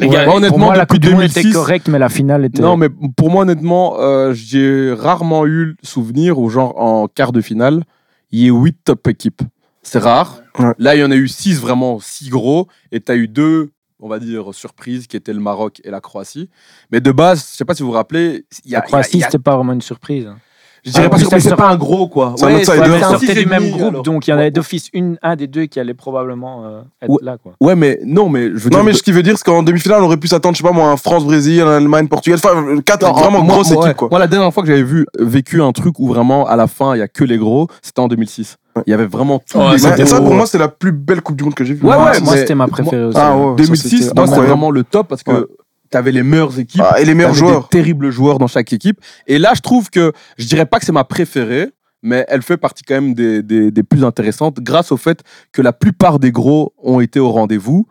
Les Ouais, honnêtement, pour moi, la Coupe du Monde était 2006, correcte, mais la finale était. Non, mais pour moi, honnêtement, euh, j'ai rarement eu le souvenir où, genre, en quart de finale, il y ait 8 top équipes. C'est rare. Ouais. Là, il y en a eu 6 vraiment si gros, et tu as eu deux, on va dire, surprises, qui étaient le Maroc et la Croatie. Mais de base, je sais pas si vous vous rappelez, il y a. la Croatie, a- c'était pas vraiment une surprise. hein. Je dirais Ah, pas ça c'est sort- pas un gros, quoi. C'est un outsider. Ouais, un sortait et du même groupe, alors. donc il y en avait d'office une, un des deux qui allait probablement euh, être Ouais. là. Quoi. Ouais, mais non, mais je veux Non, dire. mais ce qui veut dire, c'est qu'en demi-finale, on aurait pu s'attendre, je sais pas moi, un France-Brésil, un Allemagne, Portugal, enfin, quatre Non, vraiment moi- grosses moi, ouais. équipes, quoi. Moi, la dernière fois que j'avais vu vécu un truc où vraiment à la fin il y a que les gros, c'était en 2006. Il y avait vraiment tous Ouais, les Ouais, ça, pour moi, c'est la plus belle Coupe du Monde que j'ai vue. Ouais, moi, ouais, moi, mais- c'était ma préférée aussi. Ah, ouais, ça, 2006, c'était moi, c'était vraiment le top parce que Ouais. tu avais les meilleures équipes, Ah, et les meilleurs t'avais joueurs. des terribles joueurs dans chaque équipe. Et là, je trouve que je dirais pas que c'est ma préférée, mais elle fait partie quand même des, des, des plus intéressantes grâce au fait que la plupart des gros ont été au rendez-vous.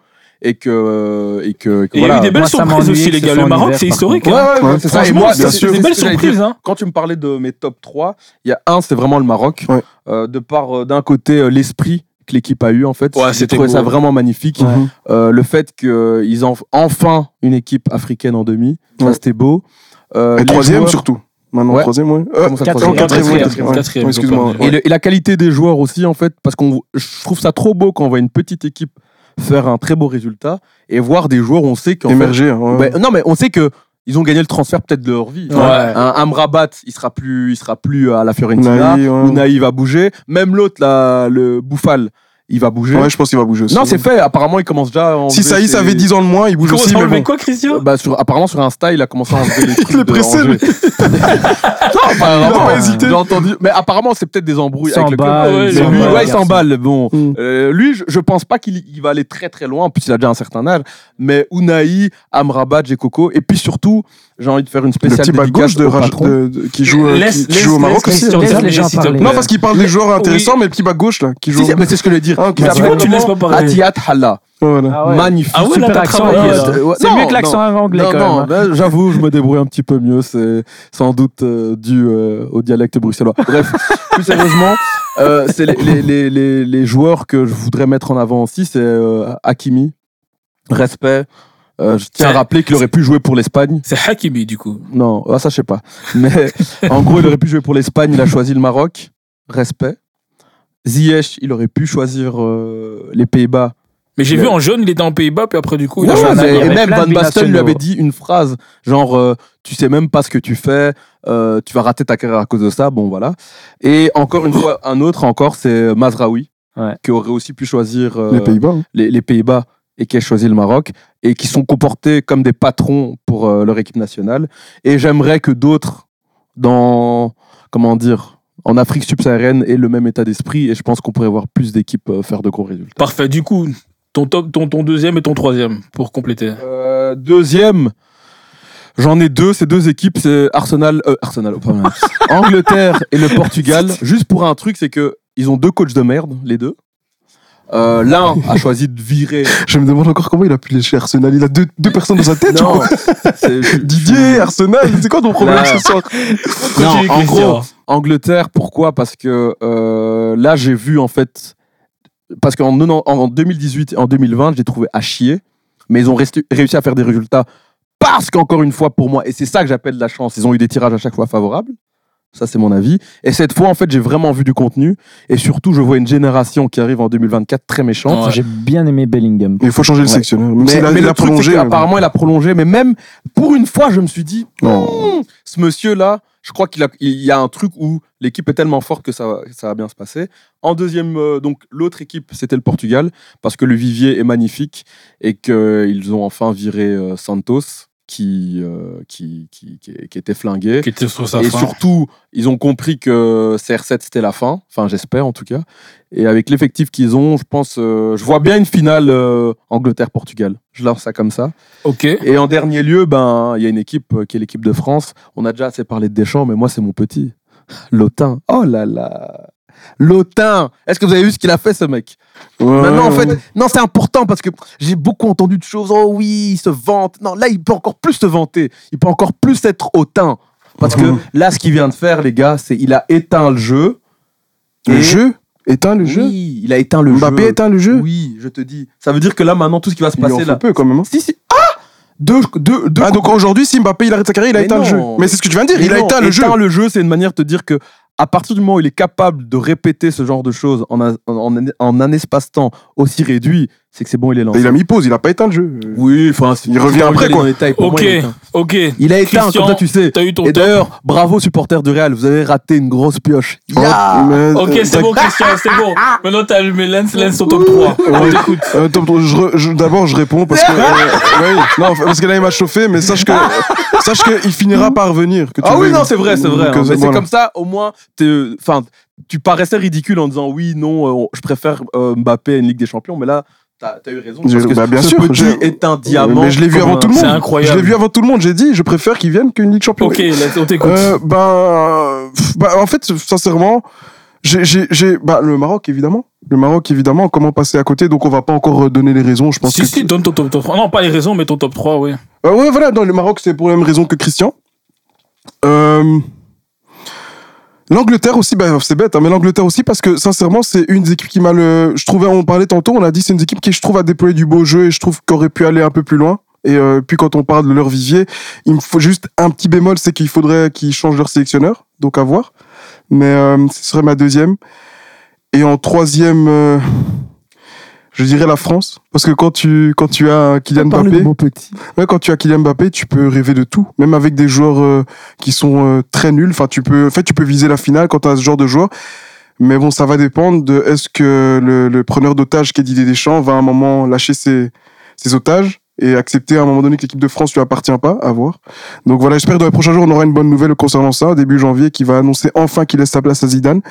et que et que, et que Et il y a eu des belles Moi, surprises aussi, les gars. Le Maroc, c'est historique. Ouais, hein. ouais, ouais, c'est ça. Et moi, c'est bien sûr, des belles surprises. hein. Quand tu me parlais de mes top 3, il y a un, c'est vraiment le Maroc. Ouais. Euh, de par, euh, d'un côté, euh, l'esprit que l'équipe a eu, en fait. Ouais, J'ai trouvé beau, ça ouais. vraiment magnifique. Ouais. Euh, le fait qu'ils ont enfin une équipe africaine en demi, ça c'était beau. Euh, Et troisième joueurs- surtout. Maintenant, Ouais. troisième, ouais. Euh, quatrième, quatrième, Quatrième, ouais. quatrième, Ouais, Excuse-moi. Et, le- et la qualité des joueurs aussi, en fait, parce qu'on, je trouve ça trop beau quand on voit une petite équipe faire un très beau résultat et voir des joueurs, on sait qu'en fait, Émerger. ouais. Ben, non, mais on sait que ils ont gagné le transfert peut-être de leur vie. Ouais. Un Amrabat, il sera plus, il sera plus à la Fiorentina. Unai, ouais. Unai va bouger. Même l'autre là, le Bouffal, il va bouger. Ouais, je pense qu'il va bouger aussi. non, c'est fait. Apparemment, il commence déjà. À enlever Si Saïs ses- avait 10 ans de moins, il bouge aussi, mais bon. quoi, Christian Bah, sur, apparemment sur Insta, il a commencé à enlever les trucs Il est de pressé, Angers. non, apparemment, Il a pas hésité. J'ai entendu. Mais apparemment, c'est peut-être des embrouilles avec le club. S'emballe, Ouais, Mais il lui, s'emballe, ouais, il s'emballe. Bon, Mm. Euh, lui, je, je pense pas qu'il il va aller très très loin, en plus il a déjà un certain âge. Mais Unai, Amrabat, Coco, et puis surtout, j'ai envie de faire une Le spéciale petit back gauche de, de- de- qui joue, euh, Laisse- qui, qui joue au Maroc aussi. Non, parce qu'il parle des joueurs intéressants, Oui. mais le petit back gauche là, qui joue. mais c'est ce que je veux dire. Ah, ok. Il Mais pourquoi s'appelle tu laisses pas parler Atiat Halla. Voilà. Ah ouais. Magnifique. Ah ouais, Super accent, là. c'est- mieux que l'accent anglais Non, quand non, même. hein. ben, j'avoue, je me débrouille un petit peu mieux. C'est sans doute euh, dû euh, au dialecte bruxellois. Bref, plus sérieusement, euh, c'est les, les, les, les, les joueurs que je voudrais mettre en avant aussi. C'est euh, Hakimi. Respect. Euh, je tiens à rappeler qu'il aurait pu jouer pour l'Espagne. C'est Hakimi, du coup. Non, ah, ça je sais pas. Mais en gros, il aurait pu jouer pour l'Espagne. Il a choisi le Maroc. Respect. Ziyech, il aurait pu choisir euh, les Pays-Bas. Mais j'ai vu en jaune, il était en Pays-Bas, puis après, du coup, il a Ouais, et même Van Basten lui avait dit une phrase genre euh, tu sais même pas ce que tu fais, euh, tu vas rater ta carrière à cause de ça. Bon voilà. Et encore une fois, un autre encore, c'est Mazraoui Ouais. qui aurait aussi pu choisir euh, Les Pays-Bas. hein. les, les Pays-Bas et qui a choisi le Maroc et qui sont comportés comme des patrons pour euh, leur équipe nationale. Et j'aimerais que d'autres dans comment dire en Afrique subsaharienne aient le même état d'esprit et je pense qu'on pourrait voir plus d'équipes euh, faire de gros résultats. Parfait. Du coup, ton, top, ton, ton deuxième et ton troisième, pour compléter. Euh, deuxième, j'en ai deux. Ces deux équipes, c'est Arsenal, euh, Arsenal, oh. Angleterre et le Portugal. Juste pour un truc, c'est que ils ont deux coachs de merde, les deux. Euh, L'un a choisi de virer. Je me demande encore comment il a pu lécher Arsenal. Il a deux, deux personnes dans sa tête, Non, Didier, Arsenal, c'est quoi ton problème Là. ce soir Non, en gros, Angleterre, pourquoi? Parce que euh, là, j'ai vu en fait. Parce qu'en en 2018 et en 2020, j'ai trouvé à chier. Mais ils ont resté- réussi à faire des résultats. Parce qu'encore une fois, pour moi, et c'est ça que j'appelle de la chance, ils ont eu des tirages à chaque fois favorables. Ça, c'est mon avis. Et cette fois, en fait, j'ai vraiment vu du contenu. Et surtout, je vois une génération qui arrive en 2024 très méchante. Ouais. J'ai bien aimé Bellingham. Il faut changer le Ouais. Mais, mais il a truc, c'est prolongé. qu'apparemment, il a prolongé. Mais même pour une fois, je me suis dit. Hmm, ce monsieur-là, je crois qu'il a, il y a un truc où l'équipe est tellement forte que ça, va- ça va bien se passer. En deuxième, euh, donc l'autre équipe, c'était le Portugal, parce que le vivier est magnifique et qu'ils ont enfin viré euh, Santos, qui, euh, qui, qui, qui, qui était flingué. Qui était sur sa Et fin. surtout, ils ont compris que CR7 c'était la fin. Enfin, j'espère en tout cas. Et avec l'effectif qu'ils ont, je pense, euh, je vois bien une finale euh, Angleterre-Portugal. Je lance ça comme ça. Ok. Et en dernier lieu, ben, il y a une équipe euh, qui est l'équipe de France. On a déjà assez parlé de Deschamps, mais moi, c'est mon petit. Lotin. Oh là là. Lotin. Est-ce que vous avez vu ce qu'il a fait, ce mec? Ouais, Maintenant, en fait, ouais. non, c'est important parce que j'ai beaucoup entendu de choses. Oh oui, il se vante. Non, là, il peut encore plus se vanter. Il peut encore plus être hautain. Parce que là, ce qu'il vient de faire, les gars, c'est il a éteint le jeu. Le jeu? Éteint le jeu? Oui, il a éteint le Mbappé jeu. éteint le jeu? Oui, je te dis. Ça veut dire que là, maintenant, tout ce qui va se Il lui en passer faut là. peu quand même. hein. Si, si. Ah deux, deux, deux Ah, donc aujourd'hui, si Mbappé il arrête sa carrière, il a Mais éteint le jeu. Mais c'est ce que tu viens de dire, Mais il a éteint le jeu. éteint le jeu, c'est une manière de te dire que à partir du moment où il est capable de répéter ce genre de choses en un, en en un espace-temps aussi réduit, c'est que c'est bon, il est lancé. Il a mis pause, il a pas éteint le jeu. Oui, enfin, Il revient après, quoi. pour moi, Ok. il a éteint. Ok. Il a éteint, Christian, comme ça tu sais. T'as eu ton Et d'ailleurs, bravo supporters du Real, vous avez raté une grosse pioche. Oh, Ya mais- Ok, c'est bon, Christian, c'est bon. Maintenant, t'as allumé Lens, Lens sur top 3. On Ouais. t'écoute. Euh, D'abord, je réponds parce que. euh, oui, non, parce que là, il m'a chauffé, mais sache que sache qu'il finira par revenir. Que tu Ah oui, non, c'est vrai, c'est vrai. Hein. Mais c'est voilà. comme ça, au moins, t'es- enfin, tu paraissais ridicule en disant oui, non, euh, je préfère euh, Mbappé à une Ligue des Champions, mais là, t'as as eu raison. Parce que bah, bien ce sûr, petit est un diamant. Mais je l'ai vu avant un- tout le monde. C'est incroyable. Je l'ai vu avant tout le monde. J'ai dit, je préfère qu'il vienne qu'une Ligue Champion. Ok, Lens, on t'écoute. Euh, ben, euh, pff, bah, en fait, sincèrement, j'ai, j'ai, j'ai- bah, le Maroc, évidemment. Le Maroc, évidemment. Comment passer à côté? Donc, on va pas encore donner les raisons. Je pense Si, que. si, donne ton top 3. Non, pas les raisons, mais ton top 3, oui. Euh, ouais, voilà. Dans le Maroc, c'est pour la même raison que Christian. Euh, L'Angleterre aussi, bah, c'est bête, hein, mais l'Angleterre aussi parce que sincèrement, c'est une des équipes qui m'a le. Je trouvais, on parlait tantôt, on a dit c'est une équipe qui, je trouve, a déployé du beau jeu et je trouve qu'aurait pu aller un peu plus loin. Et euh, puis quand on parle de leur vivier, il me faut juste un petit bémol, c'est qu'il faudrait qu'ils changent leur sélectionneur, donc à voir. Mais euh, ce serait ma deuxième. Et en troisième, euh, je dirais la France, parce que quand tu quand tu as Kylian Mbappé, petit. Ouais, quand tu as Kylian Mbappé, tu peux rêver de tout, même avec des joueurs euh, qui sont très nuls. Enfin, tu peux, en fait, tu peux viser la finale quand tu as ce genre de joueur. Mais bon, ça va dépendre de est-ce que le, le preneur d'otages qui est Didier Deschamps va à un moment lâcher ses, ses otages et accepter à un moment donné que l'équipe de France lui appartient pas, à voir. Donc voilà, j'espère que dans les prochains jours, on aura une bonne nouvelle concernant ça, début janvier, qui va annoncer enfin qu'il laisse sa place à Zidane.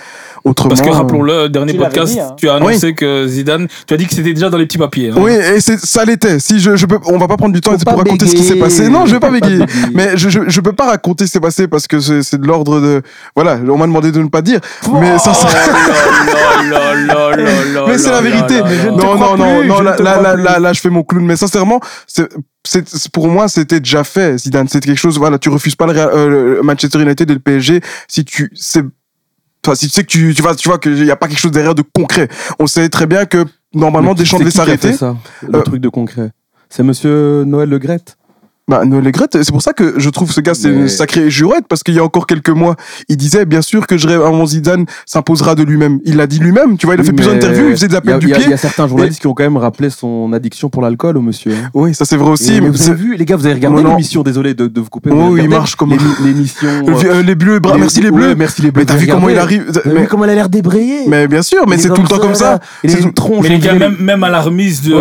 Autrement. Parce que euh, rappelons-le, dernier Tu l'avais podcast, dit, hein. tu as annoncé que Zidane, tu as dit que c'était déjà dans les petits papiers. hein. Oui, et c'est, ça l'était. Si je, je peux, on va pas prendre du temps pour raconter ce qui s'est passé. Non, je vais pas bégayer. Mais je, je, je peux pas raconter ce qui s'est passé parce que c'est, c'est de l'ordre de, voilà, on m'a demandé de ne pas dire. Mais ça, c'est- mais c'est la vérité. Non, non, non, non, là, là, là, là, là, je fais mon clown. Mais sincèrement, c'est, pour moi, c'était déjà fait, Zidane. C'est quelque chose, voilà, tu refuses pas le, Real- euh, le Manchester United et le PSG si tu, c'est, enfin, si tu sais que tu, tu vois, tu vois qu'il y a pas quelque chose derrière de concret. On sait très bien que, normalement, qui- Deschamps devait s'arrêter. le Euh, truc de concret? C'est monsieur Noël Le Grette. Bah, Noël Le Graët, c'est pour ça que je trouve ce gars, c'est Mais- une sacrée jurette, parce qu'il y a encore quelques mois, il disait, bien sûr, que je rêve, mon Zidane s'imposera de lui-même. Il l'a dit lui-même, tu vois, il a fait plusieurs interviews, il faisait des appels du pied. Il y a certains journalistes qui ont quand même rappelé son addiction pour l'alcool au monsieur. hein. Oui, ça c'est vrai aussi, Et- mais vous avez vu, les gars, vous avez regardé l'émission, désolé de, de vous couper. Oh, il marche comme- l'émi- L'émission. Euh, les bleus, bras- les- merci les ouais, bleus. merci les bleus. Mais t'as vu comment il arrive mais, vu comment elle a l'air débrayée mais bien sûr, mais Il est c'est tout le temps comme ça. Il C'est une tronche. Mais les gars, même, à la remise de.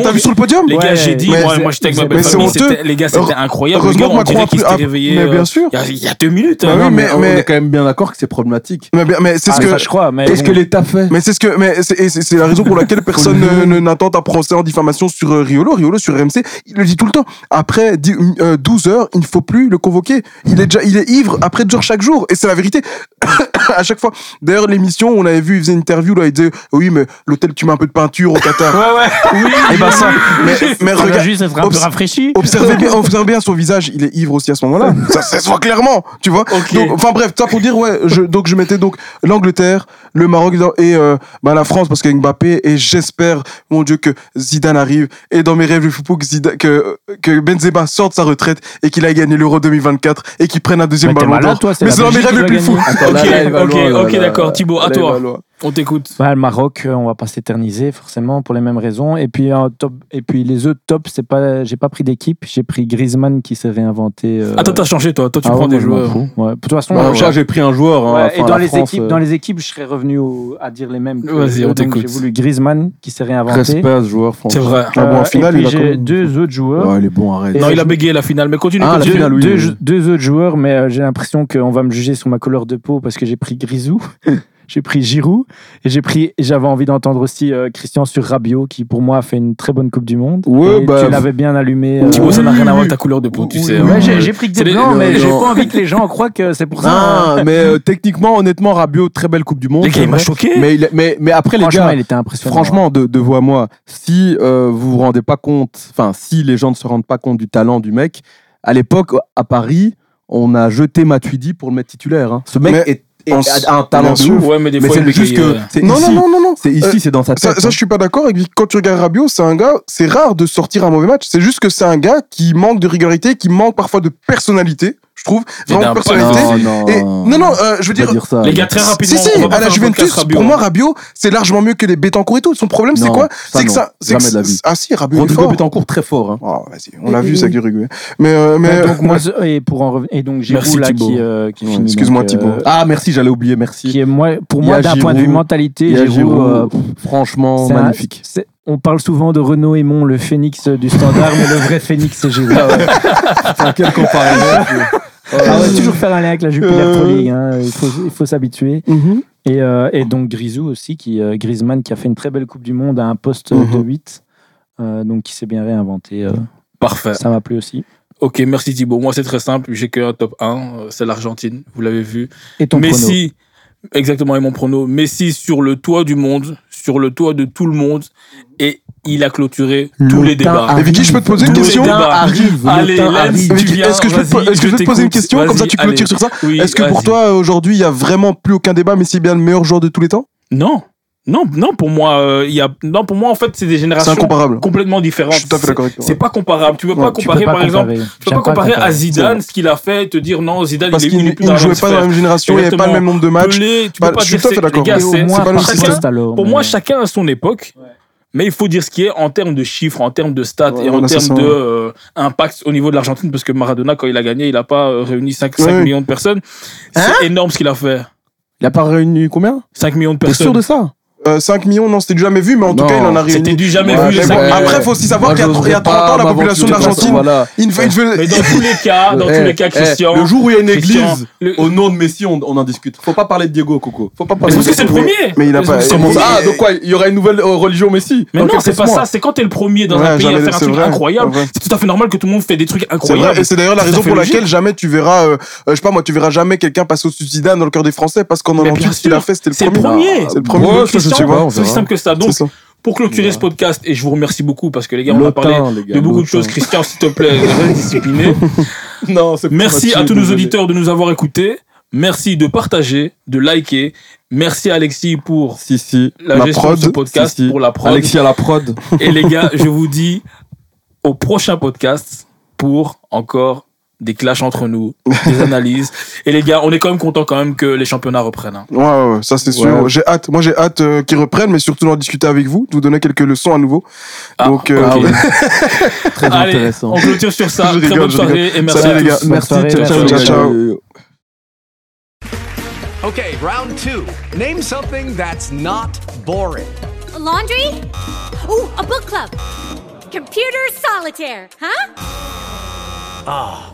T'as vu sur le podium Les gars, j'ai dit, moi, j'étais avec ma mais belle les gars, c'était incroyable. Les gars, on Macron dirait a qu'ils pris- s'étaient a- réveillés. mais euh, bien sûr. Il y a- deux minutes. Bah hein. Non, mais- mais on est quand même bien d'accord que c'est problématique. Mais, mais c'est Ah, ce que. ça, je crois, mais Qu'est-ce bon. que l'État fait Mais c'est ce que, mais c'est, la raison pour laquelle personne ne- ne- n'attente un procès en diffamation sur euh, Riolo. Riolo sur RMC, il le dit tout le temps. Après dix- euh, 12 heures, il ne faut plus le convoquer. Il est déjà, il est ivre après 12 heures chaque jour. Et c'est la vérité. à chaque fois. D'ailleurs, l'émission, on avait vu, il faisait une interview, là, il disait, oui, mais l'hôtel, tu mets un peu de peinture au Qatar. Ouais, ouais. Oui. Et ben ça. Mais, mais regarde. juste être un peu rafraîchi. Observez bien, observez bien son visage, il est ivre aussi à ce moment-là. ça, ça se voit clairement, tu vois. Enfin bref, ça pour dire, ouais, je, donc je mettais donc l'Angleterre, le Maroc et euh, bah, la France parce qu'il y a Mbappé et j'espère, mon Dieu, que Zidane arrive. Et dans mes rêves, faut pas que, Zidane, que, que Benzema sorte sa retraite et qu'il aille gagner l'Euro 2024 et qu'il prenne un deuxième ballon d'or. Mais c'est dans mes rêves les plus fous. Ok, ok, ok, là, d'accord. là. Thibaut, à toi. On t'écoute. Bah, le Maroc, euh, on va pas s'éterniser forcément pour les mêmes raisons. Et puis en top, et puis les autres top, c'est pas, j'ai pas pris d'équipe, j'ai pris Griezmann qui s'est réinventé. euh, Attends, t'as changé, toi. Toi, tu ah prends ouais, des joueurs. Ouais. De toute façon, Bah, euh, j'ai pris un joueur. hein, et dans les France, équipes, euh, dans les équipes, je serais revenu au- à dire les mêmes. Vas-y, on t'écoute. J'ai voulu Griezmann qui s'est réinventé. Respect à ce joueur, C'est franchement. vrai. Ah bon, en Euh, finale, et il puis a j'ai deux autres joueurs. Ouais, il est bon, arrête. Non, il a bégayé la finale, mais continue. Ah, continue. deux, finale, oui, deux, oui. deux autres joueurs, mais euh, j'ai l'impression qu'on va me juger sur ma couleur de peau parce que j'ai pris Grisou, j'ai pris Giroud et j'ai pris. J'avais envie d'entendre aussi euh, Christian sur Rabiot qui pour moi a fait une très bonne Coupe du Monde. Ouais, Et bah, tu l'avais bien allumé. euh, Thibaut, ça n'a rien à voir avec ta couleur de peau, tu Oui, sais. hein. ouais, j'ai pris que des les- blancs, mais non, j'ai pas envie que les gens croient que c'est pour ça. Non, mais euh, techniquement, honnêtement, Rabiot, très belle Coupe du Monde. Les gars, il m'a choqué. Mais, il- mais, mais après, les gars, il était impressionnant. franchement, de, de vous à moi, si euh, vous vous rendez pas compte, enfin, si les gens ne se rendent pas compte du talent du mec, à l'époque, à Paris, on a jeté Matuidi pour le mettre titulaire. hein. Ce mec Mais est, un talent de ouf. Ouais, mais des Mais fois, c'est juste que euh, c'est Non, ici, non, non, non, non. c'est ici, Euh, c'est dans sa Ça, tête. ça, hein. je suis pas d'accord. Et puis, quand tu regardes Rabiot, c'est un gars, c'est rare de sortir un mauvais match. C'est juste que c'est un gars qui manque de régularité, qui manque parfois de personnalité, je trouve. Vraiment de personnalité. Non, non, Et, non, non, euh, je veux dire. dire ça. Les gars, très rapidement. Si, si, à la Juventus, Rabiot, pour moi. Rabiot, c'est largement mieux que les Betancourt et tout. Son problème, c'est quoi? C'est que ça. c'est Jamais de la vie. Ah si, Rabiot est Rodrigo fort. Betancourt, très fort. hein. Oh, vas-y, on l'a vu, ça avec l'Uruguay. Mais, euh, mais. Ouais, donc moi, et pour en revenir, et donc Giroud là Thibaut. qui, euh, qui Ouais, finit. excuse-moi, Thibaut. euh, Ah, merci, j'allais oublier, merci. qui est moi, pour moi d'un point de vue mentalité, Il y a Giroud, euh, franchement, magnifique. On parle souvent de Renaud Aymon, le phénix du standard, mais le vrai phénix, c'est Giroud. Putain, quelle comparaison. Ah ouais, toujours faire un lien avec la Jupiler Euh. Pro League, hein, il faut, il faut s'habituer. Mhm. Et, euh, et donc Grisou aussi, qui, euh, Griezmann, qui a fait une très belle Coupe du Monde à un poste euh, de Mhm. 8, euh, donc qui s'est bien réinventé. euh, Parfait. ça m'a plu aussi. Ok, merci Thibaut. Moi, c'est très simple. J'ai qu'un top 1. euh, C'est l'Argentine. Vous l'avez vu. Et ton prono Messi, Exactement, et mon prono. Messi sur le toit du monde, sur le toit de tout le monde, et il a clôturé tous les débats. Et Vicky, je peux te poser une question arrive, Allez, arrive. Est-ce que je peux, te- vas-y, est-ce que je peux te poser une question Comme ça, tu clôtures sur ça. Oui, Est-ce que pour toi, aujourd'hui, il y a vraiment plus aucun débat, Messi est bien le meilleur joueur de tous les temps? Non, non, non, pour moi, euh, il y a, non, pour moi, en fait, c'est des générations complètement différentes. Je suis tout à fait d'accord avec toi. C'est pas comparable. Tu peux Ouais, pas comparer, peux pas par exemple, tu peux pas comparer à. Zidane, ce qu'il a fait, et te dire non, Zidane, Parce il est qu'il il il dans ne jouait pas dans la même génération, il n'y avait pas le même nombre de matchs. Pelé, tu Bah, peux pas je suis dire tout à fait c'est- d'accord. Pour moi, chacun a son époque. Mais il faut dire ce qui est en termes de chiffres, en termes de stats Ouais, et en termes de euh, impact au niveau de l'Argentine, parce que Maradona, quand il a gagné, il n'a pas euh, réuni 5, Ouais. millions de personnes. C'est énorme ce qu'il a fait. Il a pas réuni combien? 5 millions de T'es personnes. sûr de ça? Euh, 5 millions, non, c'était du jamais vu, mais en tout cas, il en a C'était réuni. du jamais Ouais, vu, les mais 5 bon, millions. après, faut aussi savoir qu'il y a- j'oserais il y a 30 pas ans, la population d'Argentine, Voilà. il veut, il veut- Mais dans tous les cas, dans Eh, tous les cas, eh, Christian. Le jour où il y a une église le- au nom de Messi, on, on en discute. Faut pas parler de Diego, Coco. Faut pas Mais parler c'est de parce que c'est le premier. Mais il a pas- premier. ça Ah, donc quoi Il y aura une nouvelle euh, religion Messi Mais non, c'est pas ça. C'est quand t'es le premier dans un pays à faire un c'est truc incroyable. c'est tout à fait normal que tout le monde fait des trucs C'est incroyables. vrai, et c'est d'ailleurs la raison pour laquelle jamais tu verras, euh, euh, je sais pas moi, tu verras jamais quelqu'un passer au-dessus de Zidane dans le cœur des Français parce qu'en Mais 98, ce qu'il a fait, c'était le premier. C'est le premier. Pas, c'est aussi simple que ça. Donc, ça. pour clôturer ce podcast, et je vous remercie beaucoup parce que les gars, on a parlé gars, de beaucoup de choses. Christian, s'il te plaît, discipliné. Non, c'est Merci à tous nos auditeurs de nous avoir écoutés. Merci de partager, de liker. Merci Alexis pour Si, si. la, La gestion prod, de ce podcast, Si, si. pour la prod. Alexis à la prod. Et les gars, je vous dis au prochain podcast pour encore des clashs entre nous, des analyses. Et les gars, on est quand même content quand même que les championnats reprennent. hein. Ouais, ouais, ouais, ça c'est sûr. Ouais. J'ai hâte. Moi, j'ai hâte euh, qu'ils reprennent, mais surtout d'en discuter avec vous, de vous donner quelques leçons à nouveau. Ah, Donc, euh. Très Allez, intéressant. on clôture sur ça. Je Très rigole, bonne soirée et merci Salut, à les tous. gars. Merci, Ciao, ciao, ciao, ciao. ciao. Okay, round two. Name something that's not boring. A laundry? Ooh, a book club. Computer solitaire, huh?